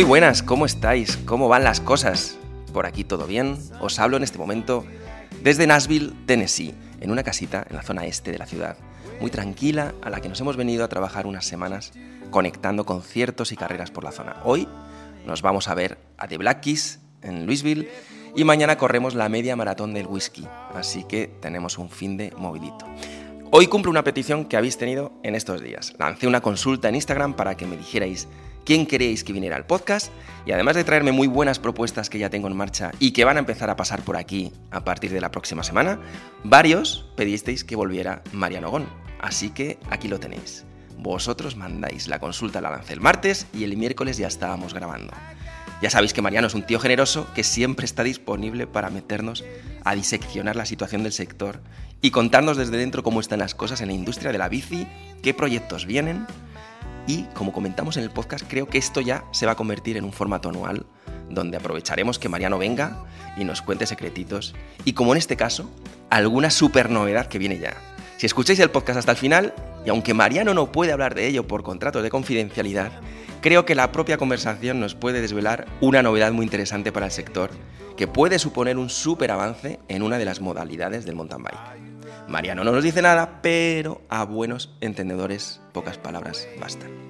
Muy buenas, ¿cómo estáis? ¿Cómo van las cosas? Por aquí todo bien. Os hablo en este momento desde Nashville, Tennessee, en una casita en la zona este de la ciudad, muy tranquila a la que nos hemos venido a trabajar unas semanas conectando conciertos y carreras por la zona. Hoy nos vamos a ver a The Black Keys en Louisville y mañana corremos la media maratón del whisky, así que tenemos un fin de movilito. Hoy cumplo una petición que habéis tenido en estos días. Lancé una consulta en Instagram para que me dijerais quién queréis que viniera al podcast y además de traerme muy buenas propuestas que ya tengo en marcha y que van a empezar a pasar por aquí a partir de la próxima semana, varios pedisteis que volviera Mariano Gón. Así que aquí lo tenéis. Vosotros mandáis la consulta, la lancé el martes y el miércoles ya estábamos grabando. Ya sabéis que Mariano es un tío generoso que siempre está disponible para meternos a diseccionar la situación del sector y contarnos desde dentro cómo están las cosas en la industria de la bici, qué proyectos vienen y, como comentamos en el podcast, creo que esto ya se va a convertir en un formato anual donde aprovecharemos que Mariano venga y nos cuente secretitos y, como en este caso, alguna super novedad que viene ya. Si escucháis el podcast hasta el final, y aunque Mariano no puede hablar de ello por contrato de confidencialidad, creo que la propia conversación nos puede desvelar una novedad muy interesante para el sector, que puede suponer un súper avance en una de las modalidades del mountain bike. Mariano no nos dice nada, pero a buenos entendedores pocas palabras bastan.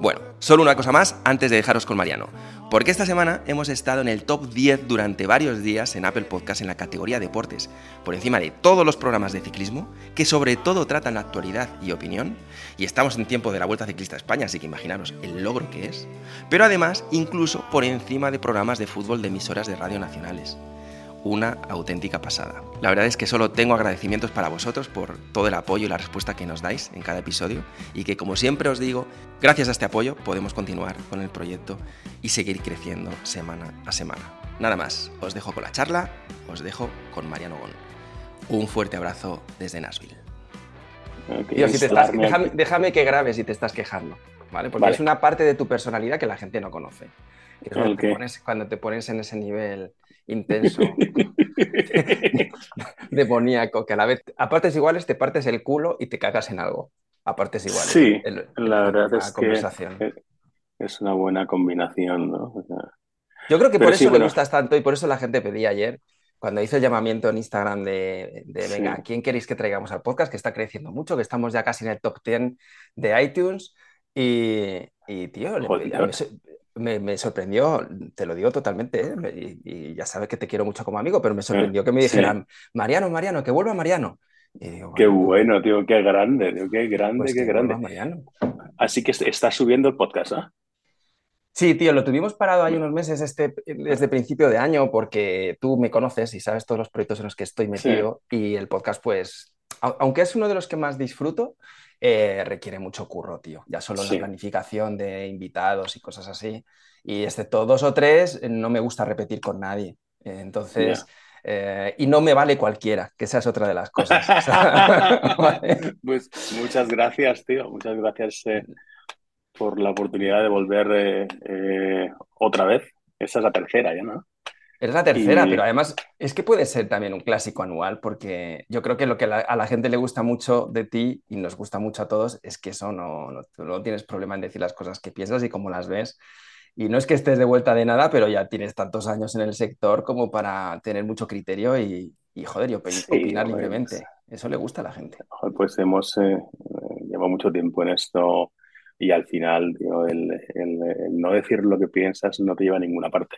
Bueno, solo una cosa más antes de dejaros con Mariano. Porque esta semana hemos estado en el top 10 durante varios días en Apple Podcast en la categoría deportes, por encima de todos los programas de ciclismo, que sobre todo tratan la actualidad y opinión, y estamos en tiempo de la Vuelta Ciclista a España, así que imaginaros el logro que es, pero además incluso por encima de programas de fútbol de emisoras de radio nacionales una auténtica pasada. La verdad es que solo tengo agradecimientos para vosotros por todo el apoyo y la respuesta que nos dais en cada episodio y que como siempre os digo, gracias a este apoyo podemos continuar con el proyecto y seguir creciendo semana a semana. Nada más, os dejo con la charla, os dejo con Mariano Gon. Un fuerte abrazo desde Nashville. déjame, que grabes si te estás quejando, ¿vale? Porque es una parte de tu personalidad que la gente no conoce. es cuando te pones en ese nivel intenso, demoníaco, que a la vez, a partes iguales te partes el culo y te cagas en algo. A partes iguales. Sí, la verdad es que es una buena combinación, ¿no? Yo creo que por eso le gustas tanto y por eso la gente pedía ayer, cuando hizo el llamamiento en Instagram de, venga, ¿quién queréis que traigamos al podcast? Que está creciendo mucho, que estamos ya casi en el top 10 de iTunes. Y, y tío, me, sorprendió, te lo digo totalmente, ¿eh? y, ya sabes que te quiero mucho como amigo, pero me sorprendió que me dijeran, Mariano, Mariano, que vuelva Mariano. qué bueno, tío, qué grande, tío, qué grande, pues qué grande. Mariano. Así que estás subiendo el podcast, ¿ah? Sí, tío, lo tuvimos parado hay unos meses este, desde principio de año porque tú me conoces y sabes todos los proyectos en los que estoy metido y el podcast, pues, aunque es uno de los que más disfruto, eh, requiere mucho curro, tío. Ya solo la planificación de invitados y cosas así. Y excepto dos o tres, eh, no me gusta repetir con nadie. entonces, eh, y no me vale cualquiera, que esa es otra de las cosas. Pues muchas gracias, tío. Muchas gracias por la oportunidad de volver otra vez. Esa es la tercera ya, ¿no? Es la tercera, pero además es que puede ser también un clásico anual, porque yo creo que lo que a la gente le gusta mucho de ti y nos gusta mucho a todos es que eso no, no, tienes problema en decir las cosas que piensas y cómo las ves. Y no es que estés de vuelta de nada, pero ya tienes tantos años en el sector como para tener mucho criterio y, joder, y opinar libremente. Eso le gusta a la gente. Pues hemos eh, llevado mucho tiempo en esto y al final el, no decir lo que piensas no te lleva a ninguna parte.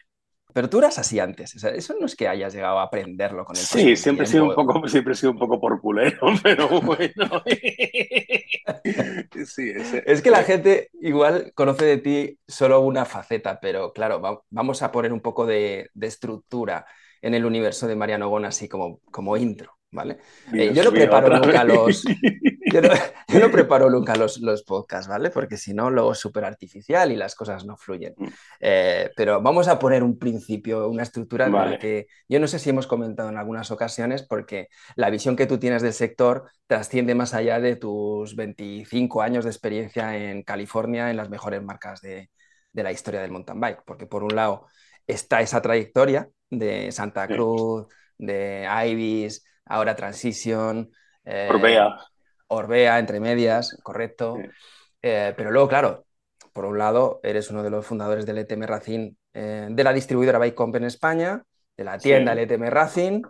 Pero tú eras así antes, eso no es que hayas llegado a aprenderlo con el Sí, siempre he, sido un poco, siempre he sido un poco por culero, pero bueno. sí, Es que la gente igual conoce de ti solo una faceta, pero claro, vamos a poner un poco de, estructura en el universo de Mariano Gona así como, como intro. ¿vale? Eh, yo, no preparo nunca los, yo, no, preparo nunca los, los podcasts, ¿vale? Porque si no, luego es súper artificial y las cosas no fluyen. Mm. Eh, pero vamos a poner un principio, una estructura que yo no sé si hemos comentado en algunas ocasiones, porque la visión que tú tienes del sector trasciende más allá de tus 25 años de experiencia en California en las mejores marcas de, de la historia del mountain bike. Porque por un lado está esa trayectoria de Santa Cruz, de Ibis, ahora Transition. Eh, Orbea. Orbea, entre medias, correcto. Eh, pero luego, claro, por un lado, eres uno de los fundadores del ETM Racing, eh, de la distribuidora Bike Comp en España, de la tienda sí. LTM Racing.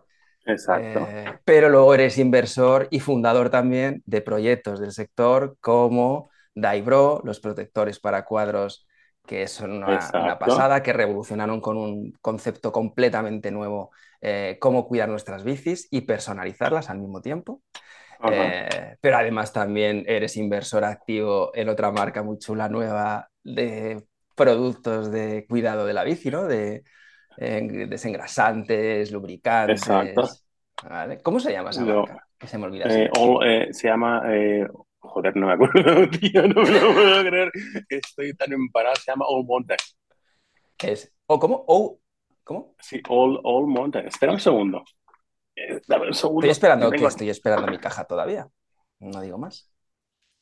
Exacto. Eh, pero luego eres inversor y fundador también de proyectos del sector como Daibro, los protectores para cuadros, que son una, una pasada, que revolucionaron con un concepto completamente nuevo eh, cómo cuidar nuestras bicis y personalizarlas al mismo tiempo. Eh, pero además también eres inversor activo en otra marca muy chula nueva de productos de cuidado de la bici, ¿no? De, eh, desengrasantes, lubricantes. Exacto. ¿vale? ¿Cómo se llama esa marca? Que se me olvida. Eh, all, eh, se llama. joder, no me acuerdo, tío, no me lo puedo creer. Estoy tan emparado. Se llama All Mountain. Es, ¿O cómo? O, ¿Cómo? Sí, All, All Mountain. Espera un segundo. Eh, dame un segundo. Estoy esperando, que estoy esperando mi caja todavía. No digo más.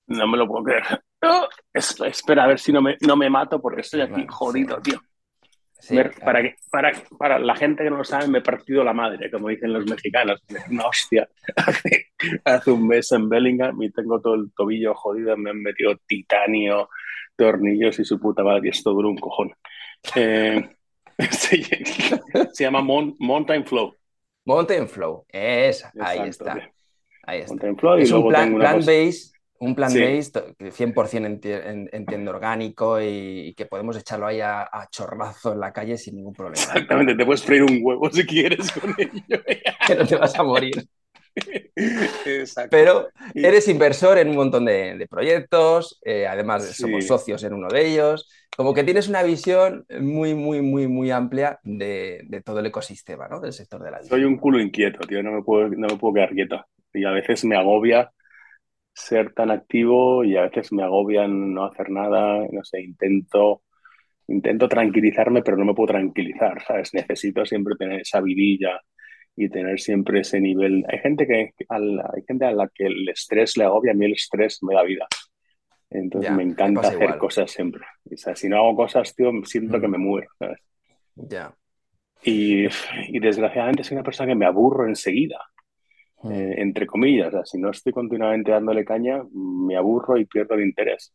No me lo puedo creer. Oh, es- espera, a ver si no me, no me mato porque estoy aquí Bueno, jodido, sí. tío. Sí, Me- claro. para, que, para, para la gente que no lo sabe, me he partido la madre, como dicen los mexicanos. Una hostia. Hace, hace un mes en Bellingham y tengo todo el tobillo jodido. Me han metido titanio, tornillos y su puta madre. Esto dura un cojón. Eh, se, se llama Mon- Mountain Flow. Mountain Flow. Esa, ahí está. Ahí está. Mountain Flow y Es un luego plan, plan cosa- base, un plan Sí. base to- 100% enti- en- entiendo orgánico y, y que podemos echarlo ahí a, a chorrazo en la calle sin ningún problema. ¿eh? Exactamente, te puedes freír un huevo si quieres con ello. Que no te vas a morir. Exacto. Pero eres inversor en un montón de, de proyectos, eh, además Sí. somos socios en uno de ellos. Como que tienes una visión muy, muy, muy, muy amplia de, de todo el ecosistema, ¿no? Del sector de la bici. Soy un culo inquieto, tío, no me puedo, no me puedo quedar quieto. Y a veces me agobia ser tan activo y a veces me agobia no hacer nada, no sé, intento, intento tranquilizarme, pero no me puedo tranquilizar, ¿sabes? Necesito siempre tener esa vidilla y tener siempre ese nivel. Hay gente que, a la, hay gente a la que el estrés le agobia, a mí el estrés me da vida. Entonces Ya, me encanta hacer igual. cosas siempre. O sea, si no hago cosas, tío, siento que Mm. me muero, ¿sabes? Ya. Y, y desgraciadamente soy una persona que me aburro enseguida, Mm. eh, entre comillas. O sea, si no estoy continuamente dándole caña, me aburro y pierdo el interés.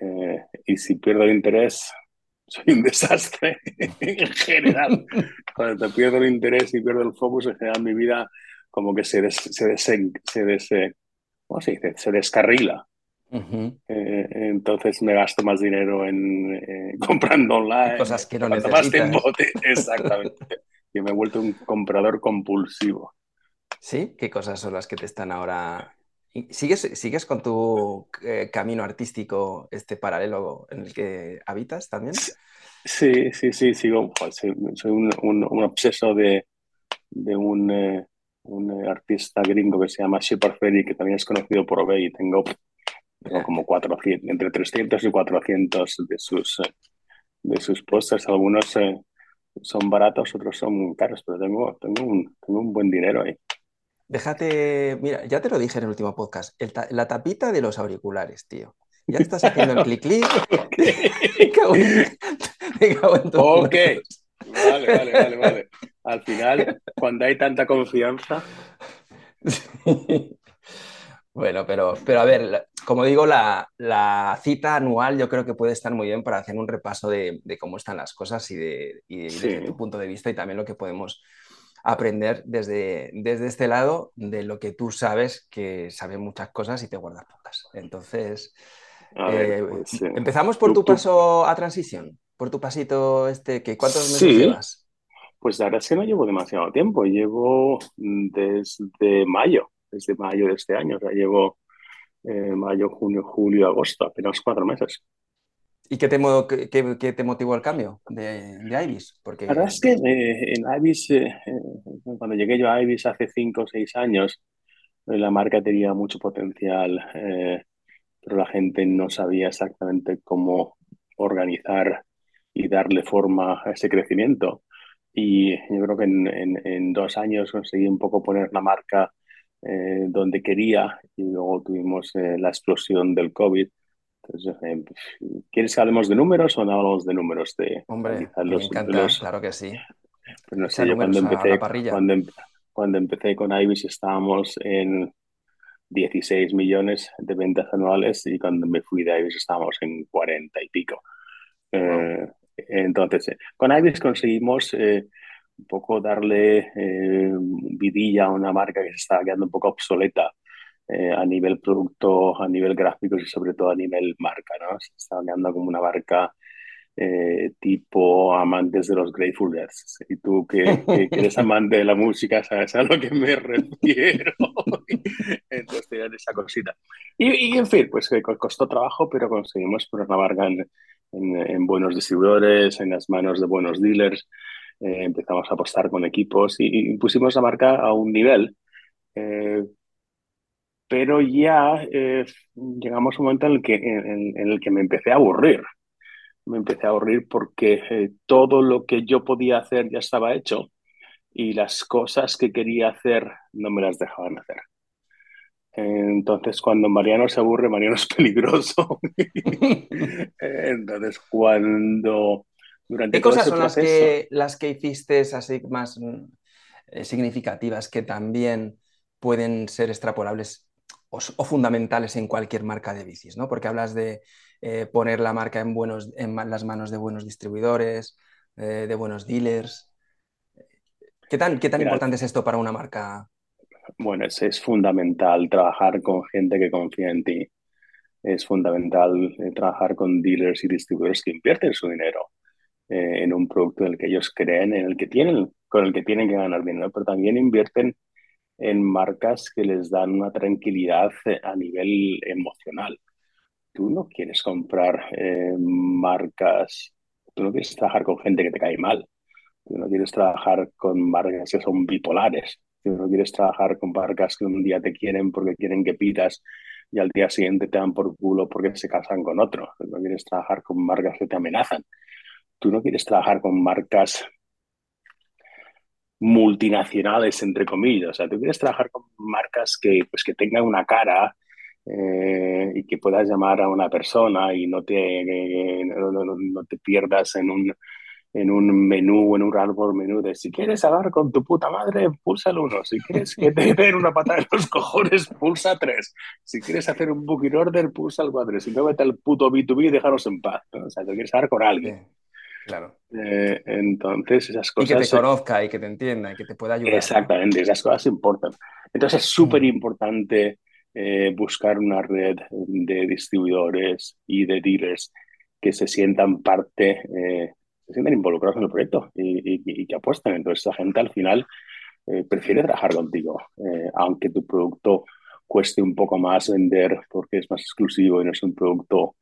Eh, y si pierdo el interés, soy un desastre en general. Cuando pierdo el interés y pierdo el focus, en general mi vida como que se, des, se, desen, se, des, ¿cómo se dice? Se descarrila. Eh, entonces me gasto más dinero en eh, comprando online. Cosas que no más necesitas. tiempo te- Exactamente. Y me he vuelto un comprador compulsivo. ¿Sí? ¿Qué cosas son las que te están ahora... ¿Y ¿Sigues, sigues con tu eh, camino artístico, este paralelo en el que habitas también? Sí, sí, sí, sigo. Joder, soy, soy un, un, obseso de, de un, eh, un eh, artista gringo que se llama Shepard Ferry, que también es conocido por Obey. Tengo, tengo como 400, entre 300 y 400 de sus, de sus pósters. Algunos eh, son baratos, otros son caros, pero tengo, tengo, un, tengo un buen dinero ahí. Déjate, mira, ya te lo dije en el último podcast, el ta- la tapita de los auriculares, tío. Ya estás haciendo el clic clic. Ok. Vale, vale, vale, vale. Al final, cuando hay tanta confianza, Bueno, pero, pero a ver, como digo, la, la cita anual yo creo que puede estar muy bien para hacer un repaso de, de cómo están las cosas y, de, y de- Sí. desde tu punto de vista y también lo que podemos aprender desde, desde este lado de lo que tú sabes, que sabes muchas cosas y te guardas pocas. Entonces, ver, eh, pues, empezamos por tú- tu tú- paso a transición, por tu pasito este, que ¿cuántos meses Sí. llevas? Pues la verdad es que no llevo demasiado tiempo, llevo mm, desde mayo, desde mayo de este año, o sea, llevo eh, mayo, junio, julio, agosto, apenas cuatro meses. ¿Y qué te, qué, qué- te motivó el cambio de, de Ibis? Porque La verdad es que eh, en Ibis, eh, eh, cuando llegué yo a Ibis hace cinco o seis años, eh, la marca tenía mucho potencial, eh, pero la gente no sabía exactamente cómo organizar y darle forma a ese crecimiento. Y yo creo que en, en- en dos años conseguí un poco poner la marca eh, donde quería y luego tuvimos la explosión del COVID. Entonces, eh, ¿quieres que hablemos de números o no hablamos de números? De Hombre, analizar me los- encanta, los- claro que sí. pues no sé, yo cuando empecé, la parrilla. cuando, em- cuando empecé con Ibis estábamos en 16 millones de ventas anuales y cuando me fui de Ibis estábamos en 40 y pico. Eh, entonces, eh, con Ibis conseguimos eh, un poco darle vidilla a una marca que se estaba quedando un poco obsoleta a nivel producto, a nivel gráfico y sobre todo a nivel marca, ¿no? Se estaba quedando como una marca eh, tipo amantes de los Grateful Dead. Y tú que, eres amante de la música, sabes a lo que me refiero. Entonces tenían esa cosita. Y, en fin, pues que costó trabajo, pero conseguimos poner la marca en, en, buenos distribuidores, en las manos de buenos dealers. Eh, empezamos a apostar con equipos y, pusimos la marca a un nivel. Eh, pero ya llegamos a un momento en el que, en el que me empecé a aburrir me empecé a aburrir porque eh, todo lo que yo podía hacer ya estaba hecho y las cosas que quería hacer no me las dejaban hacer. Entonces, cuando Mariano se aburre, Mariano es peligroso. Entonces, cuando... Durante ¿Qué cosas son las, que, las que hiciste así más eh, significativas que también pueden ser extrapolables o, o, fundamentales en cualquier marca de bicis? ¿no? Porque hablas de eh, poner la marca en, buenos, en las manos de buenos distribuidores, eh, de buenos dealers. ¿Qué tan, qué tan importante es esto para una marca? Bueno, es, es, fundamental trabajar con gente que confía en ti. Es fundamental eh, trabajar con dealers y distribuidores que invierten su dinero en un producto en el que ellos creen, en el que tienen, con el que tienen que ganar dinero, pero también invierten en marcas que les dan una tranquilidad a nivel emocional. Tú no quieres comprar eh, marcas, tú no quieres trabajar con gente que te cae mal, tú no quieres trabajar con marcas que son bipolares, tú no quieres trabajar con marcas que un día te quieren porque quieren que pidas y al día siguiente te dan por culo porque se casan con otro, tú no quieres trabajar con marcas que te amenazan, tú no quieres trabajar con marcas multinacionales, entre comillas. O sea, tú quieres trabajar con marcas que, pues, que tengan una cara, eh, y que puedas llamar a una persona y no te, no, te pierdas en un, en un menú, en un árbol menú de si quieres hablar con tu puta madre, pulsa el uno. Si quieres que te den una patada en los cojones, pulsa tres. Si quieres hacer un booking order, pulsa el cuatro. Si no, vete al puto B2B y déjanos en paz. O sea, te quieres hablar con alguien. Claro. Eh, entonces, esas cosas. Y que te conozca y que te entienda y que te pueda ayudar. Exactamente, esas cosas importan. Entonces, es súper importante eh, buscar una red de distribuidores y de dealers que se sientan parte, eh, se sientan involucrados en el proyecto y, que apuesten. Entonces, esa gente al final eh, prefiere trabajar contigo, aunque tu producto cueste un poco más vender porque es más exclusivo y no es un producto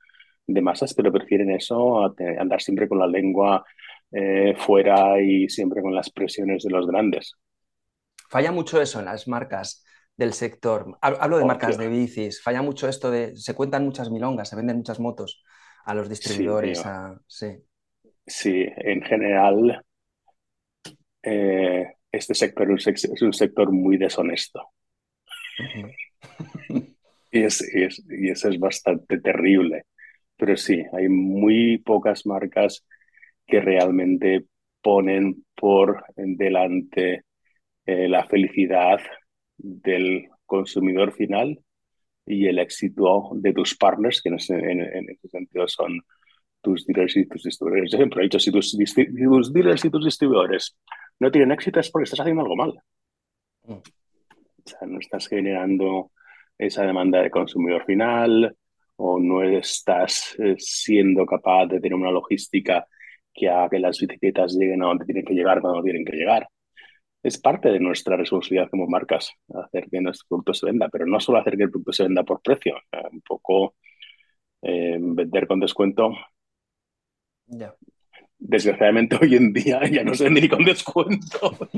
de masas, pero prefieren eso a andar siempre con la lengua fuera y siempre con las presiones de los grandes. Falla mucho eso en las marcas del sector. Hablo de marcas de bicis. Falla mucho esto de. Se cuentan muchas milongas, se venden muchas motos a los distribuidores. Sí, sí. en general, eh, este sector es un sector muy deshonesto. y, y eso es bastante terrible. Pero sí, hay muy pocas marcas que realmente ponen por delante eh, la felicidad del consumidor final y el éxito de tus partners, que en ese, sentido son tus dealers y tus distribuidores. Yo siempre he dicho, si tus, dealers y tus distribuidores no tienen éxito es porque estás haciendo algo mal. Mm. O sea, no estás generando esa demanda de consumidor final o no estás eh, siendo capaz de tener una logística que haga que las bicicletas lleguen a donde tienen que llegar cuando tienen que llegar es parte de nuestra responsabilidad como marcas hacer que nuestro producto se venda, pero no solo hacer que el producto se venda por precio, un poco eh, vender con descuento. Desgraciadamente hoy en día ya no se vende ni con descuento.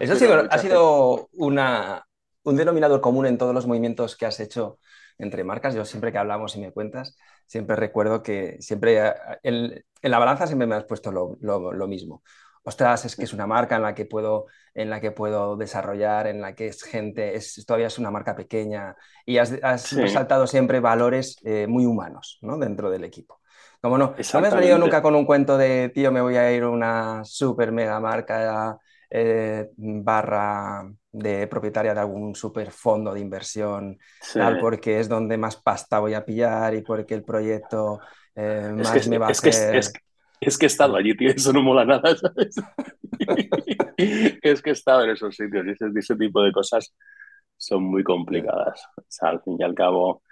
Eso ha sido, ha sido una, un denominador común en todos los movimientos que has hecho entre marcas. Yo siempre que hablamos y me cuentas, siempre recuerdo que siempre en, la balanza siempre me has puesto lo mismo ostras, es que es una marca en la que puedo, en la que puedo desarrollar, en la que es gente, es, todavía es una marca pequeña y has, has resaltado siempre valores eh, muy humanos ¿no? dentro del equipo. Como no, no me has venido nunca con un cuento de, tío, me voy a ir a una super mega marca eh, barra de propietaria de algún super fondo de inversión, tal, porque es donde más pasta voy a pillar y porque el proyecto eh, más me va a hacer... Es, que he estado allí, tío, eso no mola nada, ¿sabes? es que he estado en esos sitios y ese, ese, tipo de cosas son muy complicadas. O sea, al fin y al cabo,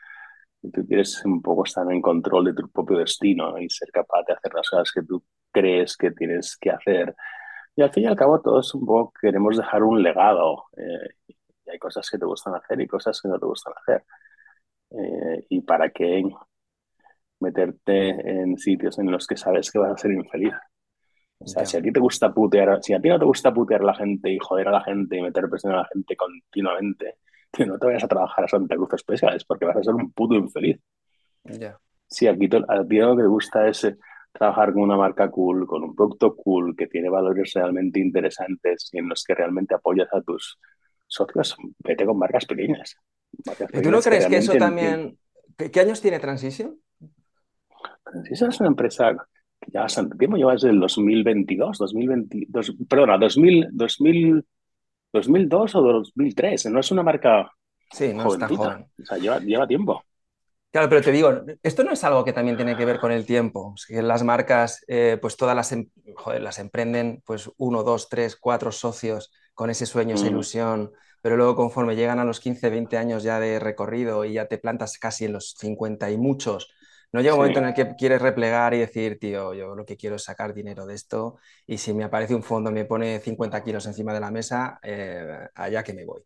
tú quieres un poco estar en control de tu propio destino y ser capaz de hacer las cosas que tú crees que tienes que hacer y al fin y al cabo todos un poco queremos dejar un legado. Eh, y hay cosas que te gustan hacer y cosas que no te gustan hacer. Eh, ¿Y para qué meterte en sitios en los que sabes que vas a ser infeliz? O sea, si a ti te gusta putear, si a ti no te gusta putear a la gente y joder a la gente y meter presión a la gente continuamente, no te vayas a trabajar a Santa Cruz Especiales porque vas a ser un puto infeliz. Si a ti, a ti lo que te gusta es trabajar con una marca cool, con un producto cool, que tiene valores realmente interesantes y en los que realmente apoyas a tus socios, vete con marcas pequeñas. ¿Y ¿Tú no crees que, eso también... ¿Qué, años tiene Transition? Transition es una empresa que ya bastante tiempo, lleva desde el 2022, 2022, perdona, 2000, 2000, 2002 o 2003, no es una marca Sí, no está joven. O sea, lleva, lleva tiempo. Claro, pero te digo, esto no es algo que también tiene que ver con el tiempo. las marcas, eh, pues todas las, em, las emprenden, pues uno, dos, tres, cuatro socios con ese sueño, esa ilusión, pero luego conforme llegan a los 15, 20 años ya de recorrido y ya te plantas casi en los 50 y muchos, no llega un momento en el que quieres replegar y decir, tío, yo lo que quiero es sacar dinero de esto y si me aparece un fondo y me pone 50 kilos encima de la mesa, eh, allá que me voy.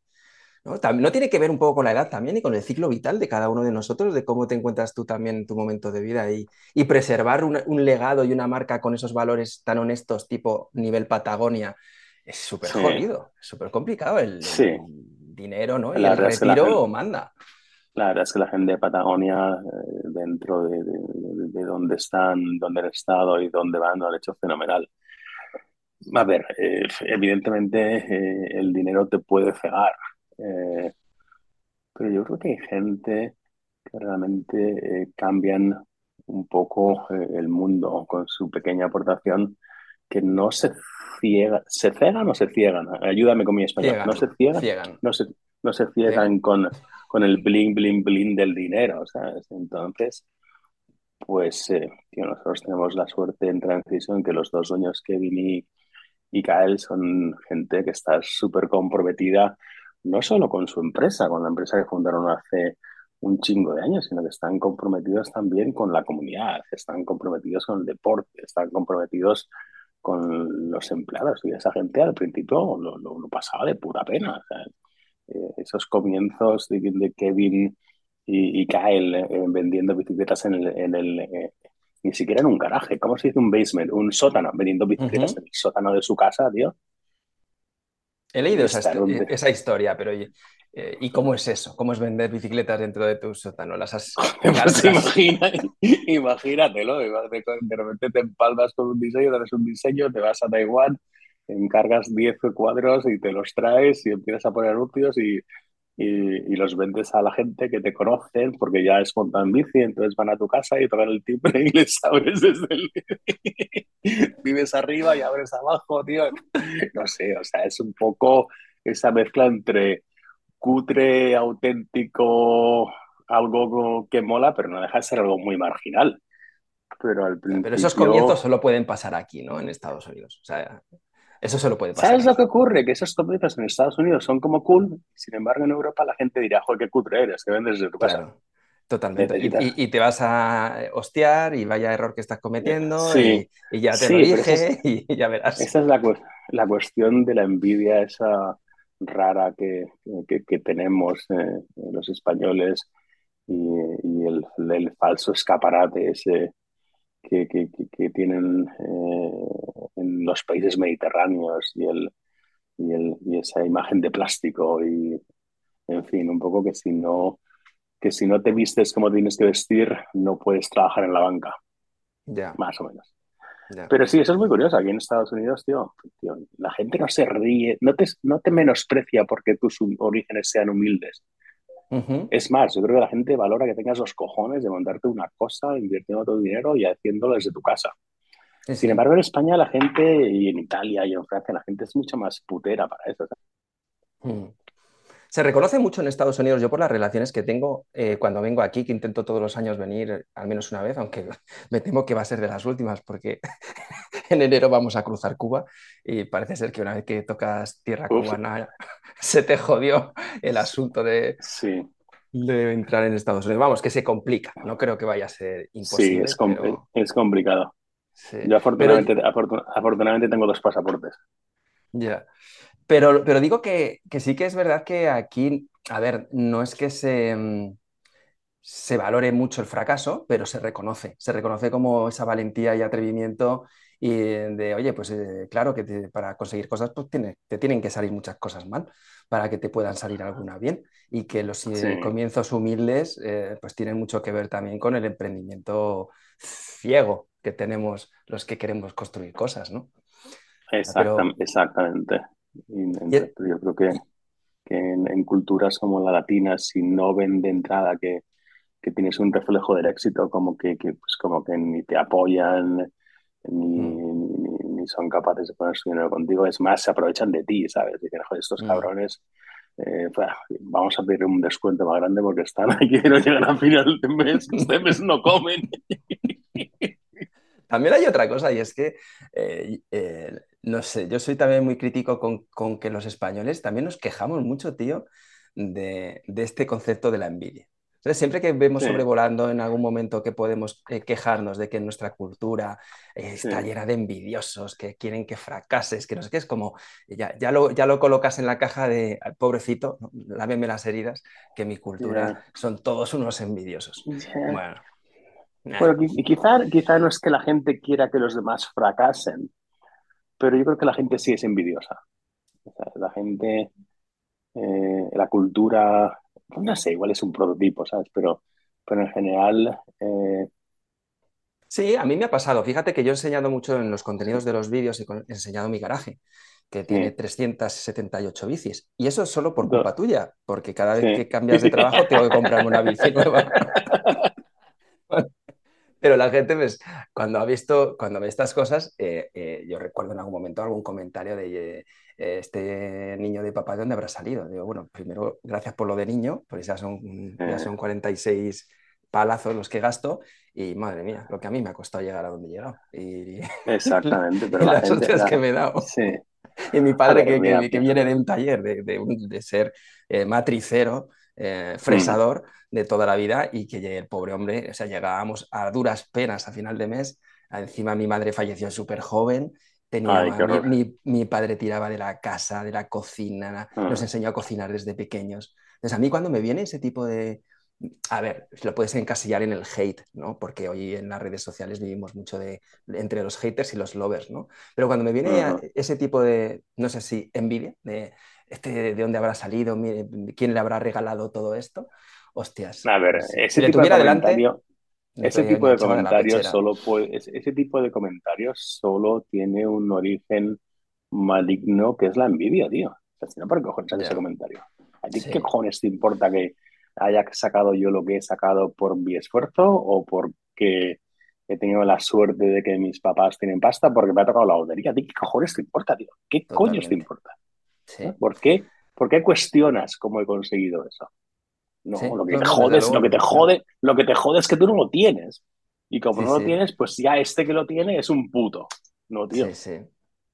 ¿No? tiene que ver un poco con la edad también y con el ciclo vital de cada uno de nosotros, de cómo te encuentras tú también en tu momento de vida y, y preservar un, legado y una marca con esos valores tan honestos, tipo nivel Patagonia, es súper jodido, es súper complicado. El, dinero, ¿no? Y el retiro manda. La verdad es que la gente de Patagonia, eh, dentro de, de, dónde están, dónde han estado y dónde van, lo han hecho fenomenal. A ver, eh, evidentemente eh, el dinero te puede cegar, eh, pero yo creo que hay gente que realmente eh, cambian un poco eh, el mundo con su pequeña aportación, que no se ciega, se cegan o se ciegan. Ayúdame con mi español. no se ciegan, no se, no se ciegan con, con el bling, bling, bling del dinero, Entonces, pues nosotros tenemos la suerte en Transition que los dos dueños, Kevin y, y Kael, son gente que está súper comprometida no solo con su empresa, con la empresa que fundaron hace un chingo de años, sino que están comprometidos también con la comunidad, están comprometidos con el deporte, están comprometidos con los empleados. Y esa gente al principio lo, lo, pasaba de pura pena. Eh, esos comienzos de, Kevin y, y Kyle eh, vendiendo bicicletas en el, en el eh, ni siquiera en un garaje, ¿cómo se dice un basement? Un sótano, vendiendo bicicletas en el sótano de su casa, tío. He leído esa, historia, pero eh, ¿y cómo es eso? ¿Cómo es vender bicicletas dentro de tu sótano? ¿Las has... pues imagina, imagínatelo, de repente te empalmas con un diseño, das un diseño, te vas a Taiwán, encargas 10 cuadros y te los traes y empiezas a poner anuncios y y, los vendes a la gente que te conocen porque ya es montan bici, entonces van a tu casa y tocan el timbre y les abres desde el... Vives arriba y abres abajo, tío. No sé, o sea, es un poco esa mezcla entre cutre, auténtico, algo que mola, pero no deja de ser algo muy marginal. Pero, al principio... pero esos comienzos solo pueden pasar aquí, ¿no? En Estados Unidos. O sea, eso se lo puede pasar. ¿Sabes lo que ocurre? Que esos comienzos en Estados Unidos son como cool, sin embargo en Europa la gente dirá, joder, qué cutre eres, que vendes desde tu casa. Totalmente. Y, te vas a hostiar y vaya error que estás cometiendo y, ya te lo dije y ya verás. Esa es la, la, cuestión de la envidia, esa rara que, que, tenemos eh, los españoles y, el, el, falso escaparate ese que, que tienen eh, en los países mediterráneos y, el, y, el, y esa imagen de plástico y, en fin, un poco que si no que si no te vistes como tienes que vestir, no puedes trabajar en la banca. Ya. Más o menos. Pero sí, eso es muy curioso. Aquí en Estados Unidos, tío, la gente no se ríe, no te, no te menosprecia porque tus orígenes sean humildes. Es más, yo creo que la gente valora que tengas los cojones de montarte una cosa, invirtiendo tu dinero y haciéndolo desde tu casa. Sin embargo, en España la gente, y en Italia y en Francia, la gente es mucho más putera para eso. Hmm. Se reconoce mucho en Estados Unidos, yo por las relaciones que tengo eh, cuando vengo aquí, que intento todos los años venir al menos una vez, aunque me temo que va a ser de las últimas, porque en enero vamos a cruzar Cuba y parece ser que una vez que tocas tierra cubana se te jodió el asunto de, sí. de entrar en Estados Unidos. Vamos, que se complica, no creo que vaya a ser imposible. Sí, es, complicado. Yo afortunadamente, afortunadamente tengo dos pasaportes. Ya. Pero, pero digo que, sí que es verdad que aquí, a ver, no es que se, mm, se valore mucho el fracaso, pero se reconoce. Se reconoce como esa valentía y atrevimiento y de, oye, pues eh, claro que para conseguir cosas pues tiene, te tienen que salir muchas cosas mal para que te puedan salir alguna bien y que los eh, comienzos humildes eh, pues tienen mucho que ver también con el emprendimiento ciego que tenemos los que queremos construir cosas, ¿no? Exactamente. Yo creo que, en, culturas como la latina, si no ven de entrada que, tienes un reflejo del éxito, como que, pues como que ni te apoyan, mm. ni, son capaces de poner su dinero contigo, es más, se aprovechan de ti, ¿sabes? Dicen, joder, estos mm. cabrones, eh, vamos a pedir un descuento más grande porque están aquí y no llegan a final de mes, este mes no comen. También hay otra cosa y es que, eh, eh, no sé, yo soy también muy crítico con, que los españoles también nos quejamos mucho, tío, de, este concepto de la envidia. siempre que vemos sobrevolando en algún momento que podemos eh, quejarnos de que nuestra cultura está llena de envidiosos, que quieren que fracases, que no sé qué, es como, ya, ya, lo, ya lo colocas en la caja de, pobrecito, láveme las heridas, que mi cultura son todos unos envidiosos. Bueno. Bueno, y quizá, quizá no es que la gente quiera que los demás fracasen, pero yo creo que la gente sí es envidiosa. la gente, eh, la cultura, no sé, igual es un prototipo, ¿sabes? Pero, pero en general... Eh, sí, a mí me ha pasado. Fíjate que yo he enseñado mucho en los contenidos de los vídeos, he enseñado mi garaje que tiene 378 bicis. Y eso es solo por culpa tuya, porque cada vez que cambias de trabajo tengo que comprarme una bici nueva. Pero la gente, pues, cuando ha visto, cuando ve estas cosas, eh, eh, yo recuerdo en algún momento algún comentario de eh, este niño de papá, ¿de dónde habrá salido? Digo, bueno, primero, gracias por lo de niño, pues ya son, ya son 46 palazos los que gasto y madre mía, lo que a mí me ha costado llegar a donde he llegado. Y, Exactamente, pero las hostias que me he dado. Sí. Y mi padre que, que, viene de un taller de, de, de ser matricero, mm. fresador, de toda la vida y que el pobre hombre, o sea, llegábamos a duras penas a final de mes. Encima mi madre falleció súper joven. Tenía, mi, padre tiraba de la casa, de la cocina, nos ah. enseñó a cocinar desde pequeños. Entonces a mí cuando me viene ese tipo de... A ver, lo puedes encasillar en el hate, ¿no? Porque hoy en las redes sociales vivimos mucho de, entre los haters y los lovers, ¿no? Pero cuando me viene ese tipo de, no sé si envidia, de este, de dónde habrá salido, quién le habrá regalado todo esto, hostias. A ver, ese tipo de comentario, ese tipo de comentarios solo puede, ese tipo de comentarios solo tiene un origen maligno que es la envidia, tío. O sea, si no, ¿para qué cojones ese comentario? ¿A ti qué cojones te importa que haya sacado yo lo que he sacado por mi esfuerzo o porque he tenido la suerte de que mis papás tienen pasta porque me ha tocado la lotería? ¿A ti qué cojones te importa, tío? ¿Qué coños te importa? ¿Por qué? ¿Por qué cuestionas cómo he conseguido eso? No, lo que te jode, lo que te jode, lo que te jode es que tú no lo tienes. Y como no lo tienes, pues ya este que lo tiene es un puto. No, tío. Sí, sí.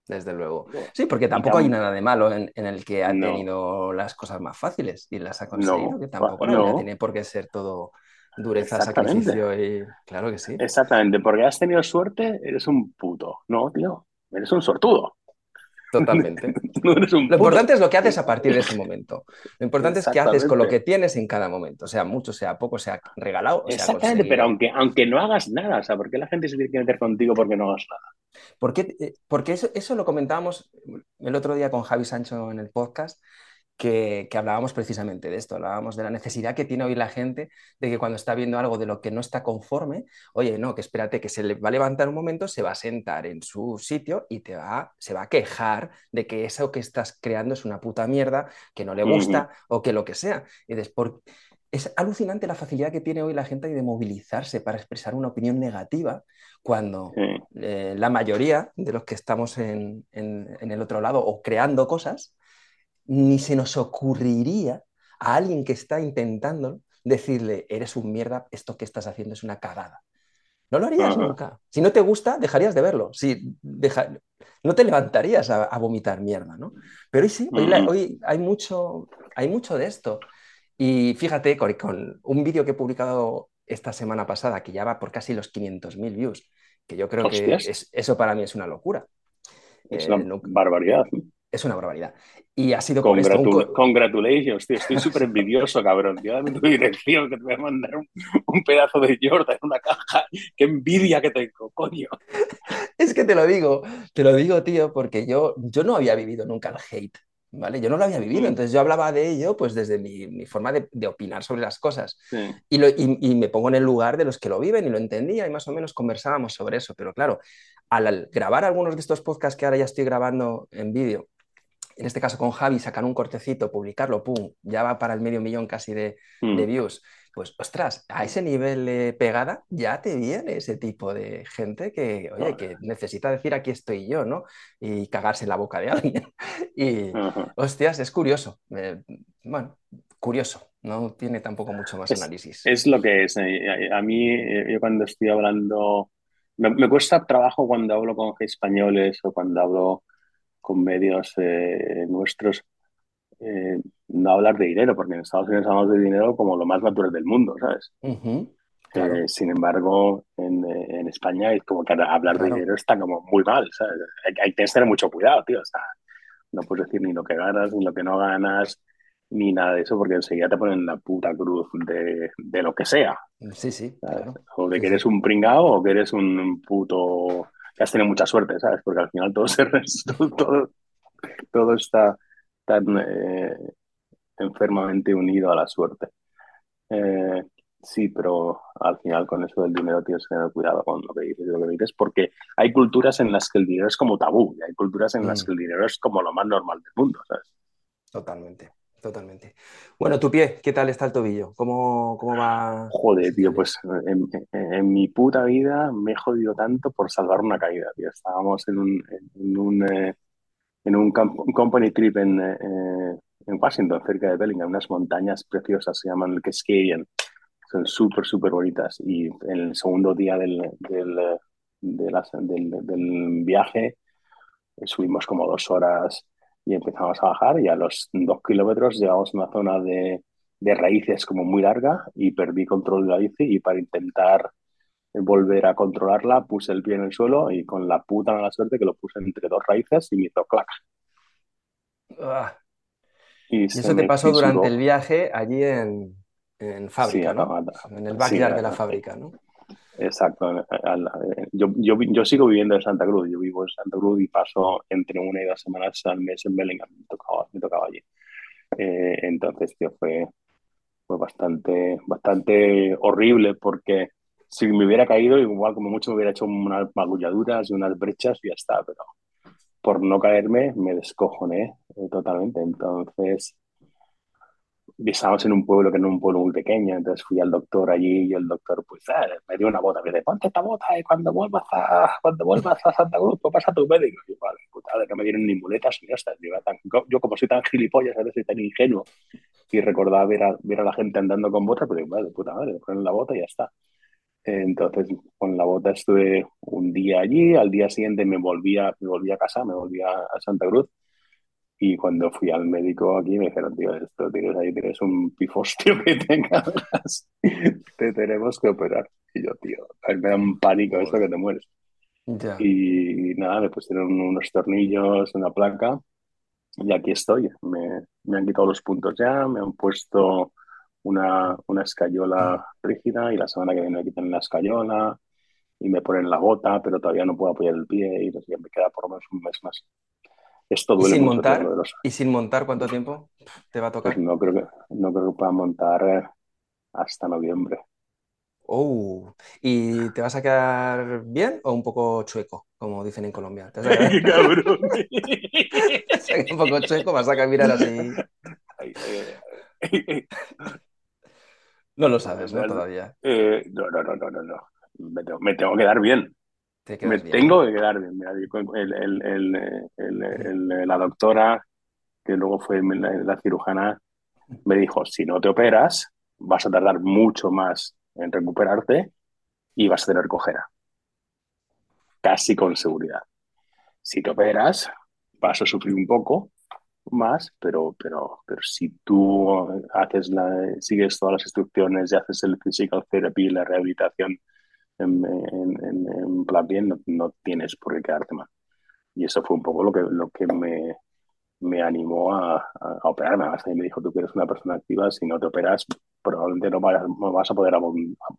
Desde luego. Sí, porque tampoco hay nada de malo en, el que ha tenido las cosas más fáciles y las ha conseguido, que tampoco tiene por qué ser todo dureza, sacrificio y. Claro que sí. Exactamente, porque has tenido suerte, eres un puto. No, tío. Eres un sortudo. Totalmente. lo importante es lo que haces a partir de ese momento. Lo importante es qué haces con lo que tienes en cada momento, sea mucho, sea poco, sea regalado. Exactamente, pero aunque, aunque no hagas nada, o sea, ¿por qué la gente se tiene que meter contigo porque no hagas nada? Porque, eh, porque eso, eso lo comentábamos el otro día con Javi Sancho en el podcast que, hablábamos precisamente de esto, hablábamos de la necesidad que tiene hoy la gente de que cuando está viendo algo de lo que no está conforme, oye, no, que espérate, que se le va a levantar un momento, se va a sentar en su sitio y te va, se va a quejar de que eso que estás creando es una puta mierda, que no le gusta o que lo que sea. Y después, es alucinante la facilidad que tiene hoy la gente de movilizarse para expresar una opinión negativa cuando eh, la mayoría de los que estamos en, el otro lado o creando cosas, ni se nos ocurriría a alguien que está intentando decirle, eres un mierda, esto que estás haciendo es una cagada. No lo harías nunca. Si no te gusta, dejarías de verlo. Si no te levantarías a, vomitar mierda, ¿no? Pero hoy sí, hoy, hay, mucho, hay mucho de esto. Y fíjate, con, un vídeo que he publicado esta semana pasada, que ya va por casi los 500.000 views, que yo creo que eso para mí es una locura. Es una eh, barbaridad. Es una barbaridad. Y ha sido con Congratulations, tío. Estoy súper envidioso, cabrón. Tío, dame tu dirección que te voy a mandar un, pedazo de Jordan en una caja. Qué envidia que tengo, coño. Es que te lo digo, te lo digo, tío, porque yo, yo no había vivido nunca el hate. ¿vale? Yo no lo había vivido, mm. entonces yo hablaba de ello pues desde mi, forma de, opinar sobre las cosas. Y, y, me pongo en el lugar de los que lo viven y lo entendía y más o menos conversábamos sobre eso. Pero claro, al grabar algunos de estos podcasts que ahora ya estoy grabando en vídeo, en este caso con Javi, sacar un cortecito, publicarlo, pum, ya va para el medio millón casi de, mm. views. Pues, ostras, a ese nivel de pegada ya te viene ese tipo de gente que, oye, que necesita decir aquí estoy yo, ¿no? Y cagarse en la boca de alguien. y, hostias, es curioso. Eh, bueno, curioso, no tiene tampoco mucho más análisis. Es lo que es. Eh, a, mí, eh, yo cuando estoy hablando, me, me, cuesta trabajo cuando hablo con españoles o cuando hablo con medios eh, nuestros, eh, no hablar de dinero, porque en Estados Unidos hablamos de dinero como lo más natural del mundo, ¿sabes? Eh, sin embargo, en, en, España es como que hablar de dinero está como muy mal, ¿sabes? Hay, que tener mucho cuidado, tío. O sea, no puedes decir ni lo que ganas, ni lo que no ganas, ni nada de eso, porque enseguida te ponen la puta cruz de, de lo que sea. Sí, sí. O de que eres un pringao o que eres un puto que has tenido mucha suerte, ¿sabes? Porque al final todo, se, todo, todo está tan eh, enfermamente unido a la suerte. Eh, sí, pero al final con eso del dinero tienes que tener cuidado con lo que dices y lo que dices, porque hay culturas en las que el dinero es como tabú y hay culturas en las mm. que el dinero es como lo más normal del mundo, ¿sabes? Totalmente. Totalmente. Bueno, tu pie, ¿qué tal está el tobillo? ¿Cómo, cómo va? Joder, tío, pues en, mi puta vida me he jodido tanto por salvar una caída, tío. Estábamos en un, en un, eh, en un, company trip en, eh, en Washington, cerca de Bellingham, unas montañas preciosas, se llaman el Cascadian. Son súper, súper bonitas. Y en el segundo día del, del, del, del viaje eh, subimos como dos horas y empezamos a bajar y a los dos kilómetros llegamos a una zona de, de raíces como muy larga y perdí control de la bici y para intentar volver a controlarla puse el pie en el suelo y con la puta mala suerte que lo puse entre dos raíces y me hizo clac. Ah. Y, eso te pasó durante el viaje allí en, en fábrica, ¿no? En el backyard de la fábrica, ¿no? Exacto. Yo, yo, yo, sigo viviendo en Santa Cruz. Yo vivo en Santa Cruz y paso entre una y dos semanas al mes en Bellingham. Me tocaba, me tocaba allí. Eh, entonces, tío, fue, fue bastante, bastante horrible porque si me hubiera caído, igual como mucho me hubiera hecho unas magulladuras y unas brechas y ya está. Pero por no caerme, me descojoné eh, totalmente. Entonces, estábamos en un pueblo que no es un pueblo muy pequeño, entonces fui al doctor allí y el doctor pues eh, me dio una bota, me dice, ponte esta bota y cuando vuelvas a, cuando vuelvas a Santa Cruz, pues pasa a tu médico. Y yo, vale, puta, no me dieron ni muletas ni estas. Yo, yo como soy tan gilipollas, a veces tan ingenuo y recordaba ver a, ver a la gente andando con botas, pues digo, vale, puta madre, ponen la bota y ya está. Entonces, con la bota estuve un día allí, al día siguiente me volví a, me volví a casa, me volví a Santa Cruz y cuando fui al médico aquí me dijeron, tío, esto tienes ahí, tienes un pifostio que tengas, te tenemos que operar. Y yo, tío, me da un pánico esto que te mueres. Y nada, me pusieron unos tornillos, una placa y aquí estoy. Me, me han quitado los puntos ya, me han puesto una, una escayola rígida y la semana que viene me quitan la escayola y me ponen la bota, pero todavía no puedo apoyar el pie y me queda por lo menos un mes más. Esto duele ¿Y sin montar? ¿Y sin montar cuánto tiempo te va a tocar? Pues no, creo que, no creo que pueda montar eh, hasta noviembre. Oh, ¿y te vas a quedar bien o un poco chueco, como dicen en Colombia? ¿Te ¡Qué cabrón! un poco chueco, vas a caminar así. No lo sabes, ¿no? Todavía. Eh, no, no, no, no, no, no. Me tengo, me tengo que dar bien. Me tengo que quedar bien. El, el, el, la doctora, que luego fue la, cirujana, me dijo, si no te operas, vas a tardar mucho más en recuperarte y vas a tener cojera. Casi con seguridad. Si te operas, vas a sufrir un poco más, pero, pero, pero si tú haces la, sigues todas las instrucciones y haces el physical therapy, la rehabilitación en, en, plan bien, no, tienes por qué quedarte mal. Y eso fue un poco lo que, lo que me, me animó a, a, operarme. Y me dijo, tú que eres una persona activa, si no te operas, probablemente no, vas a poder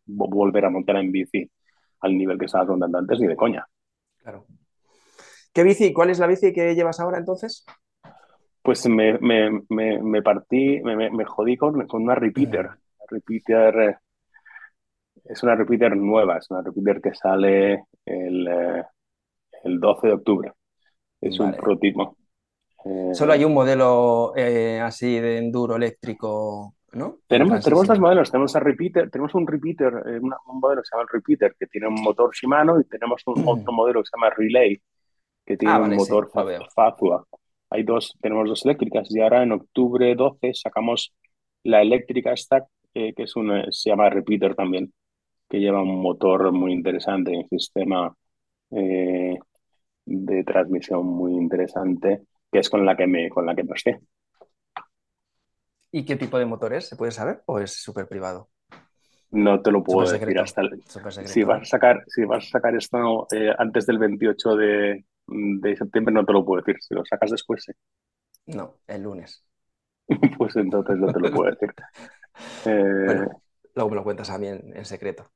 volver a montar en bici al nivel que estabas montando antes ni de coña. Claro. ¿Qué bici? ¿Cuál es la bici que llevas ahora entonces? Pues me, me, me, partí, me, me, jodí con, con una repeater. repeater eh, es una repeater nueva, es una repeater que sale el, eh, el 12 de octubre. Es un prototipo. Eh, Solo hay un modelo así de enduro eléctrico, ¿no? Tenemos, tenemos dos modelos, tenemos, a repeater, tenemos un repeater, un modelo que se llama el repeater, que tiene un motor Shimano, y tenemos un, otro modelo que se llama Relay, que tiene ah, un motor Fazua. Hay dos, tenemos dos eléctricas y ahora en octubre 12 sacamos la eléctrica Stack, eh, que es una, se llama Repeater también, que lleva un motor muy interesante, un sistema eh, de transmisión muy interesante, que es con la que me, con la que esté. ¿Y qué tipo de motor es? ¿Se puede saber o es súper privado? No te lo puedo decir hasta si vas a sacar si vas a sacar esto eh, antes del 28 de, de septiembre no te lo puedo decir. Si lo sacas después, sí. No, el lunes. pues entonces no te lo puedo decir. Eh, luego me lo cuentas a mí en, secreto.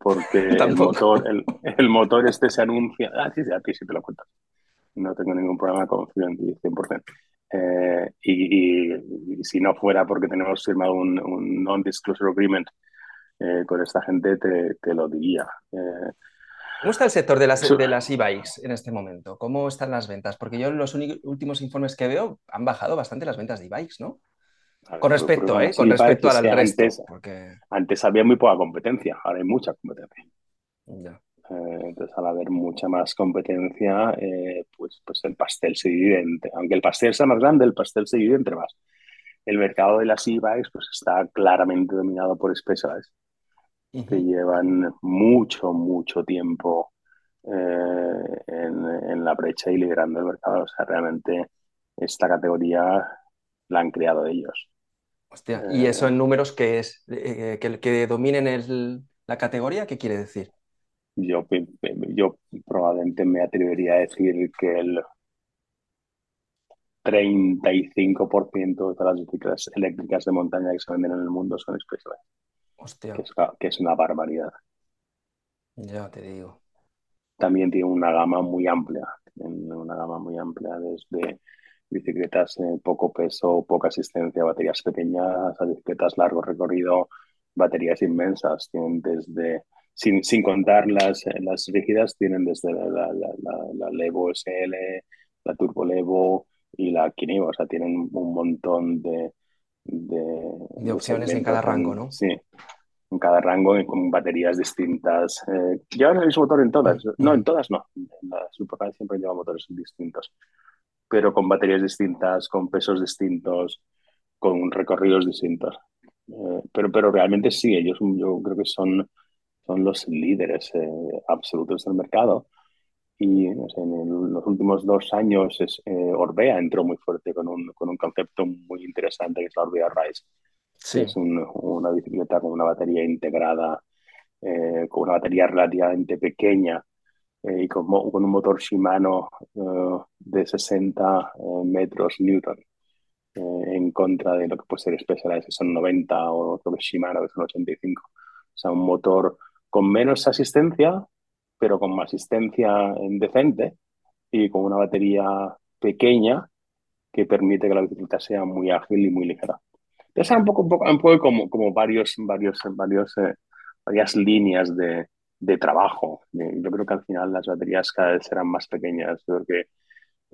Porque el motor, el, el, motor este se anuncia. Ah, sí, sí, a ti sí te lo cuento. No tengo ningún problema, confío en ti 100%. Eh, y, y, si no fuera porque tenemos firmado un, un non-disclosure agreement eh, con esta gente, te, te lo diría. Eh, ¿Cómo está el sector de las, de las e-bikes en este momento? ¿Cómo están las ventas? Porque yo en los últimos informes que veo han bajado bastante las ventas de e-bikes, ¿no? Con respecto, ¿eh? Con respecto al resto. Antes, antes había muy poca competencia, ahora hay mucha competencia. Eh, entonces, al haber mucha más competencia, eh, pues, pues el pastel se divide entre, aunque el pastel sea más grande, el pastel se divide entre más. El mercado de las e-bikes pues, está claramente dominado por Specialized que llevan mucho, mucho tiempo eh, en, la brecha y liderando el mercado. O sea, realmente esta categoría la han creado ellos. Hostia, ¿y eso en números qué es? Eh, ¿Que, que dominen la categoría? ¿Qué quiere decir? Yo, yo probablemente me atrevería a decir que el 35% de las bicicletas eléctricas de montaña que se venden en el mundo son especiales. Que es, una barbaridad. Ya te digo. También tiene una gama muy amplia, una gama muy amplia desde bicicletas de poco peso, poca asistencia, baterías pequeñas, a bicicletas largo recorrido, baterías inmensas, tienen desde, sin, sin contar las, las rígidas, tienen desde la, la, la, Levo SL, la Turbo Levo y la Kineo, o sea, tienen un montón de, de, opciones en cada rango, ¿no? Sí, en cada rango con baterías distintas. Eh, ¿Llevan el mismo motor en todas? Mm, no, en mm. todas no. En la Supercar siempre lleva motores distintos, pero con baterías distintas, con pesos distintos, con recorridos distintos. Eh, pero, pero realmente sí, ellos yo creo que son, son los líderes eh, absolutos del mercado y en los últimos dos años es, eh, Orbea entró muy fuerte con un, con un concepto muy interesante que es la Orbea Rise. Sí. Es una bicicleta con una batería integrada, eh, con una batería relativamente pequeña eh, y con, con, un motor Shimano de 60 metros Newton. en contra de lo que puede ser Specialized, que son 90 o lo que Shimano, que son 85. O sea, un motor con menos asistencia, pero con asistencia decente y con una batería pequeña que permite que la bicicleta sea muy ágil y muy ligera. Es un poco, un poco, un poco como, como varios, varios, varios, eh, varias líneas de, de trabajo. Yo creo que al final las baterías cada vez serán más pequeñas. Yo creo que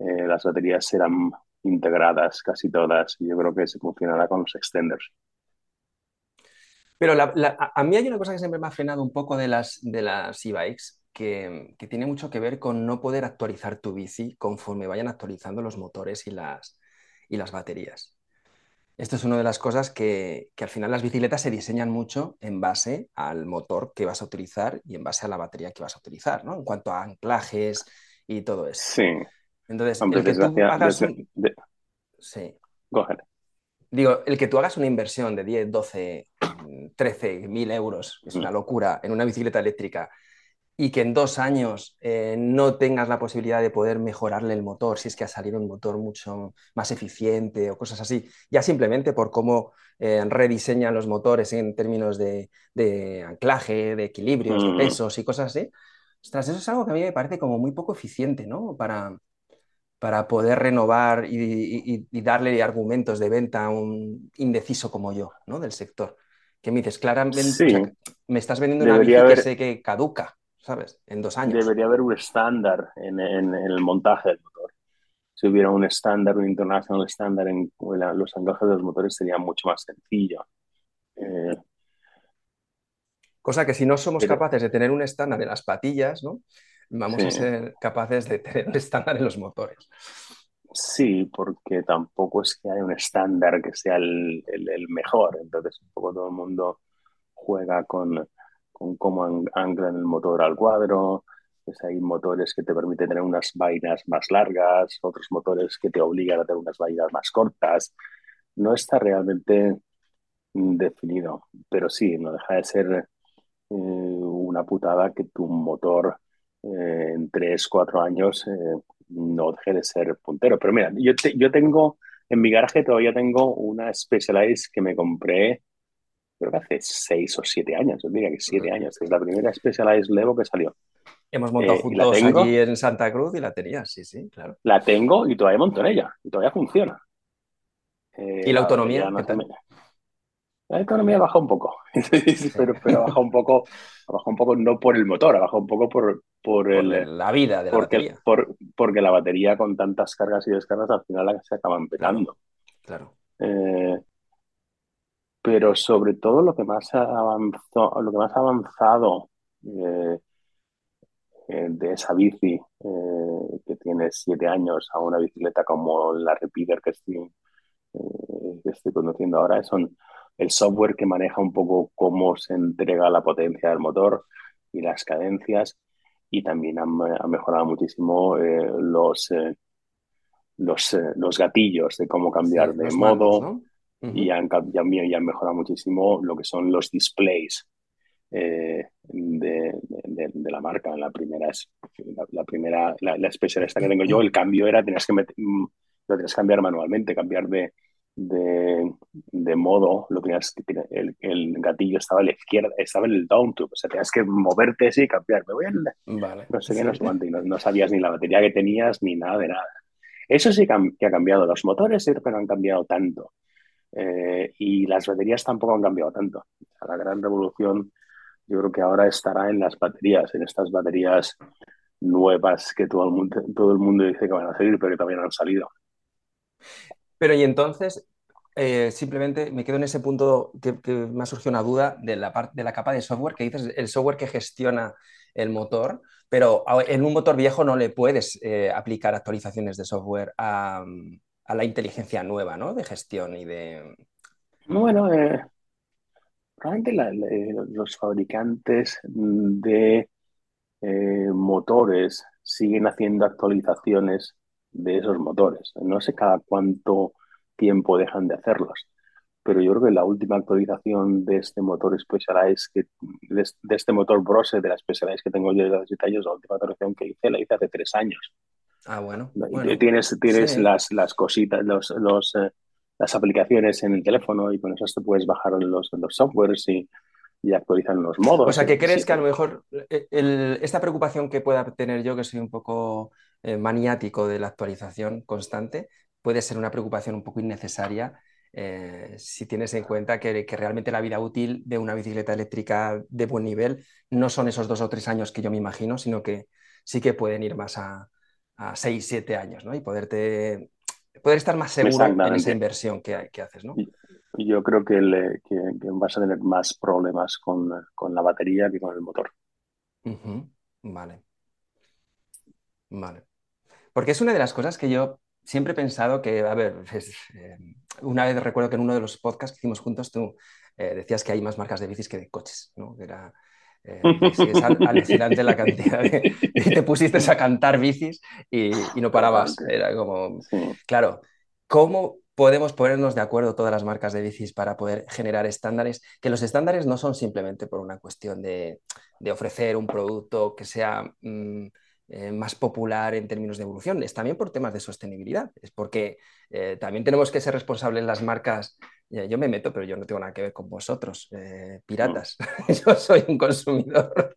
eh, las baterías serán integradas casi todas y yo creo que se funcionará con los extenders. Pero a mí hay una cosa que siempre me ha frenado un poco de las, de las e-bikes, que, que, tiene mucho que ver con no poder actualizar tu bici conforme vayan actualizando los motores y las, y las baterías. Esto es una de las cosas que, que, al final las bicicletas se diseñan mucho en base al motor que vas a utilizar y en base a la batería que vas a utilizar, ¿no? En cuanto a anclajes y todo eso. Sí. Entonces, el que tú hagas un... Sí. Digo, el que tú hagas una inversión de 10, 12, 13 mil euros, es una mm. locura, en una bicicleta eléctrica, y que en dos años eh, no tengas la posibilidad de poder mejorarle el motor, si es que ha salido un motor mucho más eficiente o cosas así, ya simplemente por cómo eh, rediseñan los motores en términos de, anclaje, de equilibrios, de pesos y cosas así. Ostras, eso es algo que a mí me parece como muy poco eficiente, ¿no? Para, para poder renovar y, darle argumentos de venta a un indeciso como yo, ¿no? Del sector. Que me dices, claramente, me estás vendiendo una bici que sé que caduca, ¿sabes? En dos años. Debería haber un estándar en, el montaje del motor. Si hubiera un estándar, un international estándar en, los anclajes de los motores sería mucho más sencillo. Eh, Cosa que si no somos capaces de tener un estándar en las patillas, ¿no? vamos a ser capaces de tener un estándar en los motores. Sí, porque tampoco es que haya un estándar que sea el, mejor. Entonces, un poco todo el mundo juega con, con cómo anclan el motor al cuadro. Pues hay motores que te permiten tener unas vainas más largas, otros motores que te obligan a tener unas vainas más cortas. No está realmente definido, pero sí, no deja de ser eh, una putada que tu motor eh, en tres, cuatro años eh, no deje de ser puntero. Pero mira, yo, yo tengo, en mi garaje todavía tengo una Specialized que me compré, creo que hace seis o siete años, yo diría que siete años, es la primera Specialized Levo que salió. Hemos montado eh, juntos aquí en Santa Cruz y la tenías, sí, sí, claro. La tengo y todavía monto en ella, y todavía funciona. ¿Y la autonomía? La economía baja un poco, pero, pero baja un poco, baja un poco no por el motor, baja un poco por, por, la vida de la porque, batería. porque la batería con tantas cargas y descargas al final se acaban petando. Claro. Eh, pero sobre todo lo que más ha avanzado, lo que más ha avanzado eh, eh, de esa bici que tiene siete años a una bicicleta como la Repeater que estoy, que estoy conduciendo ahora son el software que maneja un poco cómo se entrega la potencia del motor y las cadencias y también ha mejorado muchísimo eh, los, eh, los, eh, los gatillos de cómo cambiar de modo y, han, y, han, mejorado muchísimo lo que son los displays de, de, la marca. La primera es la, primera, la, la esta que tengo yo, el cambio era tenías que meter, mm, lo tenías que cambiar manualmente, cambiar de, de, de modo, lo tenías que el, el, gatillo estaba a la izquierda, estaba en el down tube, o sea, tenías que moverte así y cambiar. Me voy vale. No sé qué, no, no, no, sabías ni la batería que tenías ni nada de nada. Eso sí que ha cambiado. Los motores sí que no han cambiado tanto. Eh, y las baterías tampoco han cambiado tanto. la gran revolución yo creo que ahora estará en las baterías, en estas baterías nuevas que todo el mundo, todo el mundo dice que van a salir, pero que no han salido. Pero y entonces, eh, simplemente me quedo en ese punto que, me ha surgido una duda de la, parte de la capa de software, que dices el software que gestiona el motor, pero en un motor viejo no le puedes eh, aplicar actualizaciones de software a, la inteligencia nueva, ¿no? De gestión y de... Bueno, eh, probablemente los fabricantes de motores siguen haciendo actualizaciones de esos motores. No sé cada cuánto tiempo dejan de hacerlos, pero yo creo que la última actualización de este motor Specialized, que, de, este motor Brose, de la Specialized que tengo yo de los detalles, la última actualización que hice la hice hace tres años. Ah, bueno. tienes tienes las, las cositas, los, los eh, las aplicaciones en el teléfono y con eso te puedes bajar los, los softwares y, y actualizan los modos. O sea, que crees que a lo mejor eh, esta preocupación que pueda tener yo, que soy un poco eh, maniático de la actualización constante, puede ser una preocupación un poco innecesaria eh, si tienes en cuenta que, realmente la vida útil de una bicicleta eléctrica de buen nivel no son esos dos o tres años que yo me imagino, sino que sí que pueden ir más a, seis, siete años, ¿no? Y poderte, poder estar más seguro en esa inversión que, que haces, ¿no? Yo creo que, vas a tener más problemas con, la batería que con el motor. Vale. Vale. Porque es una de las cosas que yo siempre he pensado que, a ver, eh, una vez recuerdo que en uno de los podcasts que hicimos juntos tú eh, decías que hay más marcas de bicis que de coches, ¿no? Que era, eh, es alucinante la cantidad de... Y te pusiste a cantar bicis y, no parabas. Era como... Claro, ¿cómo podemos ponernos de acuerdo todas las marcas de bicis para poder generar estándares? Que los estándares no son simplemente por una cuestión de, ofrecer un producto que sea... Mm, eh, más popular en términos de evolución, es también por temas de sostenibilidad, es porque eh, también tenemos que ser responsables las marcas. Yo me meto, pero yo no tengo nada que ver con vosotros, eh, piratas. yo soy un consumidor.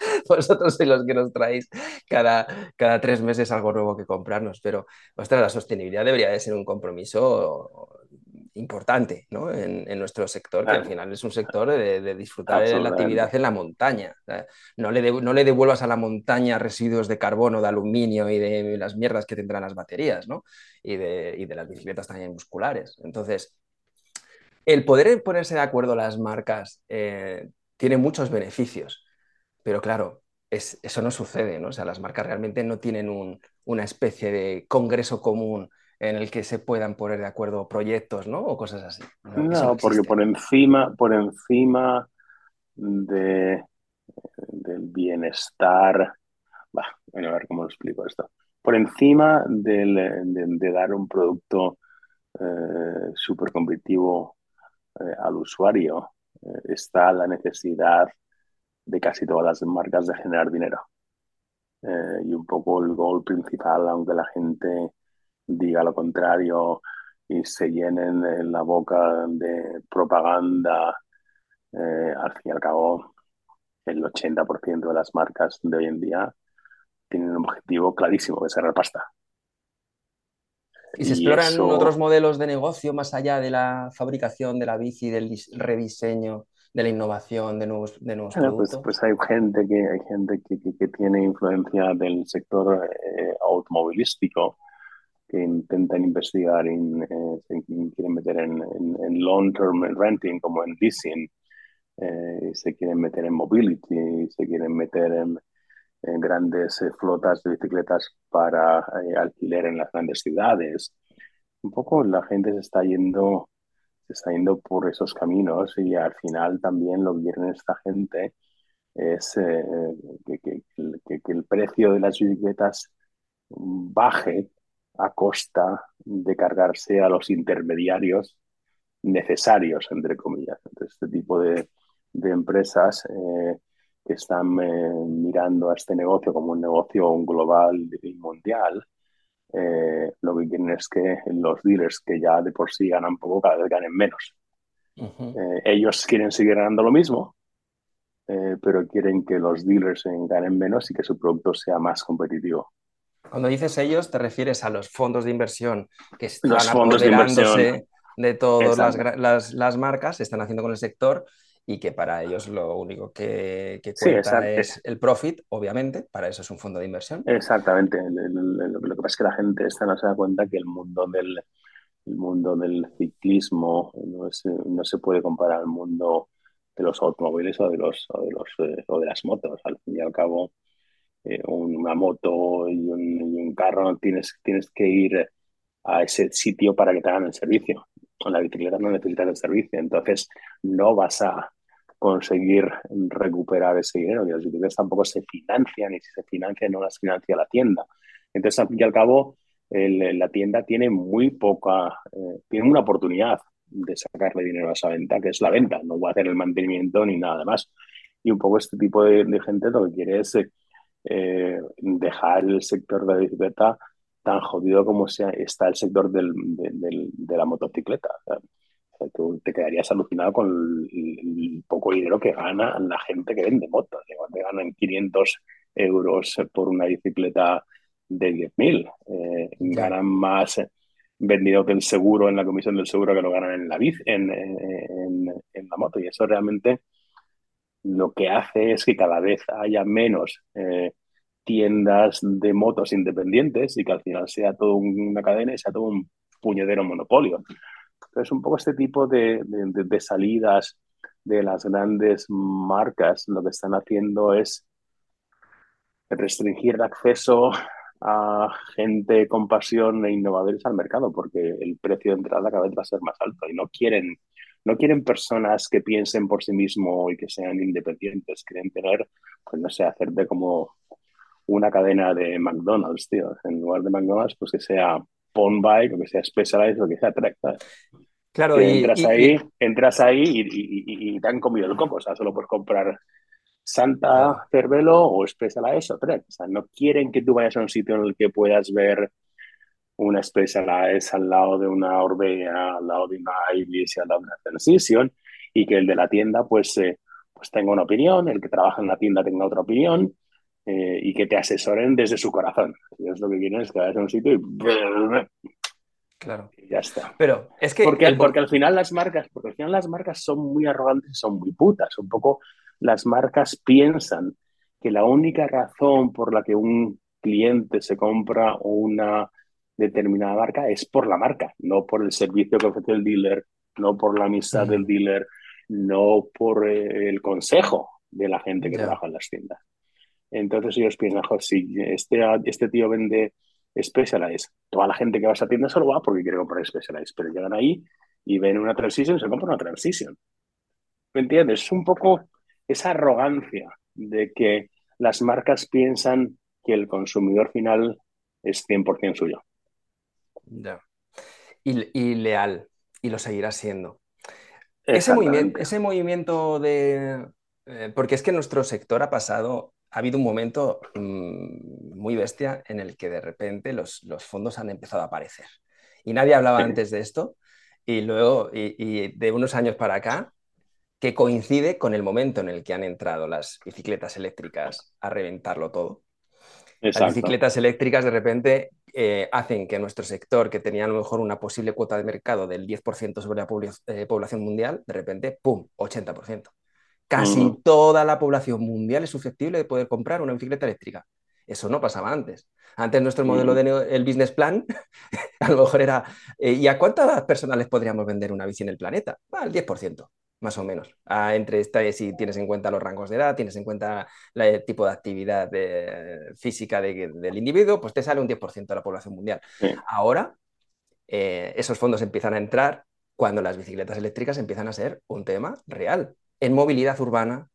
Vosotros sois los que nos traéis cada, cada tres meses algo nuevo que comprarnos, pero ostras, la sostenibilidad debería de ser un compromiso importante ¿no? en, nuestro sector, que al final es un sector de, disfrutar de la actividad en la montaña. No le, no le devuelvas a la montaña residuos de carbono, de aluminio y de las mierdas que tendrán las baterías, ¿no? Y de, y de las bicicletas también musculares. Entonces, el poder ponerse de acuerdo las marcas eh, tiene muchos beneficios, pero claro, es, eso no sucede, ¿no? O sea, las marcas realmente no tienen un, una especie de congreso común en el que se puedan poner de acuerdo proyectos, ¿no? O cosas así. No, porque por encima, por encima de, del bienestar, bueno, a ver cómo lo explico esto. Por encima de, dar un producto eh, súper competitivo eh, al usuario, eh, está la necesidad de casi todas las marcas de generar dinero. Eh, y un poco el gol principal, aunque la gente diga lo contrario y se llenen en la boca de propaganda, al fin y al cabo, el 80% de las marcas de hoy en día tienen un objetivo clarísimo, que es la pasta. ¿Y se exploran otros modelos de negocio más allá de la fabricación de la bici, del rediseño, de la innovación, de nuevos, de nuevos pues, productos? Pues, hay gente que hay gente que, que, tiene influencia del sector eh, automovilístico que intentan investigar y eh, quieren meter en, en, long-term renting como en leasing, eh, se quieren meter en mobility, se quieren meter en, grandes eh, flotas de bicicletas para alquiler en las grandes ciudades. Un poco la gente se está yendo se está yendo por esos caminos y al final también lo que quieren esta gente es que, que, que, el precio de las bicicletas baje a costa de cargarse a los intermediarios necesarios, entre comillas. este tipo de, empresas eh, que están eh, mirando a este negocio como un negocio global y mundial, eh, lo que quieren es que los dealers que ya de por sí ganan poco, cada vez ganen menos. ellos quieren seguir ganando lo mismo, pero quieren que los dealers ganen menos y que su producto sea más competitivo. Cuando dices ellos, te refieres a los fondos de inversión que están apoderándose de, todas las, las, marcas, se están haciendo con el sector y que para ellos lo único que, cuenta es el profit, obviamente, para eso es un fondo de inversión. Exactamente. Lo, que pasa es que la gente esta no se da cuenta que el mundo del, el mundo del ciclismo no, no se puede comparar al mundo de los automóviles o de, los, o de, los, eh, o de las motos. Al fin y al cabo, eh, una moto y un, carro, tienes, tienes que ir a ese sitio para que te hagan el servicio. Con la bicicleta no necesitas el servicio, entonces no vas a conseguir recuperar ese dinero. Y las bicicletas tampoco se financian y si se financian no las financia la tienda. Entonces, al fin y al cabo, la tienda tiene muy poca, eh, tiene una oportunidad de sacarle dinero a esa venta, que es la venta, no va a hacer el mantenimiento ni nada más. Y un poco este tipo de, gente lo que quiere es eh, dejar el sector de la bicicleta tan jodido como está el sector de la motocicleta. Tú te quedarías alucinado con el, poco dinero que gana la gente que vende motos. Te ganan 500 euros por una bicicleta de 10.000. Eh, ganan más vendido que el seguro en la comisión del seguro que lo ganan en la bici, en, en, en la moto. Y eso realmente lo que hace es que cada vez haya menos eh, tiendas de motos independientes y que al final sea todo una cadena y sea todo un puñedero monopolio. Entonces, un poco este tipo de, de, de salidas de las grandes marcas lo que están haciendo es restringir el acceso a gente con pasión e innovadores al mercado, porque el precio de entrada cada vez va a ser más alto y no quieren, no quieren personas que piensen por sí mismos y que sean independientes, quieren tener, pues no sé, hacerte como una cadena de McDonald's, tío. En lugar de McDonald's, pues que sea Pond Bike o que sea Specialized o que sea Trek, Claro, y, entras ahí, entras ahí y, y, te han comido el coco, o sea, solo puedes comprar Santa Cervelo o Specialized o Trek. O sea, no quieren que tú vayas a un sitio en el que puedas ver una Specialized al lado de una Orbea, al lado de una Ibis y al lado de una Transition y que el de la tienda pues, eh, pues tenga una opinión, el que trabaja en la tienda tenga otra opinión eh, y que te asesoren desde su corazón. es lo que quieren es que vayas a un sitio y... Claro. Y ya está. Pero es que... Porque, porque al final las marcas, porque al final las marcas son muy arrogantes y son muy putas. Un poco las marcas piensan que la única razón por la que un cliente se compra una determinada marca es por la marca, no por el servicio que ofrece el dealer, no por la amistad del dealer, no por eh, el consejo de la gente que trabaja en las tiendas. Entonces ellos piensan, si este, este tío vende Specialized, toda la gente que va a esa tienda solo va porque quiere comprar Specialized, pero llegan ahí y ven una Transition y se compra una Transition. ¿Me entiendes? Es un poco esa arrogancia de que las marcas piensan que el consumidor final es 100% suyo. Ya. Y, leal, y lo seguirá siendo. Ese movimiento, ese movimiento de... Eh, porque es que nuestro sector ha pasado, ha habido un momento mm, muy bestia en el que de repente los, fondos han empezado a aparecer. Y nadie hablaba antes de esto. Y luego, y de unos años para acá, que coincide con el momento en el que han entrado las bicicletas eléctricas a reventarlo todo. Las bicicletas eléctricas de repente eh, hacen que nuestro sector, que tenía a lo mejor una posible cuota de mercado del 10% sobre la eh, población mundial, de repente, ¡pum!, 80%. Casi toda la población mundial es susceptible de poder comprar una bicicleta eléctrica. Eso no pasaba antes. Antes nuestro modelo de el business plan a lo mejor era, eh, ¿y a cuántas personas les podríamos vender una bici en el planeta? Al 10% más o menos. Ah, entre esta, si tienes en cuenta los rangos de edad, tienes en cuenta el tipo de actividad física del individuo, pues te sale un 10% de la población mundial. Ahora, eh, esos fondos empiezan a entrar cuando las bicicletas eléctricas empiezan a ser un tema real. En movilidad urbana,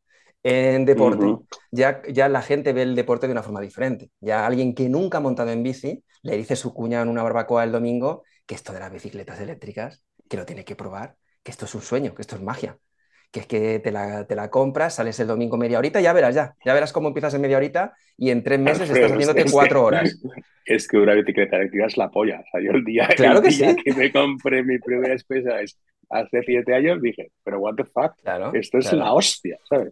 en deporte, ya, ya la gente ve el deporte de una forma diferente. Ya alguien que nunca ha montado en bici le dice su cuñado en una barbacoa el domingo que esto de las bicicletas eléctricas, que lo tiene que probar que esto es un sueño, que esto es magia, que es que te la, te la compras, sales el domingo media horita, ya verás ya, ya verás cómo empiezas en media horita y en tres meses estás haciéndote cuatro horas. Es que una bicicleta eléctrica es la polla. O sea, yo el día, claro que, sí. que me compré mi primera espesa hace siete años dije, pero what the fuck, esto es la hostia, ¿sabes?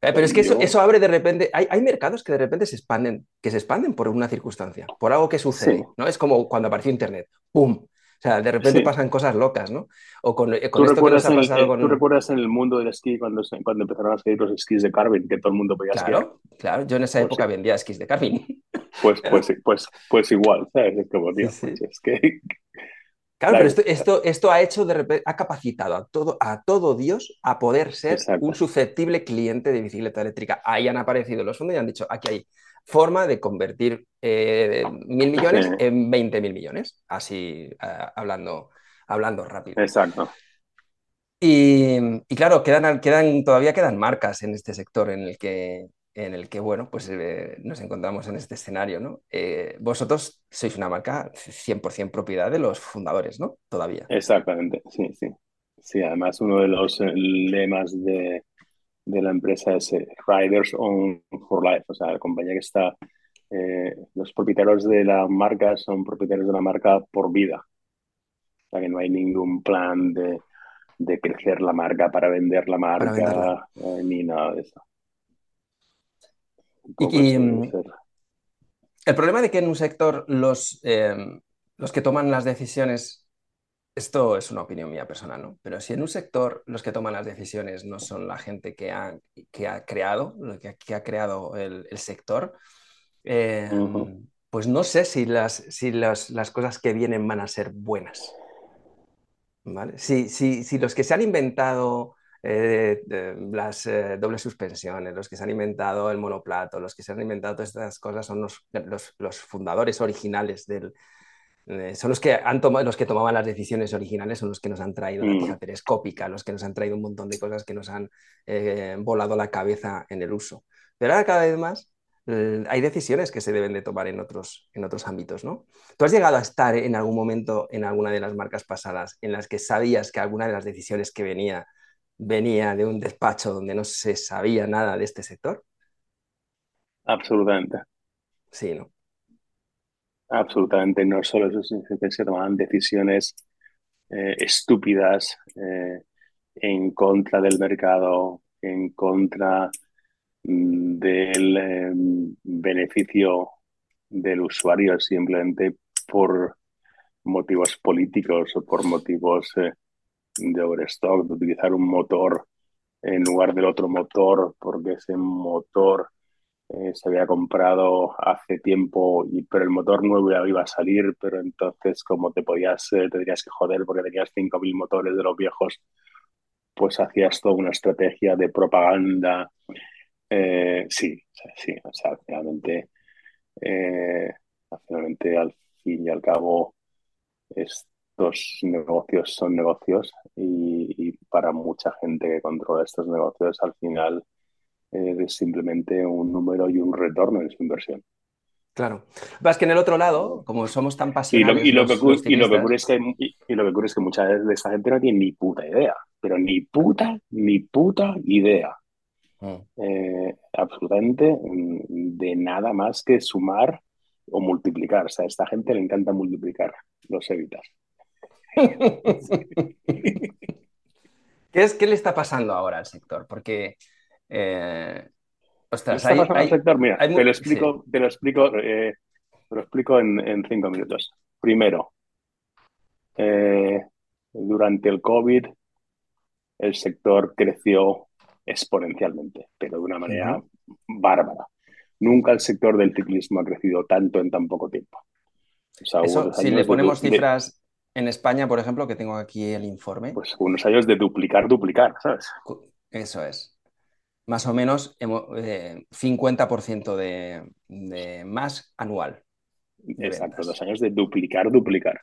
Eh, pero es que eso, eso, abre de repente, hay, hay, mercados que de repente se expanden, que se expanden por una circunstancia, por algo que sucede, ¿no? Es como cuando apareció Internet, ¡pum! O sea, de repente pasan cosas locas, ¿no? O con, eh, con esto que nos ha pasado con... ¿Tú recuerdas en el mundo del esquí cuando, cuando empezaron a salir los esquís de Carvin, que todo el mundo podía claro, esquiar? Claro, yo en esa pues época vendía esquís de Carvin. Pues, pues, pues, pues igual, ¿sabes? Es como, tío, pues es que... Claro, pero esto, esto, esto, ha hecho de repente, ha capacitado a todo, a todo Dios a poder ser un susceptible cliente de bicicleta eléctrica. Ahí han aparecido los fondos y han dicho, aquí hay forma de convertir eh, mil millones en 20 mil millones, así eh, hablando, hablando rápido. Exacto. Y, claro, quedan, quedan, todavía quedan marcas en este sector en el que, en el que bueno, pues eh, nos encontramos en este escenario, ¿no? vosotros sois una marca 100% propiedad de los fundadores, ¿no? Todavía. Exactamente, sí, sí. Sí, además uno de los lemas de, de la empresa es eh, Riders on for Life, o sea, la compañía que está, eh, los propietarios de la marca son propietarios de la marca por vida. O sea, que no hay ningún plan de, de crecer la marca para vender la marca eh, ni nada de eso. Y, el problema de que en un sector los, los que toman las decisiones esto es una opinión mía personal, ¿no? Pero si en un sector los que toman las decisiones no son la gente que ha, que ha creado, que, ha creado el, sector, em, pues no sé si, las, si las, cosas que vienen van a ser buenas. ¿Vale? Si, si, los que se han inventado eh, las eh, dobles suspensiones, los que se han inventado el monoplato, los que se han inventado todas estas cosas son los, los, fundadores originales del... Eh, son los que, han tomado, los que tomaban las decisiones originales, son los que nos han traído la tija mm. telescópica, los que nos han traído un montón de cosas que nos han volado la cabeza en el uso. Pero ahora cada vez más hay decisiones que se deben de tomar en otros, en otros ámbitos, ¿no? ¿Tú has llegado a estar en algún momento en alguna de las marcas pasadas en las que sabías que alguna de las decisiones que venía venía de un despacho donde no se sabía nada de este sector? Absolutamente. Sí, ¿no? Absolutamente. No solo eso, sino que se tomaban decisiones eh, estúpidas eh, en contra del mercado, en contra Mm, del em, beneficio del usuario simplemente por motivos políticos o por motivos eh, de overstock, de utilizar un motor en lugar del otro motor porque ese motor eh, se había comprado hace tiempo, y, pero el motor nuevo ya iba a salir, pero entonces como te podías, eh, te que joder porque tenías 5.000 motores de los viejos, pues hacías toda una estrategia de propaganda eh, sí, sí, o sea, finalmente, eh, finalmente, al fin y al cabo, estos negocios son negocios y, para mucha gente que controla estos negocios, al final es simplemente un número y un retorno en su inversión. Claro. Vas que en el otro lado, como somos tan pasionales. Y lo, que, ocurre, es que, y, lo que ocurre es que mucha de esta gente no tiene ni puta idea, pero ni puta, ni puta idea Mm. Eh, absolutamente mm, de nada más que sumar o multiplicar. O sea, a esta gente le encanta multiplicar, los evitas. ¿Qué, es, ¿Qué le está pasando ahora al sector? Porque, eh, ostras, ¿Qué está pasando al sector? Mira, te lo explico, te lo explico, eh, lo explico en, cinco minutos. Primero, durante el COVID, el sector creció exponencialmente, pero de una manera bárbara. Nunca el sector del ciclismo ha crecido tanto en tan poco tiempo. si le ponemos cifras en España, por ejemplo, que tengo aquí el informe. Pues unos años de duplicar, duplicar, ¿sabes? Eso es. Más o menos 50% eh, de, más anual. Exacto, dos años de duplicar, duplicar.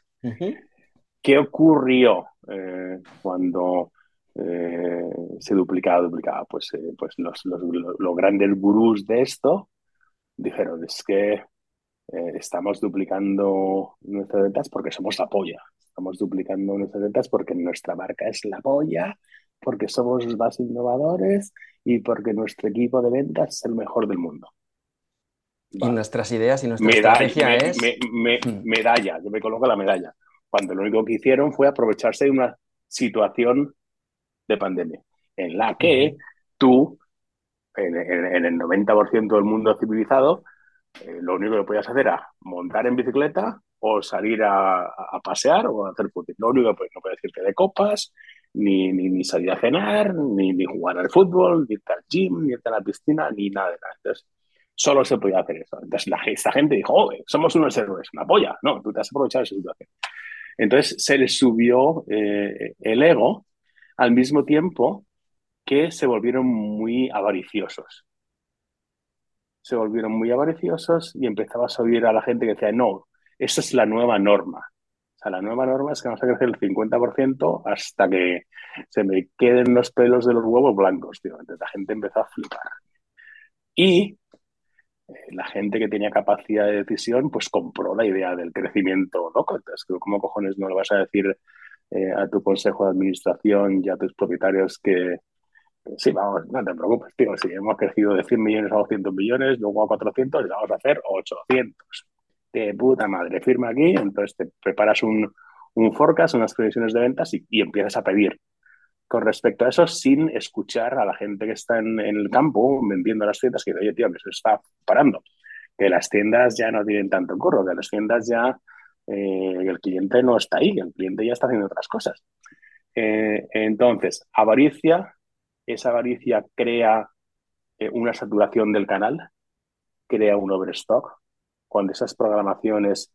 ¿Qué ocurrió eh, cuando eh, se duplicaba, duplicaba. Pues, eh, pues los, los, grandes gurús de esto dijeron, es que eh, estamos duplicando nuestras ventas porque somos la polla. Estamos duplicando nuestras ventas porque nuestra marca es la polla, porque somos más innovadores y porque nuestro equipo de ventas es el mejor del mundo. Y nuestras ideas y nuestra estrategia es... Hmm. medalla, yo me coloco la medalla. Cuando lo único que hicieron fue aprovecharse de una situación de pandemia, en la que tú, en, el 90% del mundo civilizado, eh, lo único que podías hacer era montar en bicicleta o salir a, pasear o a hacer fútbol. Lo único que pues, no puedes decirte de copas, ni, ni, salir a cenar, ni, ni, jugar al fútbol, ni irte al gym, ni irte a la piscina, ni nada de nada. Entonces, solo se podía hacer eso. Entonces, la, gente dijo, somos unos héroes, una polla. No, tú te has aprovechado de esa situación. Entonces, se les subió eh, el ego al mismo tiempo que se volvieron muy avariciosos. Se volvieron muy avariciosos y empezaba a subir a la gente que decía, no, esa es la nueva norma. Sea, la nueva norma es que vamos a crecer el 50% hasta que se me queden los pelos de los huevos blancos, tío. Entonces la gente empezó a flipar. Y eh, la gente que tenía capacidad de decisión, pues compró la idea del crecimiento loco. Entonces, ¿cómo cojones no lo vas a decir eh, a tu consejo de administración y a tus propietarios que, sí, vamos, no te preocupes, tío, si hemos crecido de 100 millones a 200 millones, luego a 400, vamos a hacer 800. De puta madre, firma aquí, entonces te preparas un, un forecast, unas previsiones de ventas y, empiezas a pedir. Con respecto a eso, sin escuchar a la gente que está en, el campo vendiendo las tiendas, que oye, tío, que se está parando, que las tiendas ya no tienen tanto curro, que las tiendas ya eh, el cliente no está ahí, el cliente ya está haciendo otras cosas. Eh, entonces, avaricia, esa avaricia crea eh, una saturación del canal, crea un overstock, cuando esas programaciones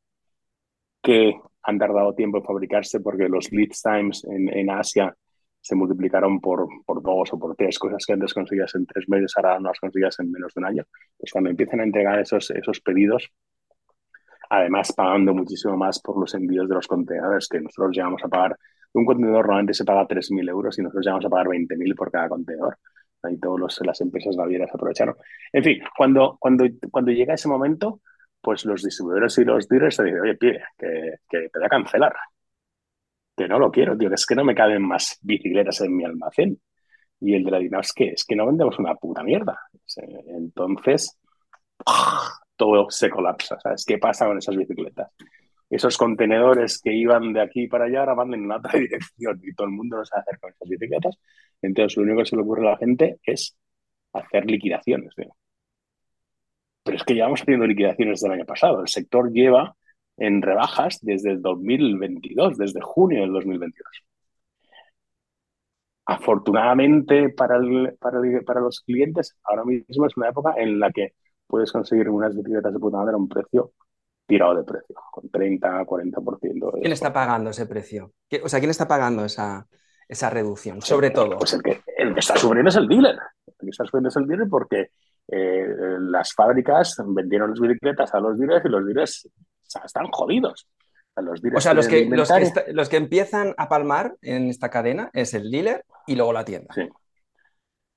que han tardado tiempo en fabricarse porque los lead times en, Asia se multiplicaron por, por dos o por tres cosas que antes conseguías en tres meses, ahora no las conseguías en menos de un año. Pues cuando empiezan a entregar esos, esos pedidos, además pagando muchísimo más por los envíos de los contenedores, que nosotros llegamos a pagar, un contenedor normalmente se paga 3.000 euros y nosotros llegamos a pagar 20.000 por cada contenedor. Ahí todas las empresas navieras aprovecharon. En fin, cuando, cuando, cuando llega ese momento, pues los distribuidores y los dealers se dicen, oye, pide, que, te voy a cancelar, que no lo quiero, tío, que es que no me caben más bicicletas en mi almacén. Y el de la Dinamo es que es que no vendemos una puta mierda. Entonces, todo se colapsa. ¿Sabes qué pasa con esas bicicletas? Esos contenedores que iban de aquí para allá ahora van en otra dirección y todo el mundo sabe hacer con esas bicicletas. Entonces, lo único que se le ocurre a la gente es hacer liquidaciones. Pero es que llevamos haciendo liquidaciones del año pasado. El sector lleva en rebajas desde el 2022, desde junio del 2022. Afortunadamente para, el, para, para, los clientes, ahora mismo es una época en la que puedes conseguir unas bicicletas de puta madre a un precio tirado de precio, con 30, 40%. De ¿Quién está pagando ese precio? O sea, ¿quién está pagando esa, esa reducción? Sobre todo. Pues el que, el que está sufriendo es el dealer. El que está sufriendo es el dealer porque eh, las fábricas vendieron las bicicletas a los dealers y los dealers están jodidos. Los o sea, los que, los que, los, que empiezan a palmar en esta cadena es el dealer y luego la tienda. Sí.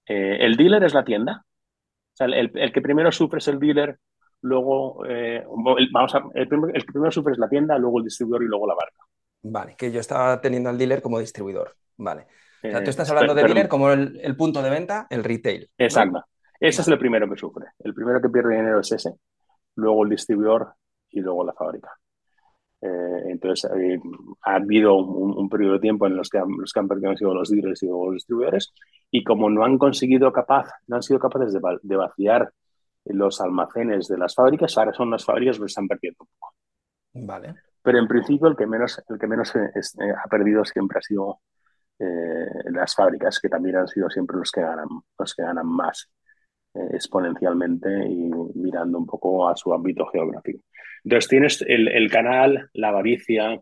Eh, el dealer es la tienda. O sea, el, el, que primero sufre es el dealer, luego, eh, vamos a, el, el, que primero sufre es la tienda, luego el distribuidor y luego la barca. Vale, que yo estaba teniendo al dealer como distribuidor. Vale. O sea, tú estás hablando de dealer como el, el, punto de venta, el retail. Exacto. Ese es el primero que sufre. El primero que pierde dinero es ese, luego el distribuidor y luego la fábrica. Eh, entonces, eh, ha habido un, periodo de tiempo en los que, los que han perdido han sido los dealers y los distribuidores, y como no han conseguido capaz, no han sido capaces de, vaciar los almacenes de las fábricas, ahora son las fábricas que están perdiendo un poco. Vale. Pero en principio el que menos, el que menos eh, ha perdido siempre ha sido las fábricas, que también han sido siempre los que ganan, los que ganan más. Eh, exponencialmente y mirando un poco a su ámbito geográfico. Entonces tienes el, el, canal, la avaricia,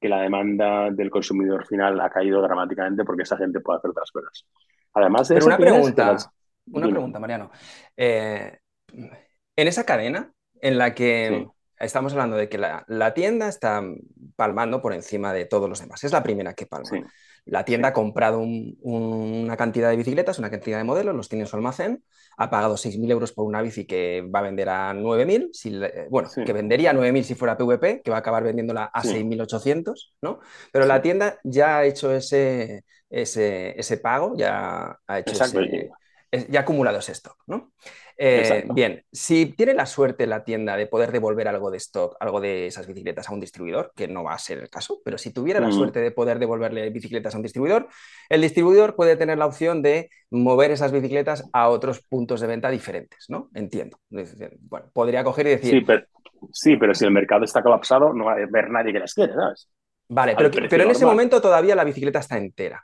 que la demanda del consumidor final ha caído dramáticamente porque esa gente puede hacer otras cosas. Además de Pero una pregunta, una pregunta, Mariano. Eh, en esa cadena en la que estamos hablando de que la, la, tienda está palmando por encima de todos los demás, es la primera que palma. La tienda ha comprado una cantidad de bicicletas, una cantidad de modelos, los tiene en su almacén, ha pagado 6.000 euros por una bici que va a vender a 9.000, si, bueno, que vendería a 9.000 si fuera PVP, que va a acabar vendiéndola a 6.800, ¿no? Pero la tienda ya ha hecho ese, ese, ese pago, ya ha hecho ese, ya ha acumulado ese stock, ¿no? Eh, bien, si tiene la suerte la tienda de poder devolver algo de stock, algo de esas bicicletas a un distribuidor, que no va a ser el caso, pero si tuviera la suerte de poder devolverle bicicletas a un distribuidor, el distribuidor puede tener la opción de mover esas bicicletas a otros puntos de venta diferentes, ¿no? Entiendo. Bueno, podría coger y decir... Sí, pero, sí, pero si el mercado está colapsado, no va a haber nadie que las quiera, ¿sabes? Vale, pero, pero en ese momento todavía la bicicleta está entera.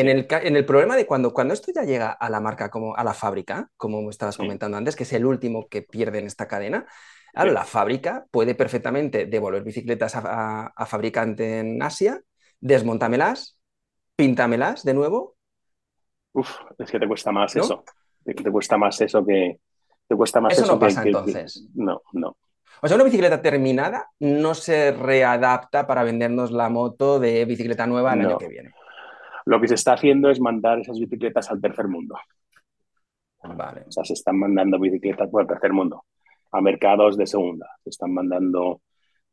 En el, en el, problema de cuando, cuando esto ya llega a la marca, como a la fábrica, como estabas comentando antes, que es el último que pierde en esta cadena, la fábrica puede perfectamente devolver bicicletas a, a, fabricante en Asia, desmontamelas, píntamelas de nuevo. Uf, es que te cuesta más eso. Te, cuesta más eso que. Te cuesta más eso, eso no pasa entonces. no, no. O sea, una bicicleta terminada no se readapta para vendernos la moto de bicicleta nueva el año que viene. Lo que se está haciendo es mandar esas bicicletas al tercer mundo. Vale. O sea, se están mandando bicicletas por el tercer mundo, a mercados de segunda. Se están mandando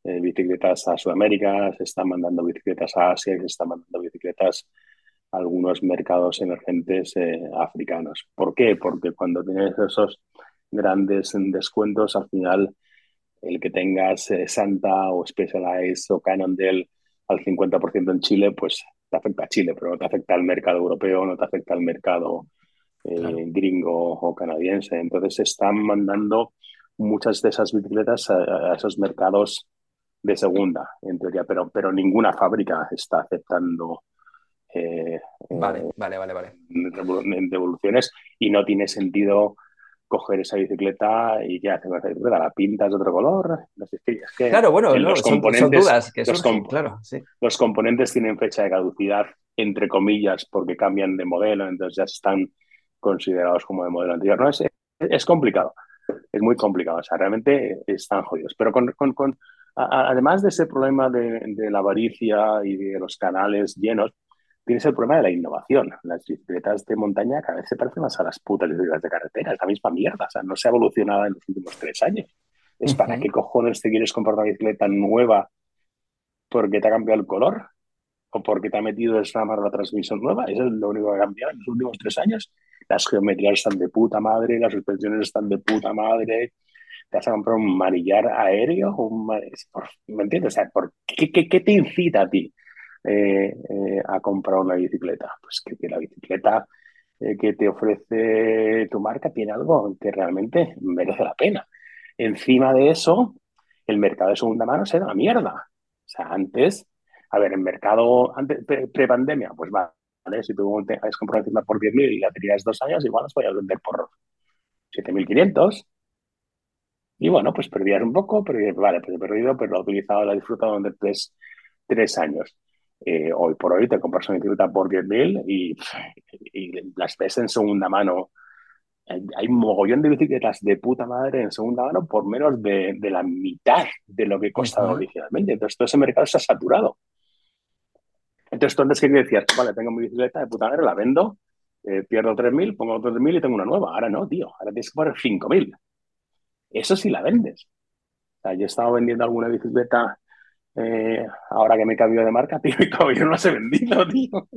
eh, bicicletas a Sudamérica, se están mandando bicicletas a Asia, se están mandando bicicletas a algunos mercados emergentes eh, africanos. ¿Por qué? Porque cuando tienes esos grandes descuentos, al final el que tengas eh, Santa o Specialized o Cannondale al 50% en Chile, pues te afecta a Chile, pero no te afecta al mercado europeo, no te afecta al mercado eh, gringo o canadiense. Entonces se están mandando muchas de esas bicicletas a, esos mercados de segunda, en teoría, pero, pero ninguna fábrica está aceptando eh, vale, vale, vale, vale. devoluciones y no tiene sentido coger esa bicicleta y ¿qué haces con esa bicicleta? ¿La pintas de otro color? No sé, es que claro, bueno, los componentes, dudas que los, claro, los componentes tienen fecha de caducidad, entre comillas, porque cambian de modelo, entonces ya están considerados como de modelo anterior. No, es, es complicado, es muy complicado, o sea, realmente están jodidos. Pero con, con, con además de ese problema de, de la avaricia y de los canales llenos, tienes el problema de la innovación. Las bicicletas de montaña cada vez se parecen más a las putas bicicletas de carretera, es la misma mierda, o sea, no se ha evolucionado en los últimos tres años. Es para qué cojones te quieres comprar una bicicleta nueva porque te ha cambiado el color o porque te ha metido el SRAM la transmisión nueva. Eso es lo único que ha cambiado en los últimos tres años. Las geometrías están de puta madre, las suspensiones están de puta madre. Te has comprado un manillar aéreo, un... ¿me entiendes? O sea, ¿por qué, qué, qué te incita a ti eh, eh, a comprar una bicicleta? Pues que, la bicicleta eh, que te ofrece tu marca tiene algo que realmente merece la pena. Encima de eso, el mercado de segunda mano se da la mierda. O sea, antes, a ver, el mercado pre-pandemia, pues vale, si tú has comprado una por 10.000 y la tenías dos años, igual las podías vender por 7.500. Y bueno, pues perdías un poco, pero vale, pues he perdido, pero lo he utilizado, lo he disfrutado durante tres años. Eh, hoy por hoy te compras una bicicleta por 10.000 y, y las ves en segunda mano. Hay un mogollón de bicicletas de puta madre en segunda mano por menos de, de la mitad de lo que costaba originalmente. Entonces todo ese mercado está saturado. Entonces tú antes que decías, vale, tengo mi bicicleta de puta madre, la vendo, eh, pierdo 3.000, pongo otros 3.000 y tengo una nueva. Ahora no, tío, ahora tienes que poner 5.000. Eso sí la vendes. O sea, yo he estado vendiendo alguna bicicleta eh, ahora que me cambio de marca, tío, y todavía no las he vendido, tío.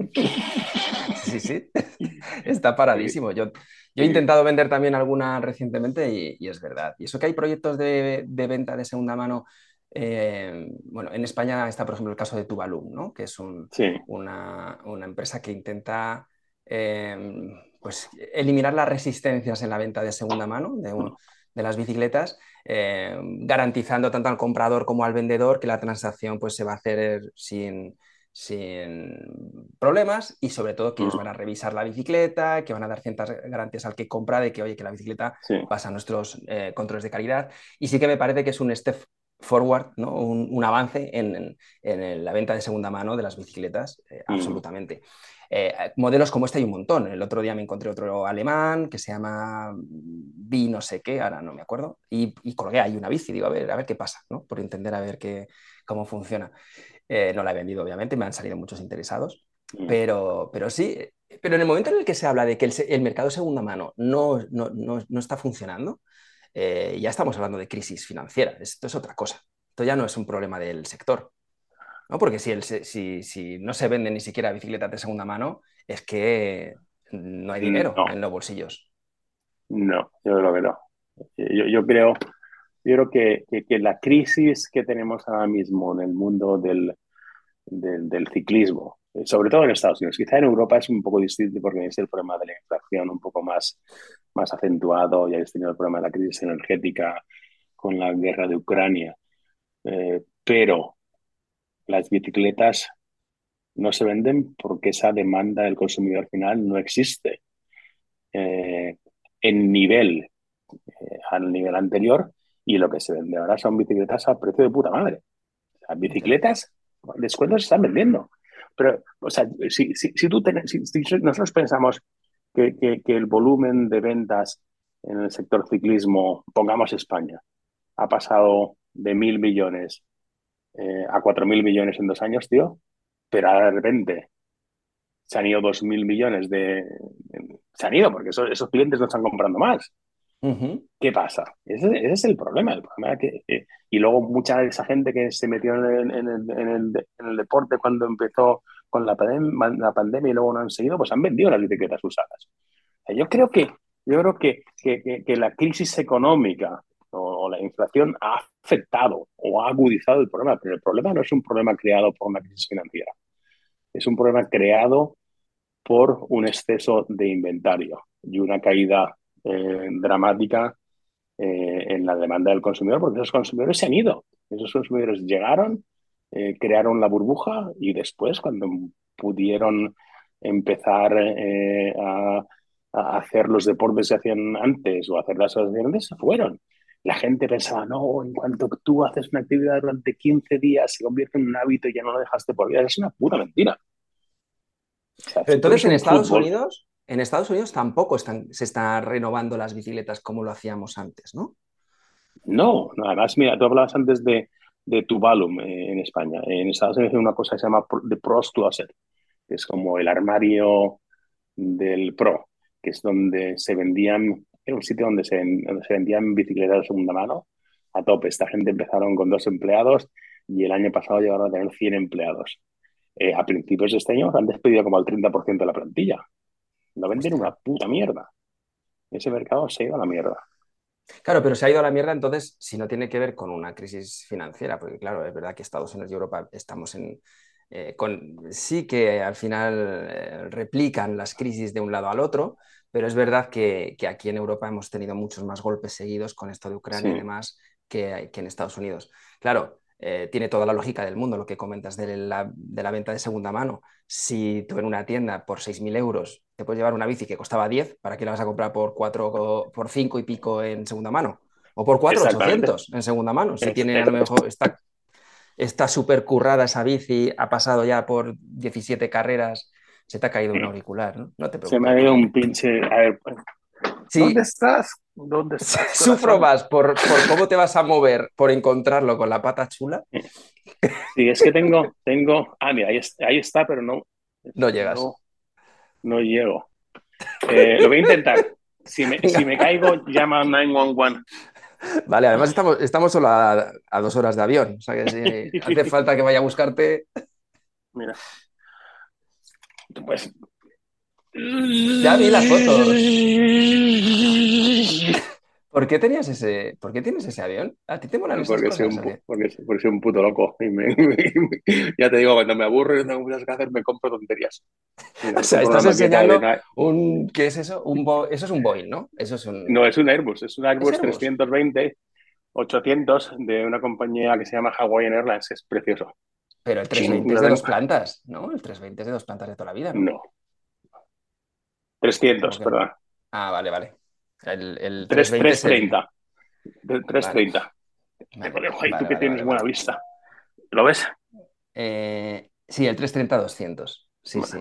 Sí, sí, está paradísimo. Yo, yo he intentado vender también alguna recientemente y, es verdad. Y eso que hay proyectos de, venta de segunda mano. Eh, bueno, en España está, por ejemplo, el caso de Tuvalum, ¿no? que es una, empresa que intenta eh, pues, eliminar las resistencias en la venta de segunda mano de, de las bicicletas eh, garantizando tanto al comprador como al vendedor que la transacción pues, se va a hacer sin, sin problemas y sobre todo que ellos van a revisar la bicicleta, que van a dar ciertas garantías al que compra de que, oye, que la bicicleta pasa nuestros eh, controles de calidad. Y sí que me parece que es un step forward, ¿no? un, avance en, la venta de segunda mano de las bicicletas, eh, mm. absolutamente. Eh, modelos como este hay un montón. El otro día me encontré otro alemán que se llama B no sé qué, ahora no me acuerdo, y, colgué ahí una bici, digo, a ver, a ver qué pasa, ¿no? por entender a ver qué, cómo funciona. Eh, no la he vendido, obviamente, me han salido muchos interesados, mm. pero, pero sí, pero en el momento en el que se habla de que el, mercado de segunda mano no, no, no, está funcionando, eh, ya estamos hablando de crisis financiera, esto es otra cosa, esto ya no es un problema del sector, ¿no? Porque si, el, si, si, no se venden ni siquiera bicicletas de segunda mano, es que no hay dinero en los bolsillos. No, yo creo que no. Yo, creo, yo creo que, que, la crisis que tenemos ahora mismo en el mundo del, del, ciclismo, sobre todo en Estados Unidos, quizá en Europa es un poco distinto porque es el problema de la inflación un poco más, más acentuado, ya habéis tenido el problema de la crisis energética con la guerra de Ucrania. Eh, pero las bicicletas no se venden porque esa demanda del consumidor final no existe eh, en nivel, eh, al nivel anterior, y lo que se vende ahora son bicicletas a precio de puta madre. Las bicicletas, descuentos se están vendiendo. Pero, o sea, si, si, tú si, nosotros pensamos que, que, el volumen de ventas en el sector ciclismo, pongamos España, ha pasado de mil millones eh, a 4.000 millones en dos años, tío, pero ahora de repente se han ido 2.000 millones de... Se han ido porque esos, clientes no están comprando más. ¿Qué pasa? Ese, es el problema. Eh, y luego mucha de esa gente que se metió en el, deporte cuando empezó con la, pandemia y luego no han seguido, pues han vendido las bicicletas usadas. Yo creo que, yo creo que, que, que la crisis económica o, la inflación ha afectado o ha agudizado el problema, pero el problema no es un problema creado por una crisis financiera, es un problema creado por un exceso de inventario y una caída eh, dramática eh, en la demanda del consumidor, porque esos consumidores se han ido. Esos consumidores llegaron, eh, crearon la burbuja y después, cuando pudieron empezar a a hacer los deportes que hacían antes o hacer las asociaciones, se fueron. La gente pensaba, no, en cuanto tú haces una actividad durante 15 días, se convierte en un hábito y ya no lo dejaste por vida. Es una pura mentira. Pero entonces en Estados Unidos, en Estados Unidos tampoco están, se están renovando las bicicletas como lo hacíamos antes, ¿no? No, además, mira, tú hablabas antes de, de Tuvalu eh, en España. En Estados Unidos hay una cosa que se llama The Pro's Closet, que es como el armario del pro, que es donde se vendían, era un sitio donde se, vendían bicicletas de segunda mano a tope. Esta gente empezaron con dos empleados y el año pasado llegaron a tener 100 empleados. Eh, a principios de este año han despedido como el 30% de la plantilla. No venden una puta mierda. Ese mercado se ha ido a la mierda. Claro, pero se ha ido a la mierda entonces si no tiene que ver con una crisis financiera, porque claro, es verdad que Estados Unidos y Europa estamos en... Eh, con, sí que al final eh, replican las crisis de un lado al otro, pero es verdad que, aquí en Europa hemos tenido muchos más golpes seguidos con esto de Ucrania y demás que, que en Estados Unidos. Claro, eh, tiene toda la lógica del mundo lo que comentas de la, de la, venta de segunda mano. Si tú en una tienda por 6.000 euros te puedes llevar una bici que costaba 10, ¿para qué la vas a comprar por 4, por 5 y pico en segunda mano? O por 4.800 en segunda mano. Si tiene a lo mejor, está, está súper currada esa bici, ha pasado ya por 17 carreras, se te ha caído un auricular, ¿no? No te preocupes. Se me ha ido un pinche... A ver, ¿Dónde estás? ¿Dónde estás? Sufro más por, cómo te vas a mover, por encontrarlo con la pata chula. Sí, es que tengo, tengo. Ah, mira, ahí, está, pero no. No llegas. No, llego. Eh, lo voy a intentar. Si me, si me caigo, llama 911. Vale, además estamos, estamos solo a, dos horas de avión. O sea que si hace falta que vaya a buscarte. Mira. Pues ya vi las fotos. ¿Por qué tenías ese, ¿por qué tienes ese avión? ¿A ti te molan esas porque cosas? Soy un, porque, soy un puto loco. ya te digo, cuando me aburro y no tengo muchas que hacer, me compro tonterías. o sea, estás enseñando un... ¿Qué es eso? Un Eso es un Boeing, ¿no? Eso es un... No, es un Airbus. Es un Airbus, 320, 800 de una compañía que se llama Hawaiian Airlines. Es precioso. Pero el 320 es de dos plantas, ¿no? El 320 es de dos plantas de toda la vida, ¿no? No, 300, perdón. Ah, vale, vale. El, el 330. 330. Vale. Te ahí, tú que tienes buena vista. ¿Lo ves? Eh, sí, el 330-200. Sí, sí.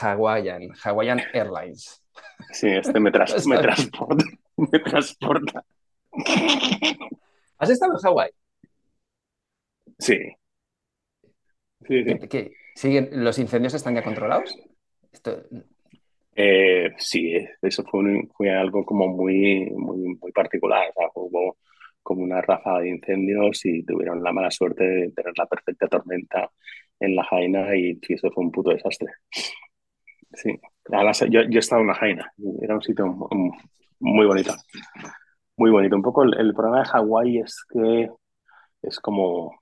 Hawaiian, Hawaiian Airlines. Sí, este me, me transporta. Me transporta. ¿Has estado en Hawái? Sí. sí, sí. ¿Siguen, ¿Los incendios están ya controlados? Eh, sí, eso fue, fue, algo como muy, muy, muy particular. hubo como una ráfaga de incendios y tuvieron la mala suerte de tener la perfecta tormenta en la Jaina y eso fue un puto desastre. Sí, yo, yo estaba en la Jaina, era un sitio muy bonito. Muy bonito. Un poco el, problema de Hawái es que es como,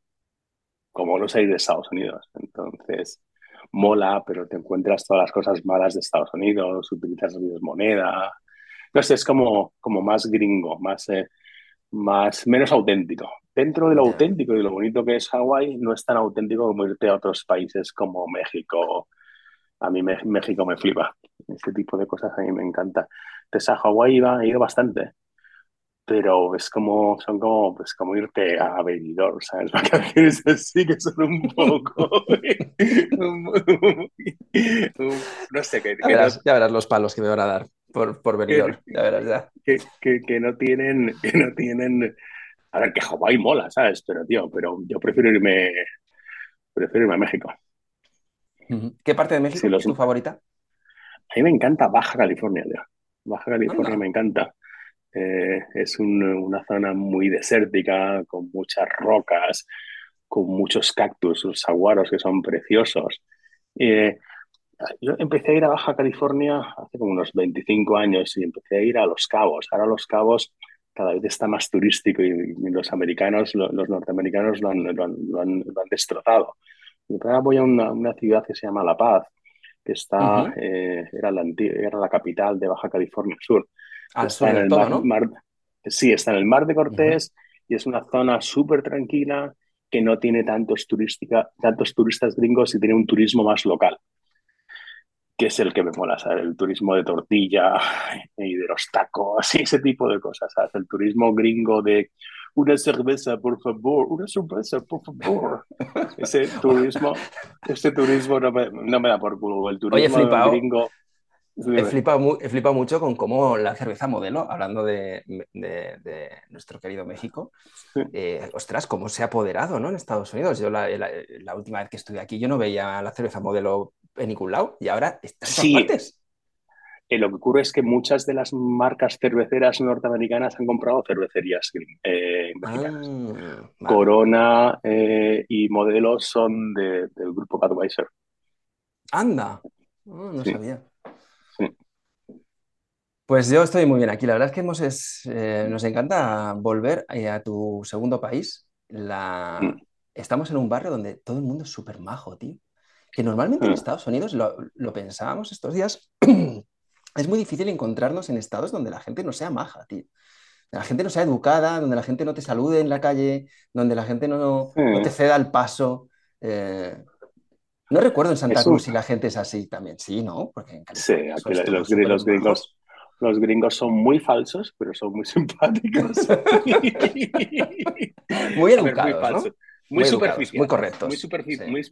como los hay de Estados Unidos. Entonces, mola, pero te encuentras todas las cosas malas de Estados Unidos, utilizas moneda. No sé, es como, como más gringo, más, eh, más, menos auténtico. Dentro de lo auténtico y lo bonito que es Hawái, no es tan auténtico como irte a otros países como México. A mí México me flipa. Este tipo de cosas a mí me encanta. Entonces a Hawái he ido bastante pero es como, son como, pues como irte a Benidorm, ¿sabes? Vacaciones así que son un poco, no sé, qué ya, verás, los palos que me van a dar por, por Benidorm, ya verás, ya. Que, que, que, no tienen, que no tienen, a ver, que Hawái mola, ¿sabes? Pero, tío, pero yo prefiero irme, prefiero irme a México. ¿Qué parte de México es tu favorita? A mí me encanta Baja California, tío. Baja California me encanta. Eh, es una zona muy desértica, con muchas rocas, con muchos cactus, los saguaros que son preciosos. Eh, yo empecé a ir a Baja California hace como unos 25 años y empecé a ir a Los Cabos. Ahora Los Cabos cada vez está más turístico y, los americanos, los norteamericanos lo han, lo han, destrozado. Y ahora voy a una, una, ciudad que se llama La Paz, que está, eh, era, la, era la capital de Baja California Sur está en el mar, sí, está en el Mar de Cortés y es una zona súper tranquila que no tiene tantos, turística, tantos turistas gringos y tiene un turismo más local. que es el que me mola, ¿sabes? El turismo de tortilla y de los tacos y ese tipo de cosas, ¿sabes? El turismo gringo de una cerveza, por favor, una cerveza, por favor. Ese turismo, ese turismo no me, no me da por culo. El turismo Oye, gringo He flipado, he flipado, mucho con cómo la cerveza modelo, hablando de, de, nuestro querido México, eh, ostras, cómo se ha apoderado ¿no? en Estados Unidos. Yo la, la, última vez que estuve aquí yo no veía la cerveza modelo en ningún lado y ahora está en sí. partes. Eh, lo que ocurre es que muchas de las marcas cerveceras norteamericanas han comprado cervecerías eh, mexicanas. Ah, Corona y Modelo son del grupo Budweiser. Anda, oh, no sabía. Pues yo estoy muy bien aquí. La verdad es que hemos eh, nos encanta volver eh, a tu segundo país. La... Mm. Estamos en un barrio donde todo el mundo es súper majo, tío. Que normalmente en mm. Estados Unidos, lo, lo pensábamos estos días, es muy difícil encontrarnos en estados donde la gente no sea maja, tío. La gente no sea educada, donde la gente no te salude en la calle, donde la gente no, no, te ceda el paso. Eh, no recuerdo en Santa Cruz si la gente es así también. Sí, ¿no? Porque en sí, aquí los, los, gringos, los gringos son muy falsos, pero son muy simpáticos. muy educados, muy, superficiales. Muy correctos.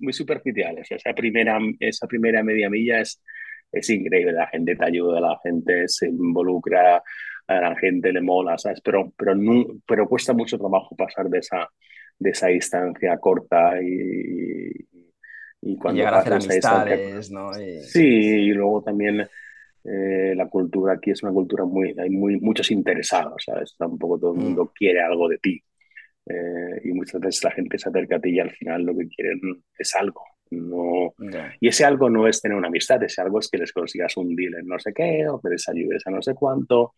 Muy, superficiales. Esa primera, esa primera media milla es, es increíble. La gente te ayuda, la gente se involucra, a la gente le mola, ¿sabes? Pero, pero, no, pero cuesta mucho trabajo pasar de esa, de esa distancia corta y, y cuando llegar a hacer amistades, ¿no? Sí, y luego también eh, la cultura aquí es una cultura muy, hay muy, muchos interesados, ¿sabes? Tampoco todo el mm. mundo quiere algo de ti. Eh, y muchas veces la gente se acerca a ti y al final lo que quieren es algo. No... Y ese algo no es tener una amistad, ese algo es que les consigas un deal en no sé qué, o que les ayudes a no sé cuánto,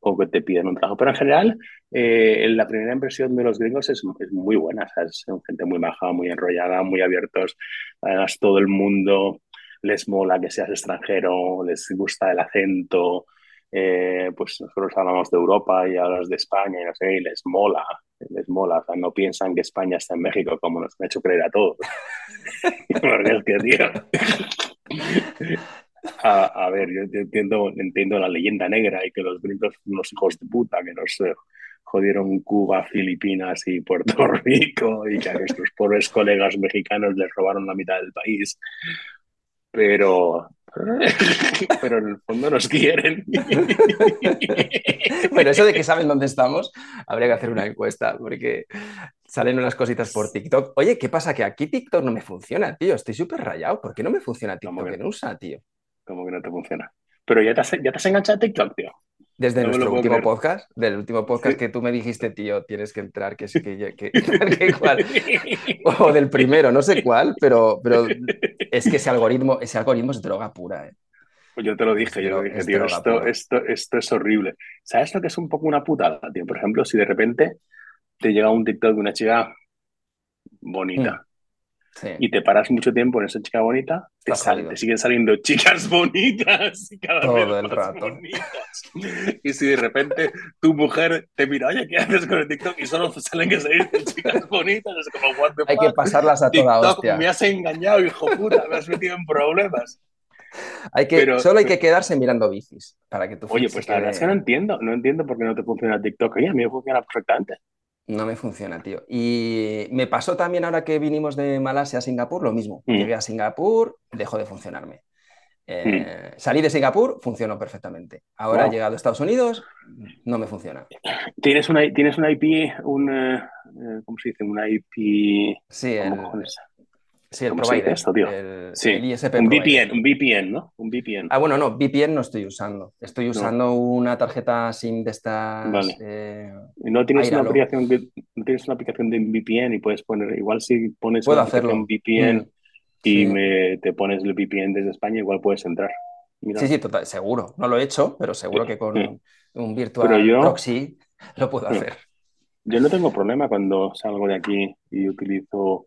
o que te piden un trabajo. Pero en general, eh, la primera impresión de los gringos es, es muy buena, ¿sabes? Son gente muy maja, muy enrollada, muy abiertos. Además, todo el mundo les mola que seas extranjero, les gusta el acento, eh, pues nosotros hablamos de Europa y hablas de España y no sé, y les mola, les mola, o sea, no piensan que España está en México como nos han hecho creer a todos. Porque es que, tío, a, ver, yo, entiendo, entiendo la leyenda negra y que los gringos unos hijos de puta que nos eh, jodieron Cuba, Filipinas y Puerto Rico y que a nuestros pobres colegas mexicanos les robaron la mitad del país pero, pero en el fondo nos quieren. bueno, eso de que saben dónde estamos, habría que hacer una encuesta, porque salen unas cositas por TikTok. Oye, ¿qué pasa? Que aquí TikTok no me funciona, tío. Estoy súper rayado. ¿Por qué no me funciona TikTok? Que no usa, tío. ¿Cómo que no te funciona? Pero ya te has, ya te has enganchado a TikTok, tío. Desde nuestro último podcast, del último podcast que tú me dijiste, tío, tienes que entrar, que sí, que, que, O del primero, no sé cuál, pero, pero es que ese algoritmo, ese algoritmo es droga pura. ¿eh? Pues yo te lo dije, yo lo dije, tío, esto, esto, esto, es horrible. ¿Sabes lo que es un poco una putada, tío? Por ejemplo, si de repente te llega un TikTok de una chica bonita. Y te paras mucho tiempo en esa chica bonita, te, siguen saliendo chicas bonitas y cada Todo vez el más rato. bonitas. Y si de repente tu mujer te mira, oye, ¿qué haces con el TikTok? Y solo salen que salir chicas bonitas, es como, what the Hay que pasarlas a toda TikTok, hostia. me has engañado, hijo puta, me has metido en problemas. Hay que, solo hay que quedarse mirando bicis para que tú Oye, pues la verdad es que no entiendo, no entiendo por qué no te funciona TikTok. Oye, a mí me funciona perfectamente. No me funciona, tío. Y me pasó también ahora que vinimos de Malasia a Singapur, lo mismo. Mm. Llegué a Singapur, dejó de funcionarme. Eh, mm. Salí de Singapur, funcionó perfectamente. Ahora he llegado a Estados Unidos, no me funciona. ¿Tienes una, ¿tienes una IP, un, eh, eh, ¿cómo se dice? Una IP... Sí, el, Sí, el provider. Esto, tío? El, sí. ISP un VPN, un VPN, ¿no? Un VPN. Ah, bueno, no, VPN no estoy usando. Estoy usando una tarjeta SIM de estas. Vale. Eh, ¿Y no tienes, una aplicación de, no tienes una aplicación de VPN y puedes poner, igual si pones Puedo una hacerlo. VPN mm. y me, te pones el VPN desde España, igual puedes entrar. Sí, sí, total, seguro. No lo he hecho, pero seguro que con un virtual proxy lo puedo hacer. Yo no tengo problema cuando salgo de aquí y utilizo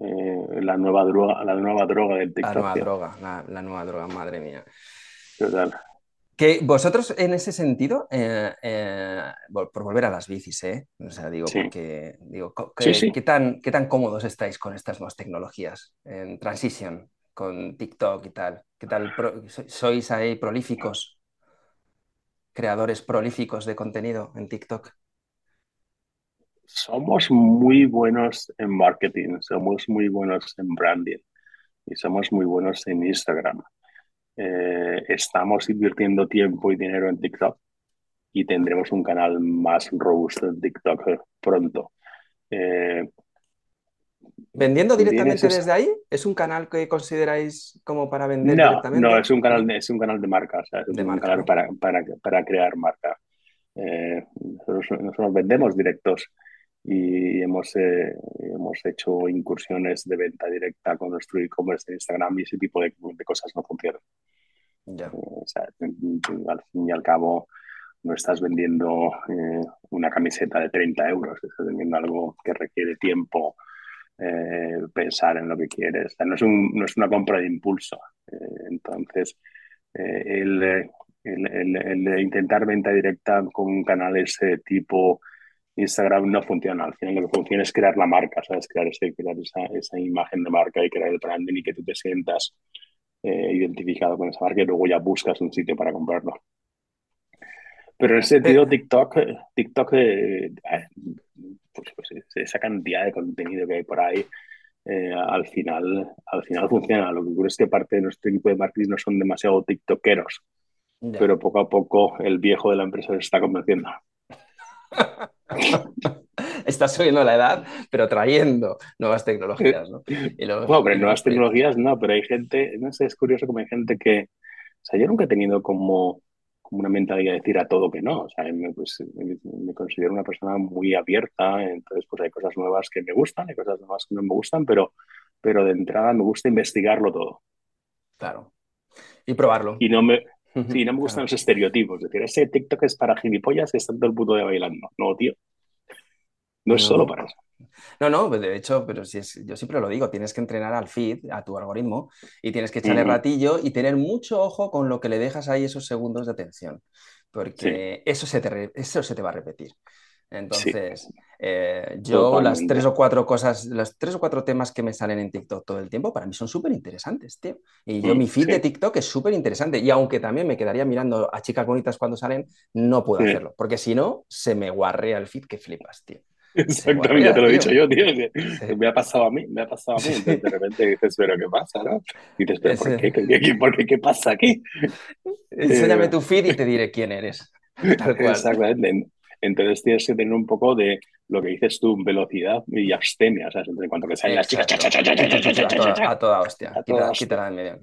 eh, la nueva droga, la nueva droga del TikTok. La nueva droga, la, nueva droga, madre mía. Total. Que vosotros en ese sentido, eh, eh, por volver a las bicis, ¿eh? O sea, digo, porque digo, ¿qué, tan, ¿qué tan cómodos estáis con estas nuevas tecnologías en Transition? con TikTok y tal? ¿Qué tal? ¿Sois ahí prolíficos? Creadores prolíficos de contenido en TikTok. Somos muy buenos en marketing, somos muy buenos en branding y somos muy buenos en Instagram. Eh, estamos invirtiendo tiempo y dinero en TikTok y tendremos un canal más robusto en TikTok pronto. Eh, ¿Vendiendo directamente desde ahí? ¿Es un canal que consideráis como para vender no, directamente? No, es un canal, es un canal de marca, es un canal para, para, para, crear marca. Eh, nosotros, vendemos directos y hemos, eh, hemos hecho incursiones de venta directa con nuestro e-commerce en Instagram y ese tipo de, cosas no funcionan. Ya. Eh, al fin y al cabo, no estás vendiendo una camiseta de 30 euros, estás vendiendo algo que requiere tiempo, eh, pensar en lo que quieres. no, es un, no, es una compra de impulso. Eh, entonces, eh, el, el, el, intentar venta directa con canales tipo Instagram no funciona. Al final lo que funciona es crear la marca, ¿sabes? Crear, ese, crear esa, esa imagen de marca y crear el branding y que tú te sientas identificado con esa marca y luego ya buscas un sitio para comprarlo. Pero en ese sentido, TikTok, TikTok pues, pues, esa cantidad de contenido que hay por ahí, eh, al, final, al final funciona. Lo que ocurre es que parte de nuestro equipo de marketing no son demasiado tiktokeros, pero poco a poco el viejo de la empresa se está convenciendo. Estás subiendo la edad, pero trayendo nuevas tecnologías, ¿no? bueno, pero nuevas tecnologías no, pero hay gente, no sé, es curioso como hay gente que, o sea, yo nunca he tenido como como una mentalidad de decir a todo que no. O sea, me, pues, me, considero una persona muy abierta, entonces pues hay cosas nuevas que me gustan, hay cosas nuevas que no me gustan, pero, pero de entrada me gusta investigarlo todo. Claro. Y probarlo. Y no me, sí, no me gustan los estereotipos. Es decir, ese TikTok es para gilipollas que están todo el puto de bailando. No, tío. No es solo para eso. No, no, de hecho, pero si es, yo siempre lo digo, tienes que entrenar al feed, a tu algoritmo, y tienes que echarle ratillo y tener mucho ojo con lo que le dejas ahí esos segundos de atención, porque eso, se te, eso se te va a repetir. Entonces, eh, yo las tres o cuatro cosas, los tres o cuatro temas que me salen en TikTok todo el tiempo, para mí son súper interesantes, tío. Y yo, mm, mi feed de TikTok es súper interesante. Y aunque también me quedaría mirando a chicas bonitas cuando salen, no puedo hacerlo, porque si no, se me guarrea el feed que flipas, tío. Exactamente, ya te lo he dicho yo, tío. Me ha pasado a mí, me ha pasado a mí. Entonces de repente dices, pero ¿qué pasa? ¿no? Y dices, pero ¿por qué? ¿Qué, por qué? ¿Qué pasa aquí? Enséñame eh, tu feed y te diré quién eres. Exactamente. Entonces tienes que tener un poco de lo que dices tú, velocidad y abstemia, ¿sabes? En cuanto que salen las chicas, a toda hostia, quítala de medio.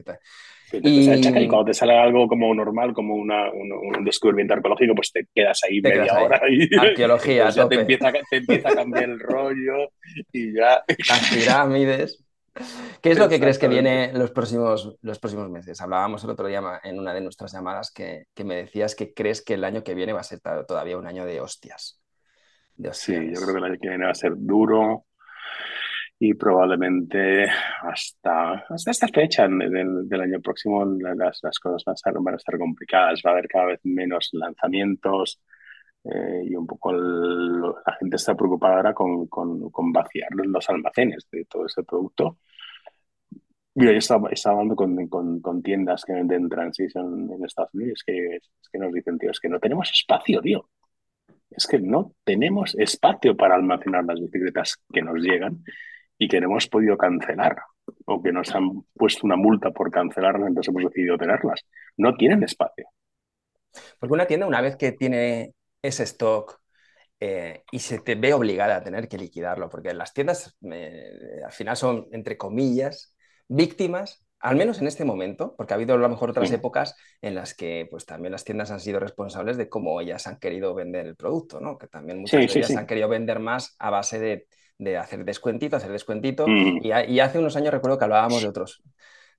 Y... cuando te sale algo como normal, como una, un, descubrimiento arqueológico, pues te quedas ahí media hora. Y, Arqueología, pues te, empieza, te empieza a cambiar el rollo y ya. Las pirámides. ¿Qué es lo que crees que viene los próximos, los próximos meses? Hablábamos el otro día en una de nuestras llamadas que, que, me decías que crees que el año que viene va a ser todavía un año de hostias. De Sí, yo creo que el año que viene va a ser duro, y probablemente hasta, hasta esta fecha del, del año próximo las, las cosas van a, estar, van a, estar, complicadas, va a haber cada vez menos lanzamientos eh, y un poco la gente está preocupada ahora con, con, con, vaciar los almacenes de todo ese producto. Yo estaba, estaba hablando con, con, con, tiendas que venden Transition en Estados Unidos que, es que nos dicen, tío, es que no tenemos espacio, tío. Es que no tenemos espacio para almacenar las bicicletas que nos llegan y que no hemos podido cancelar o que nos han puesto una multa por cancelarlas, entonces hemos decidido tenerlas. No tienen espacio. Porque una tienda, una vez que tiene ese stock eh, y se te ve obligada a tener que liquidarlo, porque las tiendas eh, al final son, entre comillas, víctimas, al menos en este momento, porque ha habido a lo mejor otras épocas en las que pues también las tiendas han sido responsables de cómo ellas han querido vender el producto, ¿no? Que también muchas de ellas han querido vender más a base de de hacer descuentito, hacer descuentito. Mm. Y, hace unos años recuerdo que hablábamos de, otros,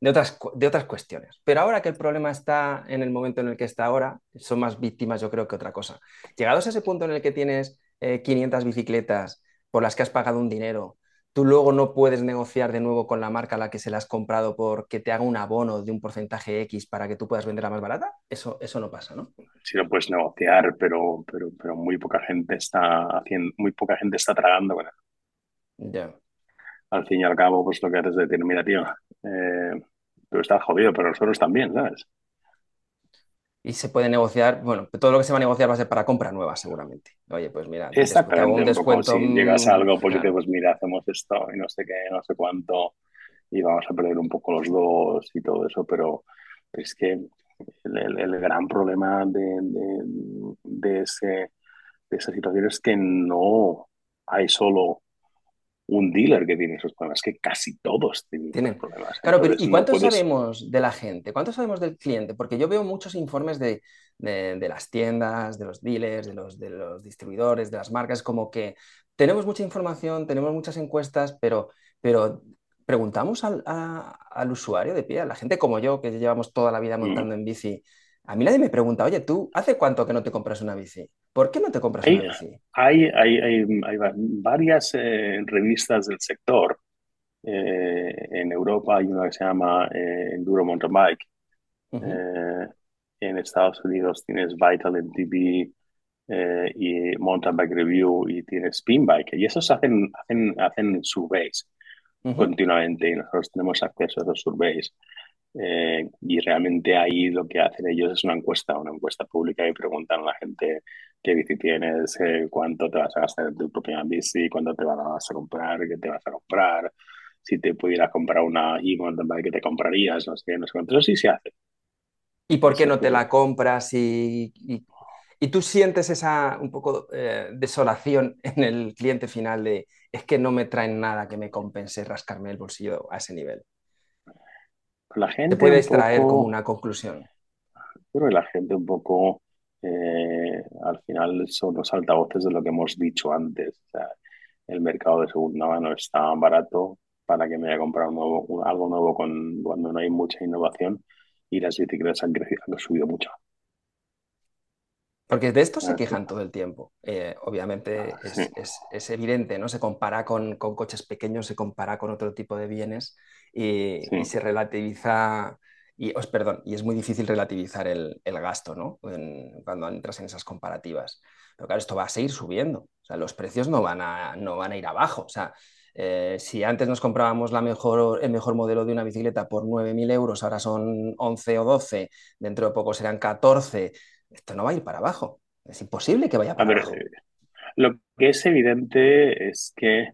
de, otras, de otras cuestiones. Pero ahora que el problema está en el momento en el que está ahora, son más víctimas yo creo que otra cosa. Llegados a ese punto en el que tienes 500 eh, bicicletas por las que has pagado un dinero, tú luego no puedes negociar de nuevo con la marca a la que se la has comprado por que te haga un abono de un porcentaje X para que tú puedas venderla más barata? Eso, eso no pasa, ¿no? Sí, lo puedes negociar, pero, pero, pero muy poca gente está haciendo, muy poca gente está tragando ya. Al fin y al cabo, pues lo que haces es decir, mira, tío, eh, pero estás jodido, pero nosotros también, ¿sabes? y se puede negociar, bueno, todo lo que se va a negociar va a ser para compra nueva, seguramente. Oye, pues mira, Exactamente, un descuento. si llegas a algo, pues pues mira, hacemos esto y no sé qué, no sé cuánto, y vamos a perder un poco los dos y todo eso, pero es que el, gran problema de, de, ese, de esa situación es que no hay solo un dealer que tiene esos problemas, que casi todos tienen, problemas. Claro, pero ¿y cuánto sabemos de la gente? ¿Cuánto sabemos del cliente? Porque yo veo muchos informes de, de, las tiendas, de los dealers, de los, de los distribuidores, de las marcas, como que tenemos mucha información, tenemos muchas encuestas, pero, pero preguntamos al, al usuario de pie, a la gente como yo, que llevamos toda la vida mm. montando en bici, a mí nadie me pregunta, oye, ¿tú hace cuánto que no te compras una bici? ¿Por qué no te compras una bici? Hay, hay, hay, varias eh, revistas del sector. Eh, en Europa hay una que se llama eh, Enduro Mountain Bike. en Estados Unidos tienes Vital MTB y Mountain Bike Review y tienes Spin Bike. Y esos hacen, hacen, hacen surveys continuamente y nosotros tenemos acceso a esos surveys. Eh, y realmente ahí lo que hacen ellos es una encuesta, una encuesta pública y preguntan a la gente qué bici tienes, eh, cuánto te vas a gastar en tu propia bici, cuándo te vas a comprar, qué te vas a comprar, si te pudieras comprar una e-mountain bike que te comprarías, no sé no sé cuánto. Eso sí se hace. ¿Y por qué no te la compras y, y, tú sientes esa un poco eh, desolación en el cliente final de es que no me traen nada que me compense rascarme el bolsillo a ese nivel? La gente Te puedes traer como una conclusión. Pero la gente un poco, eh, al final, son los altavoces de lo que hemos dicho antes. el mercado de segunda mano está barato para que me haya comprado nuevo, algo nuevo con, cuando no hay mucha innovación y las bicicletas han crecido, han subido mucho. Porque de esto se quejan todo el tiempo. Eh, obviamente ah, es, evidente, ¿no? Se compara con, coches pequeños, se compara con otro tipo de bienes y, se relativiza, y, perdón, y es muy difícil relativizar el, gasto, ¿no? cuando entras en esas comparativas. Pero claro, esto va a seguir subiendo. O sea, los precios no van a, no van a ir abajo. O sea, eh, si antes nos comprábamos la mejor, el mejor modelo de una bicicleta por 9.000 euros, ahora son 11 o 12, dentro de poco serán 14 esto no va a ir para abajo. Es imposible que vaya para abajo. Eh, lo que es evidente es que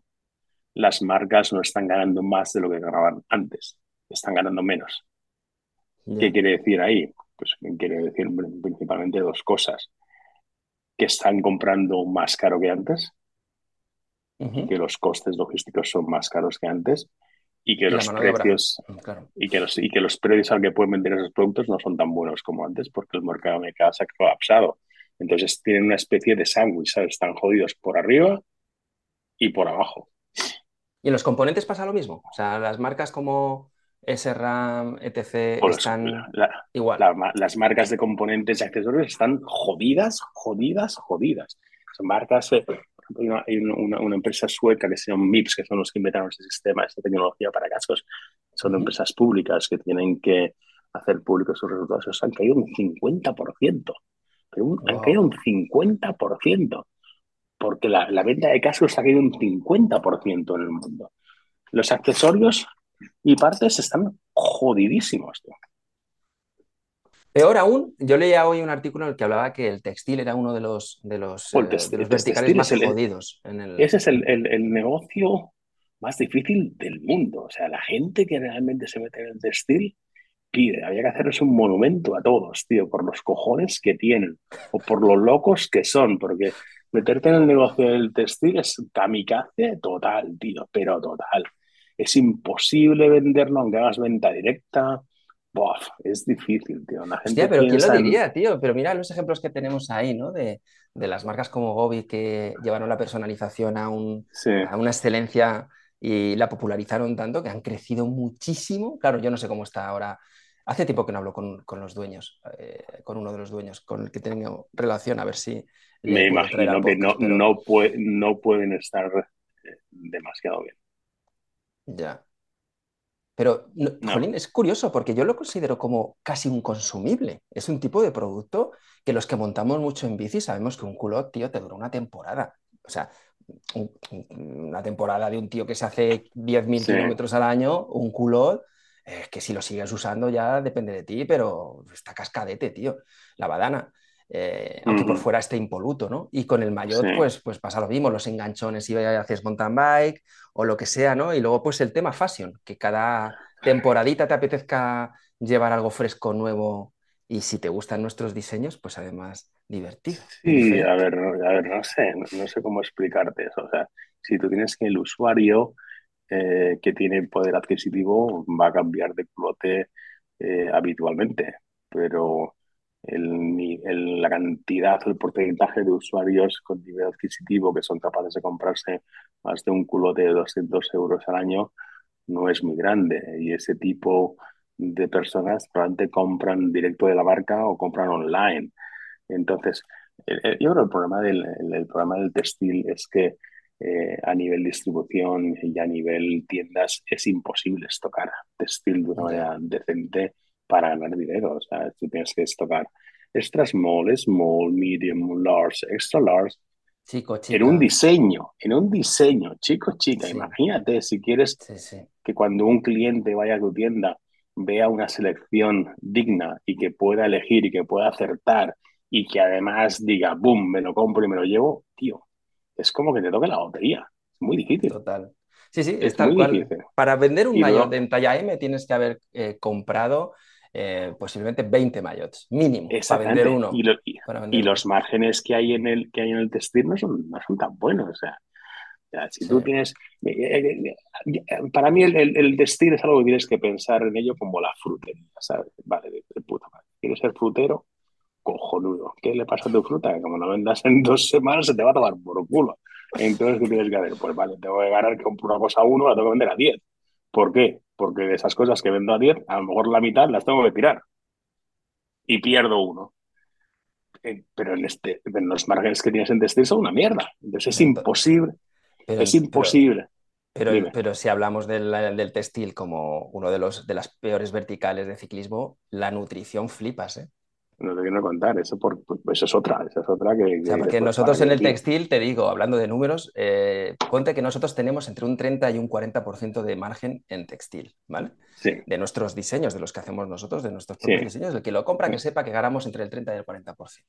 las marcas no están ganando más de lo que ganaban antes, están ganando menos. ¿Qué quiere decir ahí? Pues quiere decir principalmente dos cosas. Que están comprando más caro que antes, que los costes logísticos son más caros que antes y que los precios y, que los, y que los precios al que pueden vender esos productos no son tan buenos como antes porque el mercado de casa ha colapsado. Entonces tienen una especie de sándwich, Están jodidos por arriba y por abajo. ¿Y en los componentes pasa lo mismo? O sea, las marcas como SRAM, etc. Pues, están igual. las marcas de componentes y accesorios están jodidas, jodidas, jodidas. Son marcas, hay una, empresa sueca que se llama MIPS, que son los que inventaron este sistema, esta tecnología para cascos. Son empresas públicas que tienen que hacer públicos sus resultados. Esos han caído un 50%. Pero Han caído un 50%. Porque la, la venta de cascos ha caído un 50% en el mundo. Los accesorios y partes están jodidísimos. Peor aún, yo leía hoy un artículo en el que hablaba que el textil era uno de los, de los, eh, verticales más jodidos. Ese es el, el, negocio más difícil del mundo. O sea, la gente que realmente se mete en el textil pide. Había que hacerles un monumento a todos, tío, por los cojones que tienen o por los locos que son, porque meterte en el negocio del textil es kamikaze total, tío, pero total. Es imposible venderlo aunque hagas venta directa es difícil, tío. La gente pero ¿quién lo diría, tío? Pero mira los ejemplos que tenemos ahí, ¿no? De, las marcas como Gobi que llevaron la personalización a, un, a una excelencia y la popularizaron tanto que han crecido muchísimo. Claro, yo no sé cómo está ahora. Hace tiempo que no hablo con, los dueños, eh, con uno de los dueños, con el que tengo relación, a ver si... Me imagino que no, no, no pueden estar eh, demasiado bien. Ya. Pero, Jolín, es curioso porque yo lo considero como casi un consumible. Es un tipo de producto que los que montamos mucho en bici sabemos que un culot, tío, te dura una temporada. O sea, una temporada de un tío que se hace 10.000 kilómetros al año, un culot, que si lo sigues usando ya depende de ti, pero está cascadete, tío, la badana. Eh, aunque por fuera esté impoluto, ¿no? Y con el maillot, pues, pues pasa lo mismo, los enganchones si haces mountain bike o lo que sea, ¿no? Y luego, pues el tema fashion, que cada temporadita te apetezca llevar algo fresco, nuevo, y si te gustan nuestros diseños, pues además divertido. Sí, a ver, a ver, no sé, no, sé cómo explicarte eso. O sea, si tú tienes que el usuario eh, que tiene poder adquisitivo va a cambiar de culote eh, habitualmente, pero el, la cantidad o el porcentaje de usuarios con nivel adquisitivo que son capaces de comprarse más de un culote de 200 euros al año no es muy grande. Y ese tipo de personas probablemente compran directo de la marca o compran online. Entonces, yo creo que el problema del, el, problema del textil es que eh, a nivel distribución y a nivel tiendas es imposible estocar textil de una manera decente para ganar dinero. O sea, tú tienes que estocar extra small, small, medium, large, extra large. Chico, chica. En un diseño, en un diseño, chico, chica. Imagínate si quieres que cuando un cliente vaya a tu tienda vea una selección digna y que pueda elegir y que pueda acertar y que además diga, boom, me lo compro y me lo llevo, tío, es como que te toque la lotería. Es muy difícil. Total. Sí, sí, es, tal cual. Para vender un mayor en talla M tienes que haber eh, comprado eh, posiblemente 20 mayots, mínimo, para vender uno. Y, los márgenes que hay en el, que hay en el textil no son, no son tan buenos. O sea, si tú tienes. Eh, para mí, el, el, textil es algo que tienes que pensar en ello como la frutería, ¿sabes? Vale, de, puta madre. ¿Quieres ser frutero? Cojonudo. ¿Qué le pasa a tu fruta? Que como la vendas en dos semanas se te va a tomar por culo. Entonces, ¿qué tienes que hacer? Pues vale, tengo que ganar que compro una cosa a uno, la tengo que vender a 10. ¿Por qué? Porque de esas cosas que vendo a 10, a lo mejor la mitad las tengo que tirar. Y pierdo uno. Eh, pero en, este, en los márgenes que tienes en textil son una mierda. Entonces es imposible. es imposible. Pero, pero, si hablamos del, del, textil como uno de, los, de las peores verticales de ciclismo, la nutrición flipas, ¿eh? No te quiero contar, eso, por, pues es otra, esa es otra que... porque nosotros en el textil, te digo, hablando de números, eh, ponte que nosotros tenemos entre un 30 y un 40% de margen en textil, ¿vale? Sí. De nuestros diseños, de los que hacemos nosotros, de nuestros propios diseños, el que lo compra, que sepa que ganamos entre el 30 y el 40%.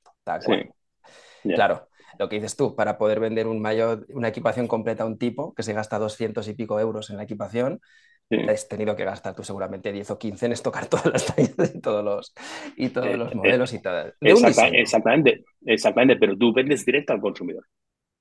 Claro, lo que dices tú, para poder vender un mayor, una equipación completa a un tipo que se gasta 200 y pico euros en la equipación, has tenido que gastar tú seguramente 10 o 15 en estocar todas las tallas y todos los, y todos eh, los eh, modelos y tal. exactamente, exactamente, pero tú vendes directo al consumidor.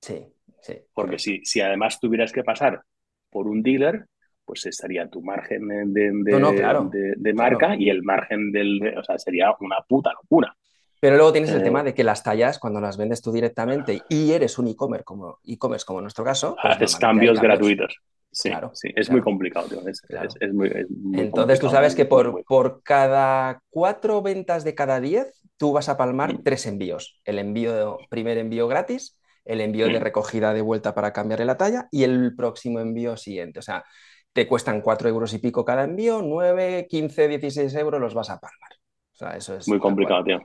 Sí, sí. Porque si, si además tuvieras que pasar por un dealer, pues estaría tu margen de, de, de, marca y el margen del... O sea, sería una puta locura. Pero luego tienes el eh, tema de que las tallas, cuando las vendes tú directamente y eres un e-commerce como, e como en nuestro caso... Pues haces cambios gratuitos. Sí, claro, sí, es muy complicado. Es, muy, Entonces tú sabes que por, por cada cuatro ventas de cada diez, tú vas a palmar mm. tres envíos. El envío, primer envío gratis, el envío de mm. recogida de vuelta para cambiarle la talla y el próximo envío siguiente. O sea, te cuestan cuatro euros y pico cada envío, nueve, quince, dieciséis euros los vas a palmar. O sea, eso es... Muy complicado, tío.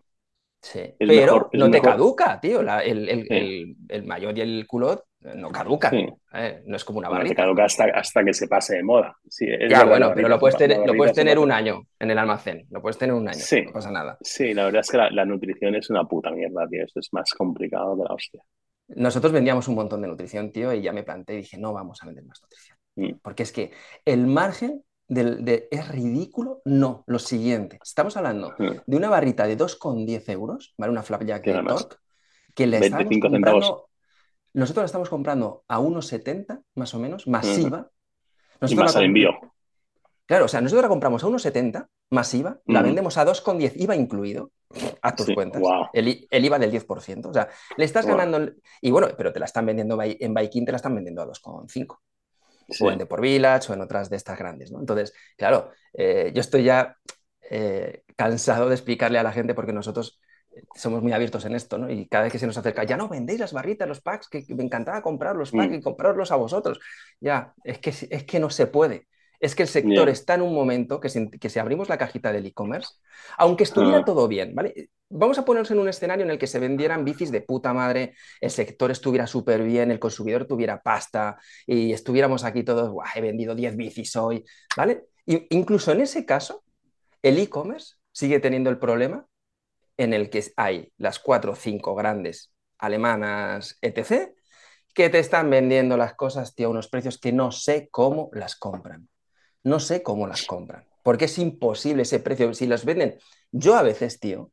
Sí, pero no te caduca, tío. el, el, mayor y el culot no caducan. ¿eh? No es como una barrita. No te caduca hasta, hasta que se pase de moda. Sí, ya, bueno, pero lo puedes tener, lo puedes tener un año en el almacén. Lo puedes tener un año. No pasa nada. Sí, la verdad es que la, nutrición es una puta mierda, tío. Eso es más complicado que la hostia. Nosotros vendíamos un montón de nutrición, tío, y ya me planteé y dije, no vamos a vender más nutrición. Mm. Porque es que el margen de, es ridículo. No, lo siguiente. Estamos hablando de una barrita de 2,10 euros, ¿vale? Una flapjack de Torque, que le estamos comprando, Nosotros la estamos comprando a 1,70 más o menos, masiva. y más al envío. Claro, o sea, nosotros la compramos a 1,70 masiva, la vendemos a 2,10 IVA incluido a tus cuentas. El, IVA del 10%. O sea, le estás ganando. Y bueno, pero te la están vendiendo en Baikin, te la están vendiendo a 2,5 o en por Village o en otras de estas grandes. ¿no? Entonces, claro, eh, yo estoy ya eh, cansado de explicarle a la gente porque nosotros eh, somos muy abiertos en esto, ¿no? Y cada vez que se nos acerca, ya no vendéis las barritas, los packs, que, me encantaba comprar los packs mm. y comprarlos a vosotros. Ya, es que, es que no se puede. Es que el sector está en un momento que si, que si abrimos la cajita del e-commerce, aunque estuviera ah. todo bien, ¿vale? Vamos a ponernos en un escenario en el que se vendieran bicis de puta madre, el sector estuviera súper bien, el consumidor tuviera pasta y estuviéramos aquí todos, he vendido 10 bicis hoy, ¿vale? incluso en ese caso, el e-commerce sigue teniendo el problema en el que hay las cuatro o cinco grandes alemanas, etc., que te están vendiendo las cosas, tío, a unos precios que no sé cómo las compran. No sé cómo las compran. Porque es imposible ese precio. Si los venden, yo a veces, tío,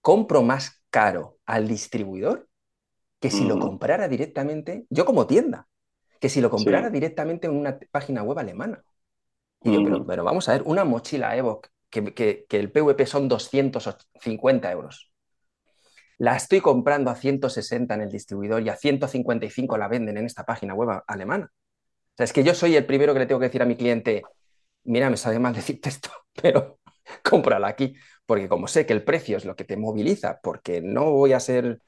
compro más caro al distribuidor que si lo comprara directamente, yo como tienda, que si lo comprara directamente en una página web alemana. Y yo, pero, vamos a ver, una mochila Evoc, que, que, que el PVP son 250 euros la estoy comprando a 160 en el distribuidor y a 155 la venden en esta página web alemana. O sea, es que yo soy el primero que le tengo que decir a mi cliente, mira, me sabe mal decirte esto, pero cómprala aquí, porque como sé que el precio es lo que te moviliza, porque no voy a ser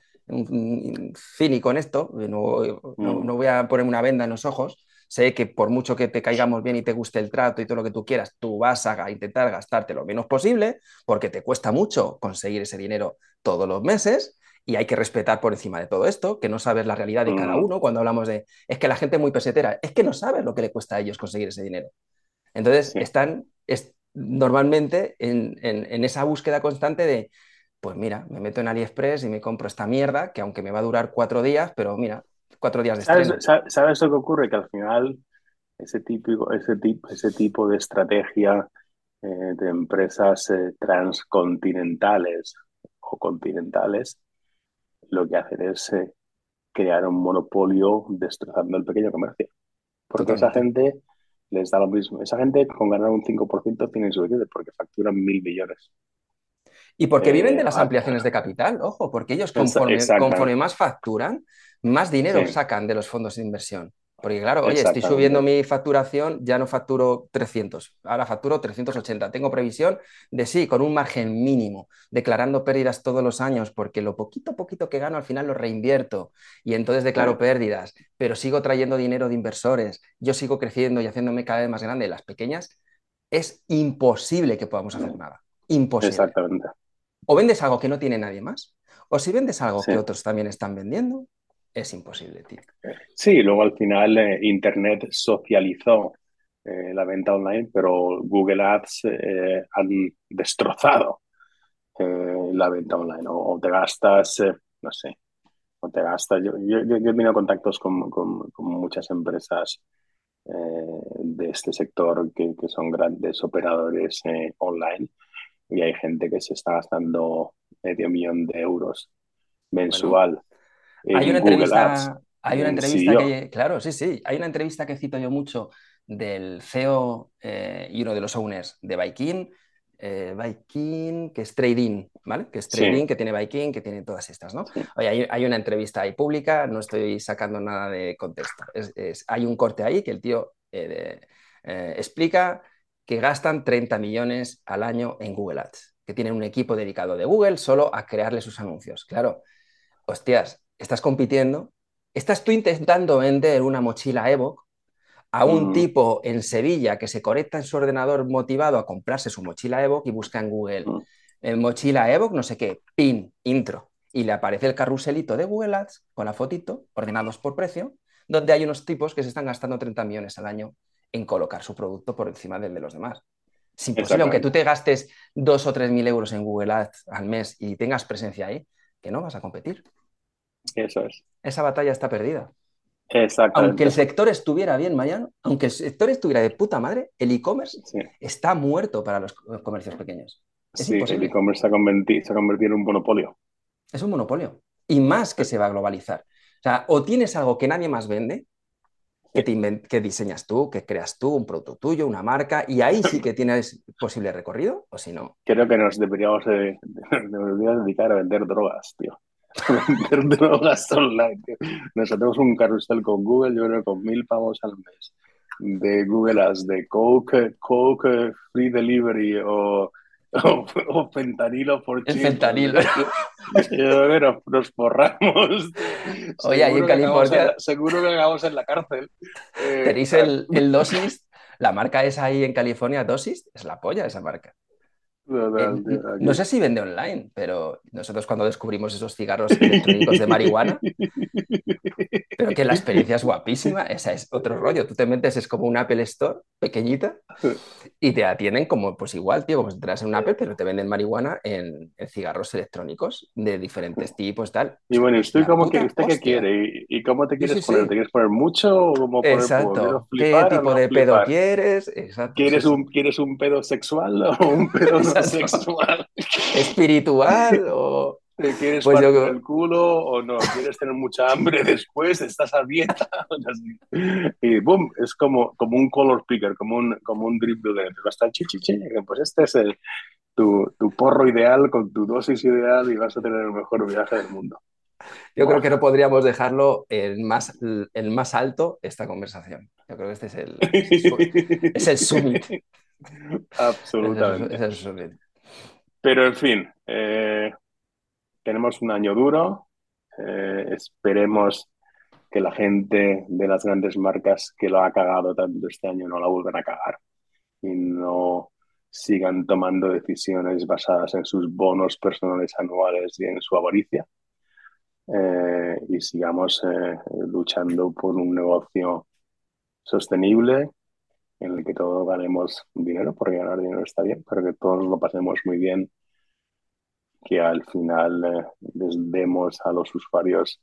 cínico en esto, no, no, no voy a poner una venda en los ojos, sé que por mucho que te caigamos bien y te guste el trato y todo lo que tú quieras, tú vas a intentar gastarte lo menos posible porque te cuesta mucho conseguir ese dinero todos los meses y hay que respetar por encima de todo esto, que no sabes la realidad de cada uno cuando hablamos de, es que la gente es muy pesetera, es que no sabes lo que le cuesta a ellos conseguir ese dinero. Entonces, están es, normalmente en, en, esa búsqueda constante de, pues mira, me meto en AliExpress y me compro esta mierda, que aunque me va a durar cuatro días, pero mira, cuatro días de ¿Sabes, ¿Sabes, lo que ocurre? Que al final ese, típico, ese, tipo, ese tipo de estrategia eh, de empresas eh, transcontinentales o continentales lo que hacen es eh, crear un monopolio destrozando el pequeño comercio. Porque esa gente les da lo mismo. Esa gente con ganar un 5% tienen suficiente porque facturan mil millones. Y porque viven de las ampliaciones de capital, ojo, porque ellos conforme, conforme más facturan, más dinero sacan de los fondos de inversión. Porque claro, oye, estoy subiendo mi facturación, ya no facturo 300, ahora facturo 380. Tengo previsión de sí, con un margen mínimo, declarando pérdidas todos los años, porque lo poquito poquito que gano al final lo reinvierto y entonces declaro pérdidas, pero sigo trayendo dinero de inversores, yo sigo creciendo y haciéndome cada vez más grande. Las pequeñas, es imposible que podamos hacer nada. Imposible. Exactamente. O vendes algo que no tiene nadie más, o si vendes algo que otros también están vendiendo, es imposible, tío. Sí, luego al final eh, Internet socializó eh, la venta online, pero Google Ads eh, han destrozado la venta online. O, te gastas, no sé, o te gastas. Yo, yo, yo he tenido contactos con, con, muchas empresas de este sector que, que son grandes operadores online y hay gente que se está gastando medio millón de euros mensual hay una entrevista, hay una entrevista que, claro, sí, sí, hay una entrevista que cito yo mucho del CEO eh, y uno de los owners de Viking, eh, que es Trading, ¿vale? Que es Trading, que tiene Viking, que tiene todas estas, ¿no? Oye, hay, una entrevista ahí pública, no estoy sacando nada de contexto. hay un corte ahí que el tío eh, explica que gastan 30 millones al año en Google Ads, que tienen un equipo dedicado de Google solo a crearle sus anuncios. Claro, hostias, estás compitiendo, estás tú intentando vender una mochila Evo a un tipo en Sevilla que se conecta en su ordenador motivado a comprarse su mochila Evo y busca en Google en mochila Evo, no sé qué, pin, intro, y le aparece el carruselito de Google Ads con la fotito, ordenados por precio, donde hay unos tipos que se están gastando 30 millones al año en colocar su producto por encima del de los demás. Es imposible, aunque tú te gastes 2 o 3 mil euros en Google Ads al mes y tengas presencia ahí, que no vas a competir. Eso es. Esa batalla está perdida. Exactamente. Aunque el sector estuviera bien, Mariano, aunque el sector estuviera de puta madre, el e-commerce está muerto para los comercios pequeños. sí, el e-commerce se, ha convertido en un monopolio. Es un monopolio. Y más que se va a globalizar. O sea, o tienes algo que nadie más vende, que, que diseñas tú, que creas tú, un producto tuyo, una marca, y ahí sí que tienes posible recorrido, o si no. Creo que nos deberíamos, deberíamos dedicar a vender drogas, tío. vender drogas online. Nosotros un carrusel con Google, yo creo con mil pavos al mes. De Google Ads, de Coke, Coke Free Delivery o, o, fentanilo por El fentanilo. Yo nos forramos. Oye, ahí en California. seguro que acabamos en la cárcel. Eh, ¿Tenéis el, el dosis? La marca esa ahí en California, dosis, es la polla esa marca. No sé si vende online, pero nosotros cuando descubrimos esos cigarros electrónicos de marihuana, Pero que la experiencia es guapísima, esa es otro rollo. Tú te metes, es como un Apple Store pequeñita y te atienden como, pues igual, tío, como si entras en un Apple, pero te venden marihuana en, cigarros electrónicos de diferentes tipos, tal. Y bueno, ¿y usted, cómo que, usted qué quiere? ¿Y, cómo te quieres poner? ¿Te quieres poner mucho o cómo poner Exacto. ¿Qué tipo de pedo quieres? Exacto. ¿Quieres, un, ¿Quieres un pedo sexual o un pedo sexual? ¿Espiritual o...? quieres pues el culo o no? ¿Quieres tener mucha hambre después? ¿Estás a dieta? y boom, es como, como un color picker, como un, como un drip de Va a estar chichiche. Pues este es el, tu, tu, porro ideal con tu dosis ideal y vas a tener el mejor viaje del mundo. Yo creo que no podríamos dejarlo el más, el más alto esta conversación. Yo creo que este es el, es el summit. Absolutamente. Pero en fin, eh, tenemos un año duro. Eh, esperemos que la gente de las grandes marcas que lo ha cagado tanto este año no la vuelvan a cagar y no sigan tomando decisiones basadas en sus bonos personales anuales y en su avaricia. Eh, y sigamos eh, luchando por un negocio sostenible en el que todos ganemos dinero, porque ganar dinero está bien, pero que todos lo pasemos muy bien que al final eh, les demos a los usuarios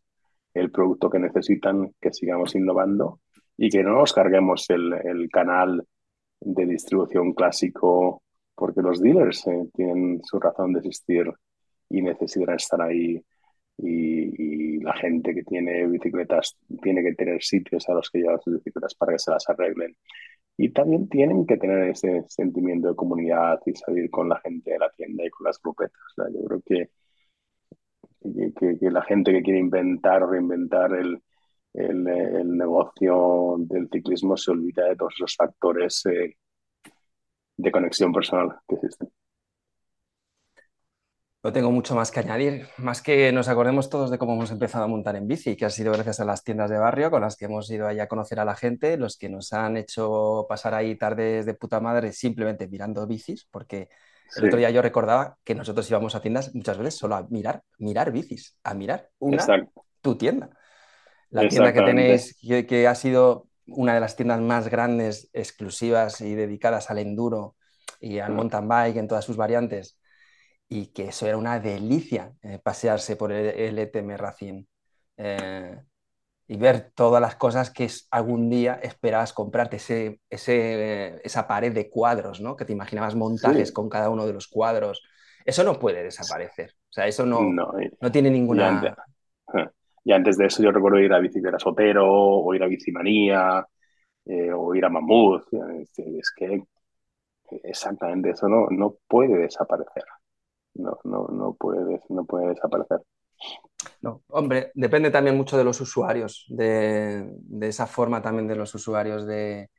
el producto que necesitan, que sigamos innovando y que no nos carguemos el, el canal de distribución clásico porque los dealers eh, tienen su razón de existir y necesitan estar ahí y, la gente que tiene bicicletas tiene que tener sitios a los que llevar sus bicicletas para que se las arreglen y también tienen que tener ese sentimiento de comunidad y salir con la gente de la tienda y con las grupetas. yo creo que, que, la gente que quiere inventar o reinventar el, el, negocio del ciclismo se olvida de todos esos factores eh, de conexión personal que existen. No tengo mucho más que añadir, más que nos acordemos todos de cómo hemos empezado a montar en bici, que ha sido gracias a las tiendas de barrio con las que hemos ido ahí a conocer a la gente, los que nos han hecho pasar ahí tardes de puta madre simplemente mirando bicis, porque el otro día yo recordaba que nosotros íbamos a tiendas muchas veces solo a mirar, mirar bicis, a mirar una, tu tienda. La tienda que tenéis, que, que ha sido una de las tiendas más grandes, exclusivas y dedicadas al enduro y al mountain bike en todas sus variantes y que eso era una delicia, eh, pasearse por el, ETM Racing eh, y ver todas las cosas que algún día esperabas comprarte, ese, ese, esa pared de cuadros, ¿no? que te imaginabas montajes con cada uno de los cuadros. Eso no puede desaparecer, o sea, eso no, no, tiene ninguna... Y antes, de eso yo recuerdo ir a Bicicleta Sotero o ir a Bicimanía eh, o ir a Mammoth. Es que exactamente eso no, no puede desaparecer no, no, no, puede, no puede desaparecer. No, hombre, depende también mucho de los usuarios, de, esa forma también de los usuarios de,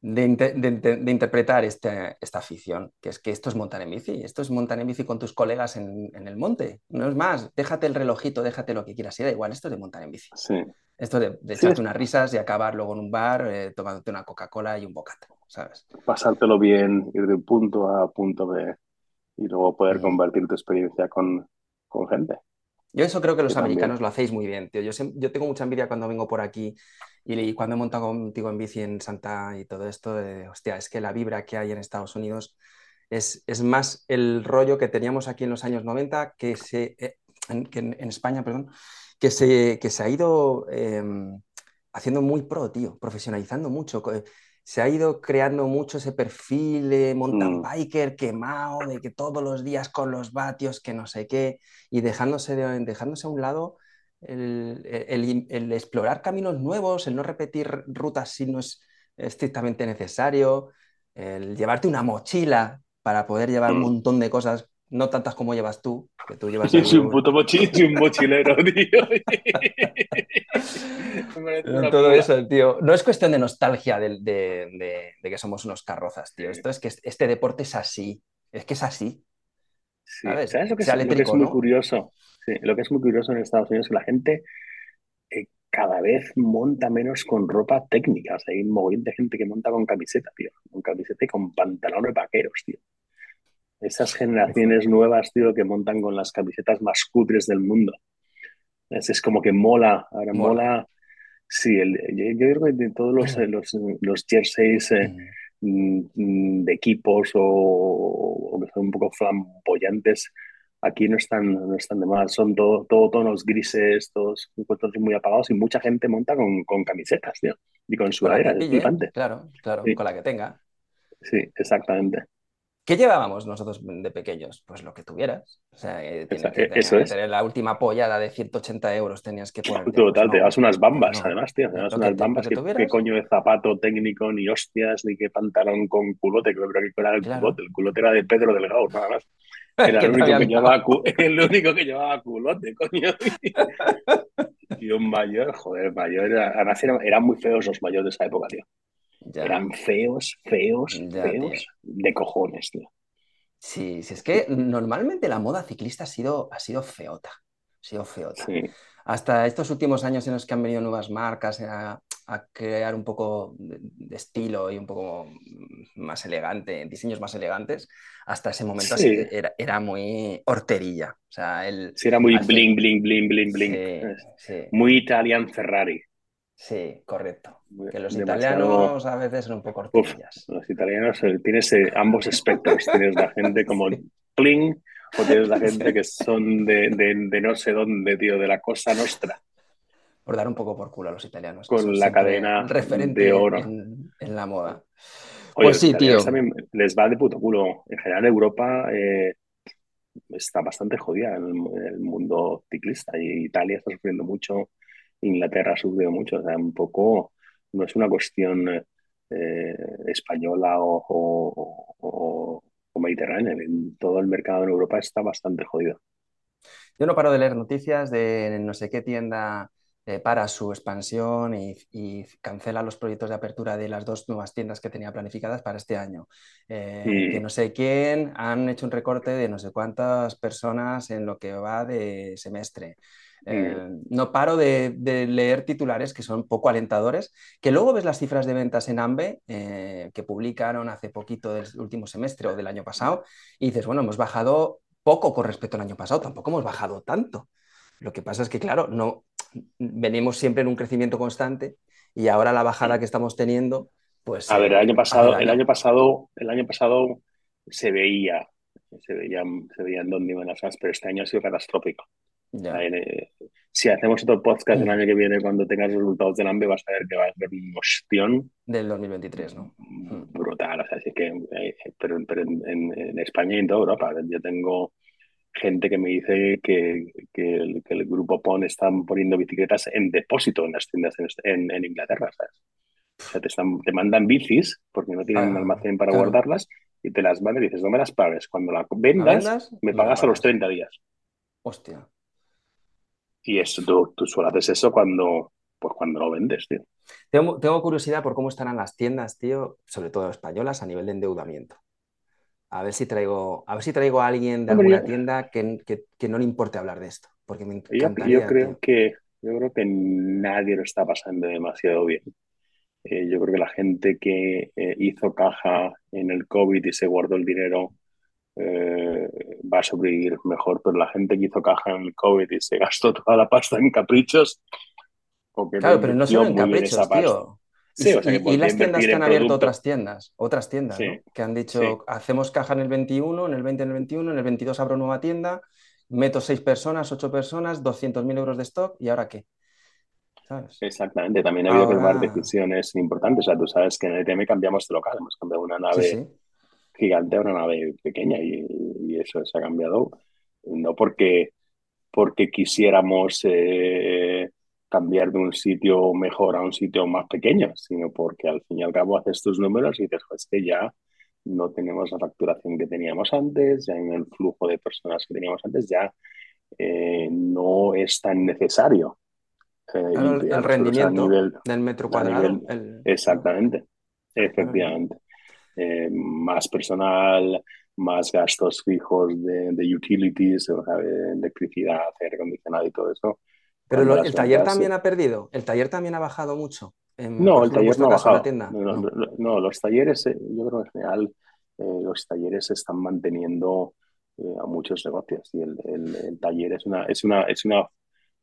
de, interpretar este, esta afición, que es que esto es montar en bici, esto es montar en bici con tus colegas en, el monte, no es más, déjate el relojito, déjate lo que quieras, y da igual, esto es de montar en bici. Esto de, echarte unas risas y acabar luego en un bar eh, tomándote una Coca-Cola y un bocata, ¿sabes? Pasártelo bien, ir de un punto A punto B y luego poder compartir tu experiencia con, con gente. Yo eso creo que los americanos lo hacéis muy bien, tío. Yo, yo tengo mucha envidia cuando vengo por aquí y, cuando he montado contigo en bici en Santa y todo esto, de, hostia, es que la vibra que hay en Estados Unidos es, es más el rollo que teníamos aquí en los años 90 que, se, eh, en, que en, España, perdón, que se, que se ha ido em, haciendo muy pro, tío, profesionalizando mucho se ha ido creando mucho ese perfil de mountain mm. biker quemado, de que todos los días con los vatios, que no sé qué, y dejándose, dejándose a un lado el, explorar caminos nuevos, el no repetir rutas si no es estrictamente necesario, el llevarte una mochila para poder llevar un mm. montón de cosas no tantas como llevas tú, que tú llevas... Yo soy un puto mochilero, un mochilero, tío. todo eso, tío. No es cuestión de nostalgia de, de, que somos unos carrozas, tío. Esto es que este deporte es así. Es que es así. ¿Sabes? lo que, es, muy curioso? lo que es muy curioso en Estados Unidos es que la gente eh, cada vez monta menos con ropa técnica. O sea, hay un montón de gente que monta con camiseta, tío. Con camiseta y con pantalones vaqueros, tío. Esas generaciones nuevas, tío, que montan con las camisetas más cutres del mundo. Es, es como que mola, ahora mola. Sí, el, yo, yo, creo que de todos los, los, los jerseys eh, mm. de equipos o, o, que son un poco flamboyantes, aquí no están, no están de más. Son todo, todo tonos grises, todos tonos muy apagados y mucha gente monta con, con camisetas, tío, y con sudadera, es Claro, claro, sí. con la que tenga. Sí, exactamente. ¿Qué llevábamos nosotros de pequeños? Pues lo que tuvieras. O sea, eh, que tener, eso es. tener la última pollada de 180 euros tenías que poner. Total, te das unas bambas, no, además, tío. Te das unas bambas. Que, ¿Qué coño de zapato técnico, ni hostias, ni qué pantalón con culote? Creo que era el claro. culote. El culote era de Pedro Delgado, nada más. Era el único, que llevaba, el único que llevaba culote, coño. y un mayor, joder, mayor. Era, además, eran, eran muy feos los mayores de esa época, tío. Ya. Eran feos, feos, ya, feos tío. de cojones, tío. Sí, sí, es que normalmente la moda ciclista ha sido, ha sido feota, ha sido feota. Sí. Hasta estos últimos años en los que han venido nuevas marcas a, a crear un poco de, de, estilo y un poco más elegante, diseños más elegantes, hasta ese momento Sí. así era, era muy horterilla. O sea, el, Sí, era muy bling, bling, bling, bling, bling. Sí, Muy Italian Ferrari. Sí, correcto. Que los Demasiado- italianos a veces son un poco Uf, horterillas. los italianos eh, tienes eh, ambos espectros. Tienes la gente como bling o tienes la gente que son de, de, de no sé dónde, tío, de la Cosa Nostra. Por dar un poco por culo a los italianos. Con la cadena referente de oro. En, en la moda. Oye, Pues sí, tío. también les va de puto culo. En general, Europa eh, está bastante jodida en el, en el mundo ciclista y Italia está sufriendo mucho, Inglaterra ha sufrido mucho. O sea, un poco no es una cuestión eh, española o, o, o, o mediterránea. En todo el mercado en Europa está bastante jodido. Yo no paro de leer noticias de no sé qué tienda eh, para su expansión y, y, cancela los proyectos de apertura de las dos nuevas tiendas que tenía planificadas para este año. Eh, que no sé quién han hecho un recorte de no sé cuántas personas en lo que va de semestre. Eh, no paro de, de, leer titulares que son poco alentadores, que luego ves las cifras de ventas en AMBE eh, que publicaron hace poquito del último semestre o del año pasado y dices, bueno, hemos bajado poco con respecto al año pasado, tampoco hemos bajado tanto. Lo que pasa es que, claro, no venimos siempre en un crecimiento constante y ahora la bajada que estamos teniendo, pues. A ver, el año pasado, el año pasado, el año pasado se veía, se veían, se veían dónde iban las cosas, pero este año ha sido catastrófico. Ya. Eh, si hacemos otro podcast el año que viene, cuando tengas resultados del AMBE, vas a ver que va a haber un ostión. Del 2023, ¿no? Brutal, o sea, así que, eh, pero, pero en, en, en, España y en toda Europa. Yo tengo gente que me dice que, que, el, que el, grupo PON están poniendo bicicletas en depósito en las tiendas en, en Inglaterra, ¿sabes? O sea, te, están, te mandan bicis porque no tienen ah, un almacén para claro. guardarlas y te las van y dices, no me las pagues. Cuando la vendas, ¿La vendas? me pagas a los 30 días. Hostia. Y eso, tú, tú solo haces eso cuando, pues cuando lo vendes, tío. Tengo, tengo, curiosidad por cómo estarán las tiendas, tío, sobre todo españolas, a nivel de endeudamiento. A ver si traigo, a ver si traigo a alguien de Hombre, alguna yo... tienda que, que, que, no le importe hablar de esto. Porque me encantaría. Yo, yo creo tío. que yo creo que nadie lo está pasando demasiado bien. Eh, yo creo que la gente que eh, hizo caja en el COVID y se guardó el dinero eh, va a sobrevivir mejor, pero la gente que hizo caja en el COVID y se gastó toda la pasta en caprichos. O que claro, pero no solo en caprichos, tío. Sí, y, o sea, y, y las tiendas que han abierto producto. otras tiendas, otras tiendas, sí, ¿no? que han dicho, sí. hacemos caja en el 21, en el 20 en el 21, en el 22 abro nueva tienda, meto seis personas, ocho personas, 200.000 euros de stock, ¿y ahora qué? ¿Sabes? Exactamente, también ha habido ahora... que tomar decisiones importantes. O sea, tú sabes que en el ETM cambiamos de local, hemos cambiado una nave. Gigante a una nave pequeña y, y, eso se ha cambiado no porque, porque quisiéramos eh, cambiar de un sitio mejor a un sitio más pequeño, sino porque al fin y al cabo haces tus números y dices, pues que ya no tenemos la facturación que teníamos antes, ya en el flujo de personas que teníamos antes, ya eh, no es tan necesario eh, el, el rendimiento nivel, del metro cuadrado. Nivel, el... Exactamente, efectivamente. Eh, más personal, más gastos fijos de, de utilities, electricidad, aire acondicionado y todo eso. Pero lo, el taller también ha perdido, el taller también ha bajado mucho. En, no, el taller no ha bajado. No, no, no, no, los talleres, eh, yo creo que en general eh, los talleres se están manteniendo eh, a muchos negocios y el, el, el, taller es una, es una, es una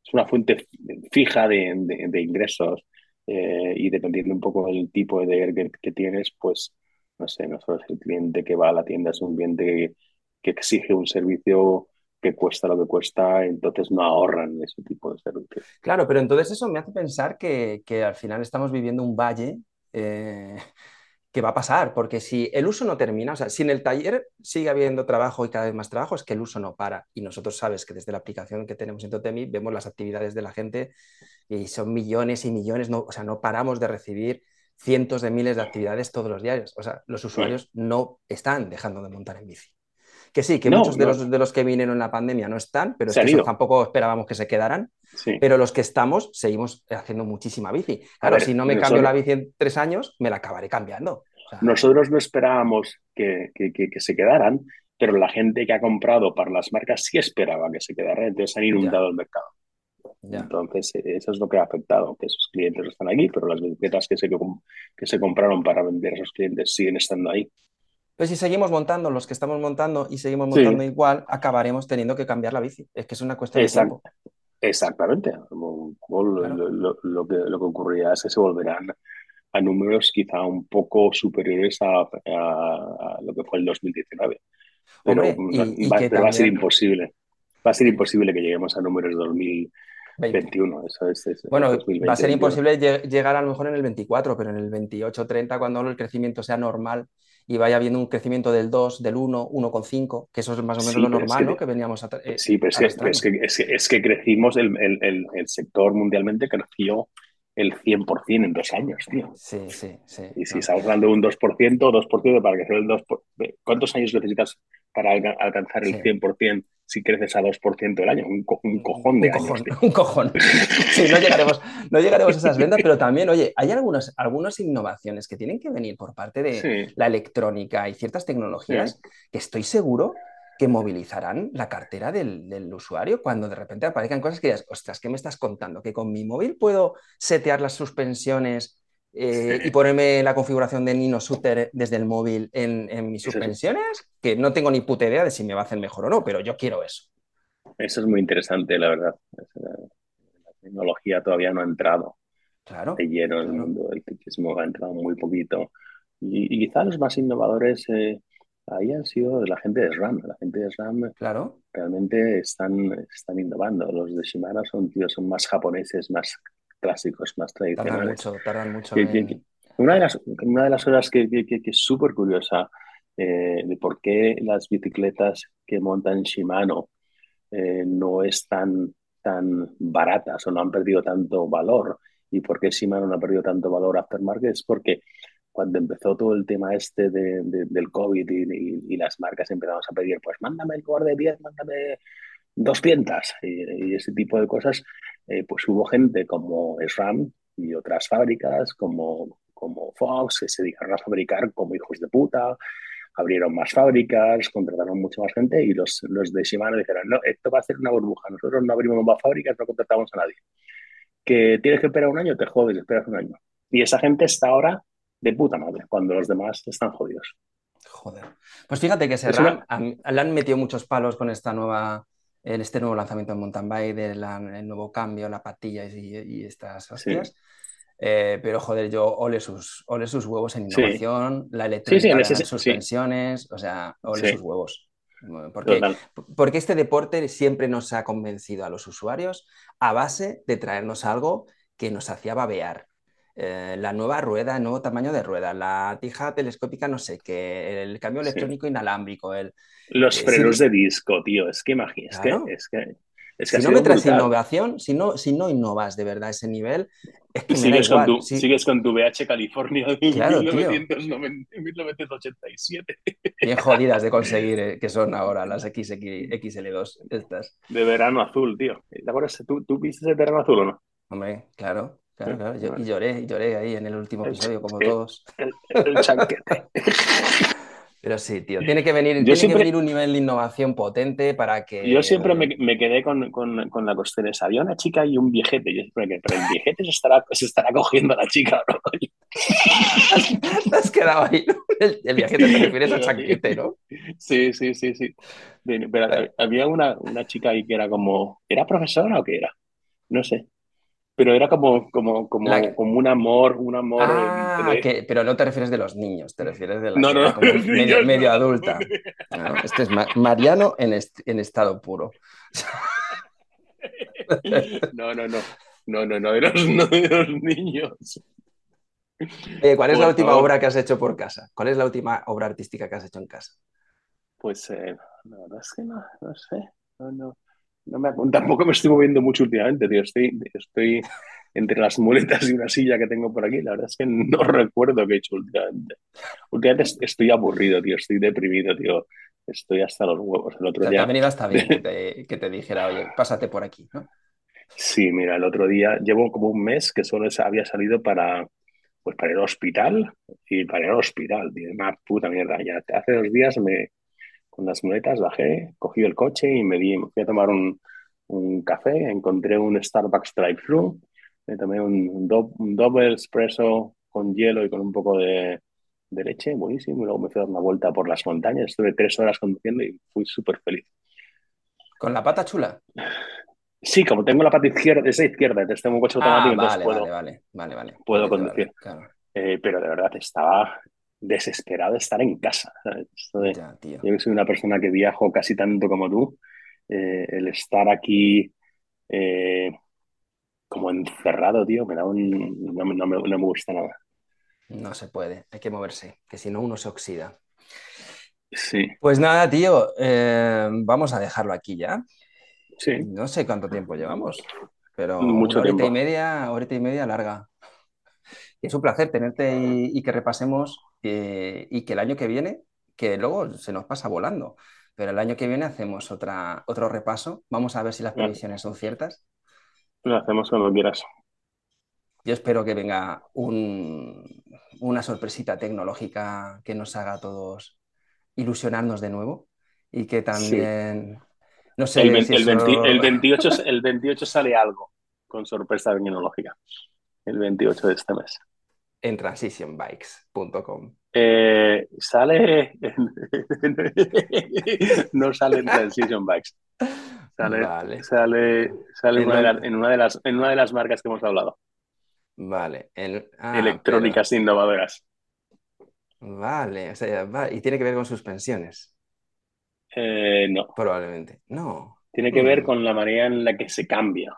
es una fuente fija de, de, ingresos y dependiendo un poco del tipo de que, que, tienes, pues, no sé, no solo es el cliente que va a la tienda, es un cliente que, que exige un servicio que cuesta lo que cuesta, entonces no ahorran ese tipo de servicios. Claro, pero entonces eso me hace pensar que, que al final estamos viviendo un valle eh, que va a pasar, porque si el uso no termina, o sea, si en el taller sigue habiendo trabajo y cada vez más trabajo, es que el uso no para. Y nosotros sabes que desde la aplicación que tenemos en Totemi vemos las actividades de la gente y son millones y millones, no, o sea, no paramos de recibir cientos de miles de actividades todos los días. O sea, los usuarios no están dejando de montar en bici. Que sí, que muchos de, los, de los que vinieron en la pandemia no están, pero es que tampoco esperábamos que se quedaran. Pero los que estamos seguimos haciendo muchísima bici. Claro, si no me cambio la bici en tres años, me la acabaré cambiando. nosotros no esperábamos que, que, que, se quedaran, pero la gente que ha comprado para las marcas sí esperaba que se quedaran, entonces han inundado el mercado. Entonces, eso es lo que ha afectado, que esos clientes están aquí, pero las bicicletas que se, que se compraron para vender a esos clientes siguen estando ahí. Pero si seguimos montando los que estamos montando y seguimos montando igual, acabaremos teniendo que cambiar la bici. Es que es una cuestión de tiempo. Exactamente. Lo, que, lo que ocurrirá es que se volverán a números quizá un poco superiores a, lo que fue el 2019. Pero, va, a ser imposible. Va a ser imposible que lleguemos a números de 2021. Eso es, bueno, va a ser imposible llegar a lo mejor en el 24, pero en el 28-30, cuando el crecimiento sea normal, y vaya habiendo un crecimiento del 2, del 1, 1,5, que eso es más o menos lo normal, ¿no? Que veníamos a. Eh, sí, pero es que, es que, crecimos, el, el, el, sector mundialmente creció el 100% en dos años, tío. Sí, sí, sí. Y si estamos hablando de un 2%, 2% para crecer el 2%, ¿cuántos años necesitas para alcanzar el 100%? Si creces a 2% el año, un, cojón de un Cojón, un cojón. Sí, no llegaremos, no llegaremos a esas ventas, pero también, oye, hay algunas, algunas innovaciones que tienen que venir por parte de la electrónica y ciertas tecnologías que estoy seguro que movilizarán la cartera del, usuario cuando de repente aparezcan cosas que digas, ostras, ¿qué me estás contando? Que con mi móvil puedo setear las suspensiones eh, y ponerme la configuración de Nino Suter desde el móvil en, mis suspensiones, que no tengo ni puta idea de si me va a hacer mejor o no, pero yo quiero eso. Eso es muy interesante, la verdad. La tecnología todavía no ha entrado claro, de lleno en el mundo del ciclismo, ha entrado muy poquito. Y, quizá los más innovadores eh, ahí han sido la gente de SRAM. La gente de SRAM claro. realmente están, están innovando. Los de Shimano son, tíos, son más japoneses, más clásicos más tradicionales. Tardan mucho, una, de las, una de las cosas que, es súper curiosa eh, de por qué las bicicletas que montan Shimano eh, no están tan baratas o no han perdido tanto valor y por qué Shimano no ha perdido tanto valor aftermarket es porque cuando empezó todo el tema este de, del COVID y, las marcas empezamos a pedir, pues mándame el core de 10, mándame 200 y, y ese tipo de cosas, eh, pues hubo gente como SRAM y otras fábricas como, como Fox que se dedicaron a fabricar como hijos de puta, abrieron más fábricas, contrataron mucha más gente y los, los de Shimano dijeron, no, esto va a ser una burbuja, nosotros no abrimos más fábricas, no contratamos a nadie. Que tienes que esperar un año, te jodes, esperas un año. Y esa gente está ahora de puta madre, cuando los demás están jodidos. Joder. Pues fíjate que SRAM le han metido muchos palos con esta nueva el, este nuevo lanzamiento en mountain bike, del nuevo cambio, la patilla y, estas hostias. Eh, pero joder, yo ole sus, ole sus huevos en innovación, la electrónica, las suspensiones, o sea, ole sus huevos. Porque, porque este deporte siempre nos ha convencido a los usuarios a base de traernos algo que nos hacía babear. Eh, la nueva rueda, el nuevo tamaño de rueda, la tija telescópica, no sé qué, el cambio electrónico inalámbrico, el, los eh, frenos de disco, tío, es que imagínate, es que, si no me traes innovación, si no, si no innovas de verdad a ese nivel, es que sigues, con tu, sigues con tu VH California de 1987. Bien jodidas de conseguir, eh, que son ahora las XL2 estas. De verano azul, tío. ¿Te acuerdas? ¿Tú, ¿Tú viste ese verano azul o no? Hombre, claro. Claro, claro. Yo, y lloré, lloré ahí en el último episodio, como todos. El, el chanquete. Pero sí, tío, tiene que venir, tiene que venir un nivel de innovación potente para que... Yo siempre me, me quedé con, con, con, la cuestión esa. Había una chica y un viejete. Yo siempre que, pero el viejete se estará, se estará cogiendo a la chica, ¿no? Te has quedado ahí. El, viejete te refieres al chanquete, ¿no? Sí, sí, sí, sí. Pero había una, una chica ahí que era como... ¿Era profesora o qué era? no sé. Pero era como, como, como, como un amor, un amor. Ah, entre- que- pero no te refieres de los niños, te refieres de la No, no, como medio, adulta. No, este es Ma- Mariano en, est- en estado puro. No, no, no. No, no, no, de los, no de los niños. Eh, ¿cuál es la última favor. obra que has hecho por casa? ¿Cuál es la última obra artística que has hecho en casa? Pues eh, la verdad es que no, no sé. No, no, no me, tampoco me estoy moviendo mucho últimamente, tío. Estoy, estoy entre las muletas y una silla que tengo por aquí. La verdad es que no recuerdo qué he hecho últimamente. Últimamente est- estoy aburrido, tío. Estoy deprimido, tío. Estoy hasta los huevos. El O otro sea, te ha día. venido hasta bien que te, que te dijera, oye, pásate por aquí, ¿no? Sí, mira, el otro día llevo como un mes que solo había salido para, pues para al hospital y para al hospital, tío, una puta mierda. Ya hace dos días me, con las muletas bajé, cogí el coche y me di, me fui a tomar un, un café, encontré un Starbucks drive-thru, me tomé un, do- un double espresso con hielo y con un poco de, de leche, buenísimo, y luego me fui a dar una vuelta por las montañas, estuve tres horas conduciendo y fui súper feliz. Con la pata chula. Sí, como tengo la pata izquierda, esa izquierda, entonces tengo un coche Ah, automático, entonces vale, puedo, vale, vale, vale, vale. puedo conducir. claro. Eh, pero de verdad estaba desesperado de estar en casa. yo que soy una persona que viajo casi tanto como tú, eh, el estar aquí eh, como encerrado, tío, me da un, no, me- no me, no me gusta nada. No se puede, hay que moverse, que si no uno se oxida. Sí, Pues nada, tío, eh, vamos a dejarlo aquí ya. sí, No sé cuánto tiempo llevamos, pero Mucho una horita tiempo. y media, horita y media larga. Es un placer tenerte y, y que repasemos eh, y que el año que viene, que luego se nos pasa volando, pero el año que viene hacemos otra, otro repaso. Vamos a ver si las previsiones son ciertas. lo hacemos cuando quieras. Yo espero que venga un- una sorpresita tecnológica que nos haga a todos ilusionarnos de nuevo y que también, no sé El, si el, eso- 20 el 28, el 28 sale algo con sorpresa tecnológica. El 28 de este mes. En transitionbikes.com. Eh, sale. no sale en Transition Bikes. Sale, Vale. sale, sale ¿En una de las- en, una de las, en una de las marcas que hemos hablado. Vale. el- ah, electrónicas innovadoras. pero- vale, o sea, y tiene que ver con suspensiones, Eh, no. probablemente. No. Tiene que ver Mm. con la manera en la que se cambia.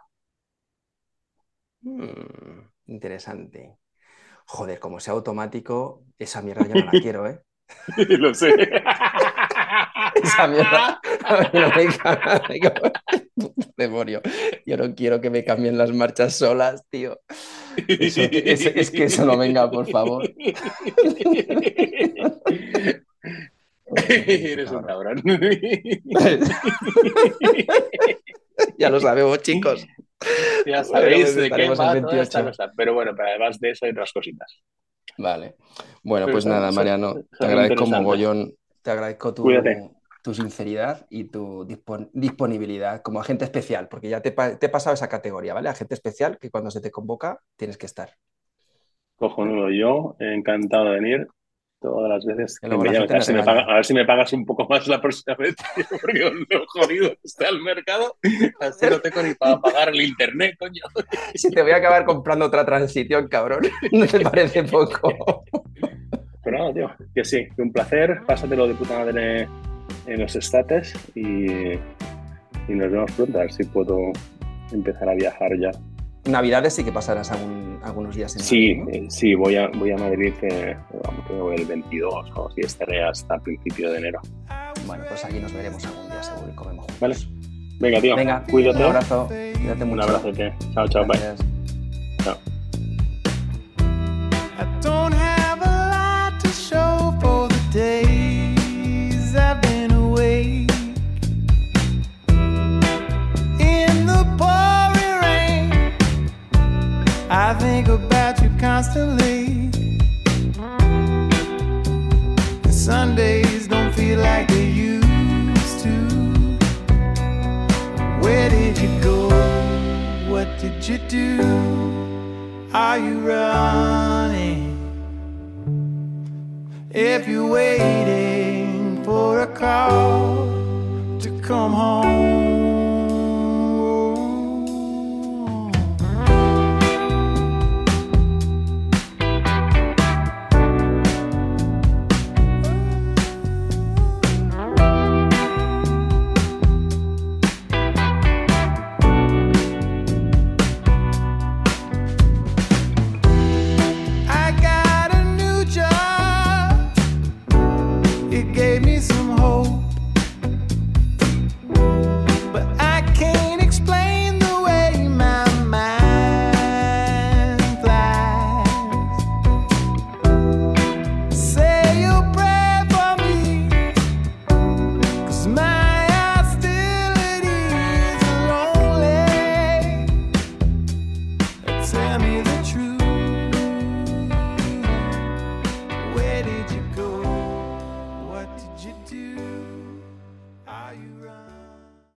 Mm, interesante. Joder, como sea automático, esa mierda yo no la quiero, ¿eh? Lo sé. Esa mierda. A mí no me. Demonio. Yo no quiero que me cambien las marchas solas, tío. Eso- eso- es que eso no venga, por favor. Eres un cabrón. Ya lo sabemos, chicos. ya sabéis de qué va toda 28. esta cosa. Pero bueno, pero además de eso hay otras cositas. Vale. Bueno, Pero pues nada, Mariano, son te agradezco mogollón, te agradezco tu, Cuídate. tu sinceridad y tu dispon- disponibilidad como agente especial, porque ya te, te he pasado esa categoría, ¿vale? Agente especial, que cuando se te convoca tienes que estar. Cojonudo, yo encantado de venir todas las veces que me gente A ver, si me paga- a ver si me pagas un poco más la próxima vez, tío, porque lo jodido que está el mercado, así no tengo ni para pagar el internet, coño. Si te voy a acabar comprando otra transición, cabrón, ¿no te parece poco? Pero nada, tío, que sí, que un placer, pásatelo de puta madre en los estates y, y nos vemos pronto, a ver si puedo empezar a viajar ya. Navidades sí que pasarás algún- algunos días en Sí, Madrid, eh, sí, voy a, voy a Madrid eh, el 22 o si estaré hasta principio de enero. ¿no? Bueno, pues allí nos veremos algún día seguro y comemos juntos. Vale. Venga, tío, Venga, cuídate. un abrazo, cuídate mucho. Un abrazote. Chao, chao, bye. Chao. I don't have a lot to show for the days I've been I think about you constantly. The Sundays don't feel like they used to. Where did you go? What did you do? Are you running? If you're waiting for a call to come home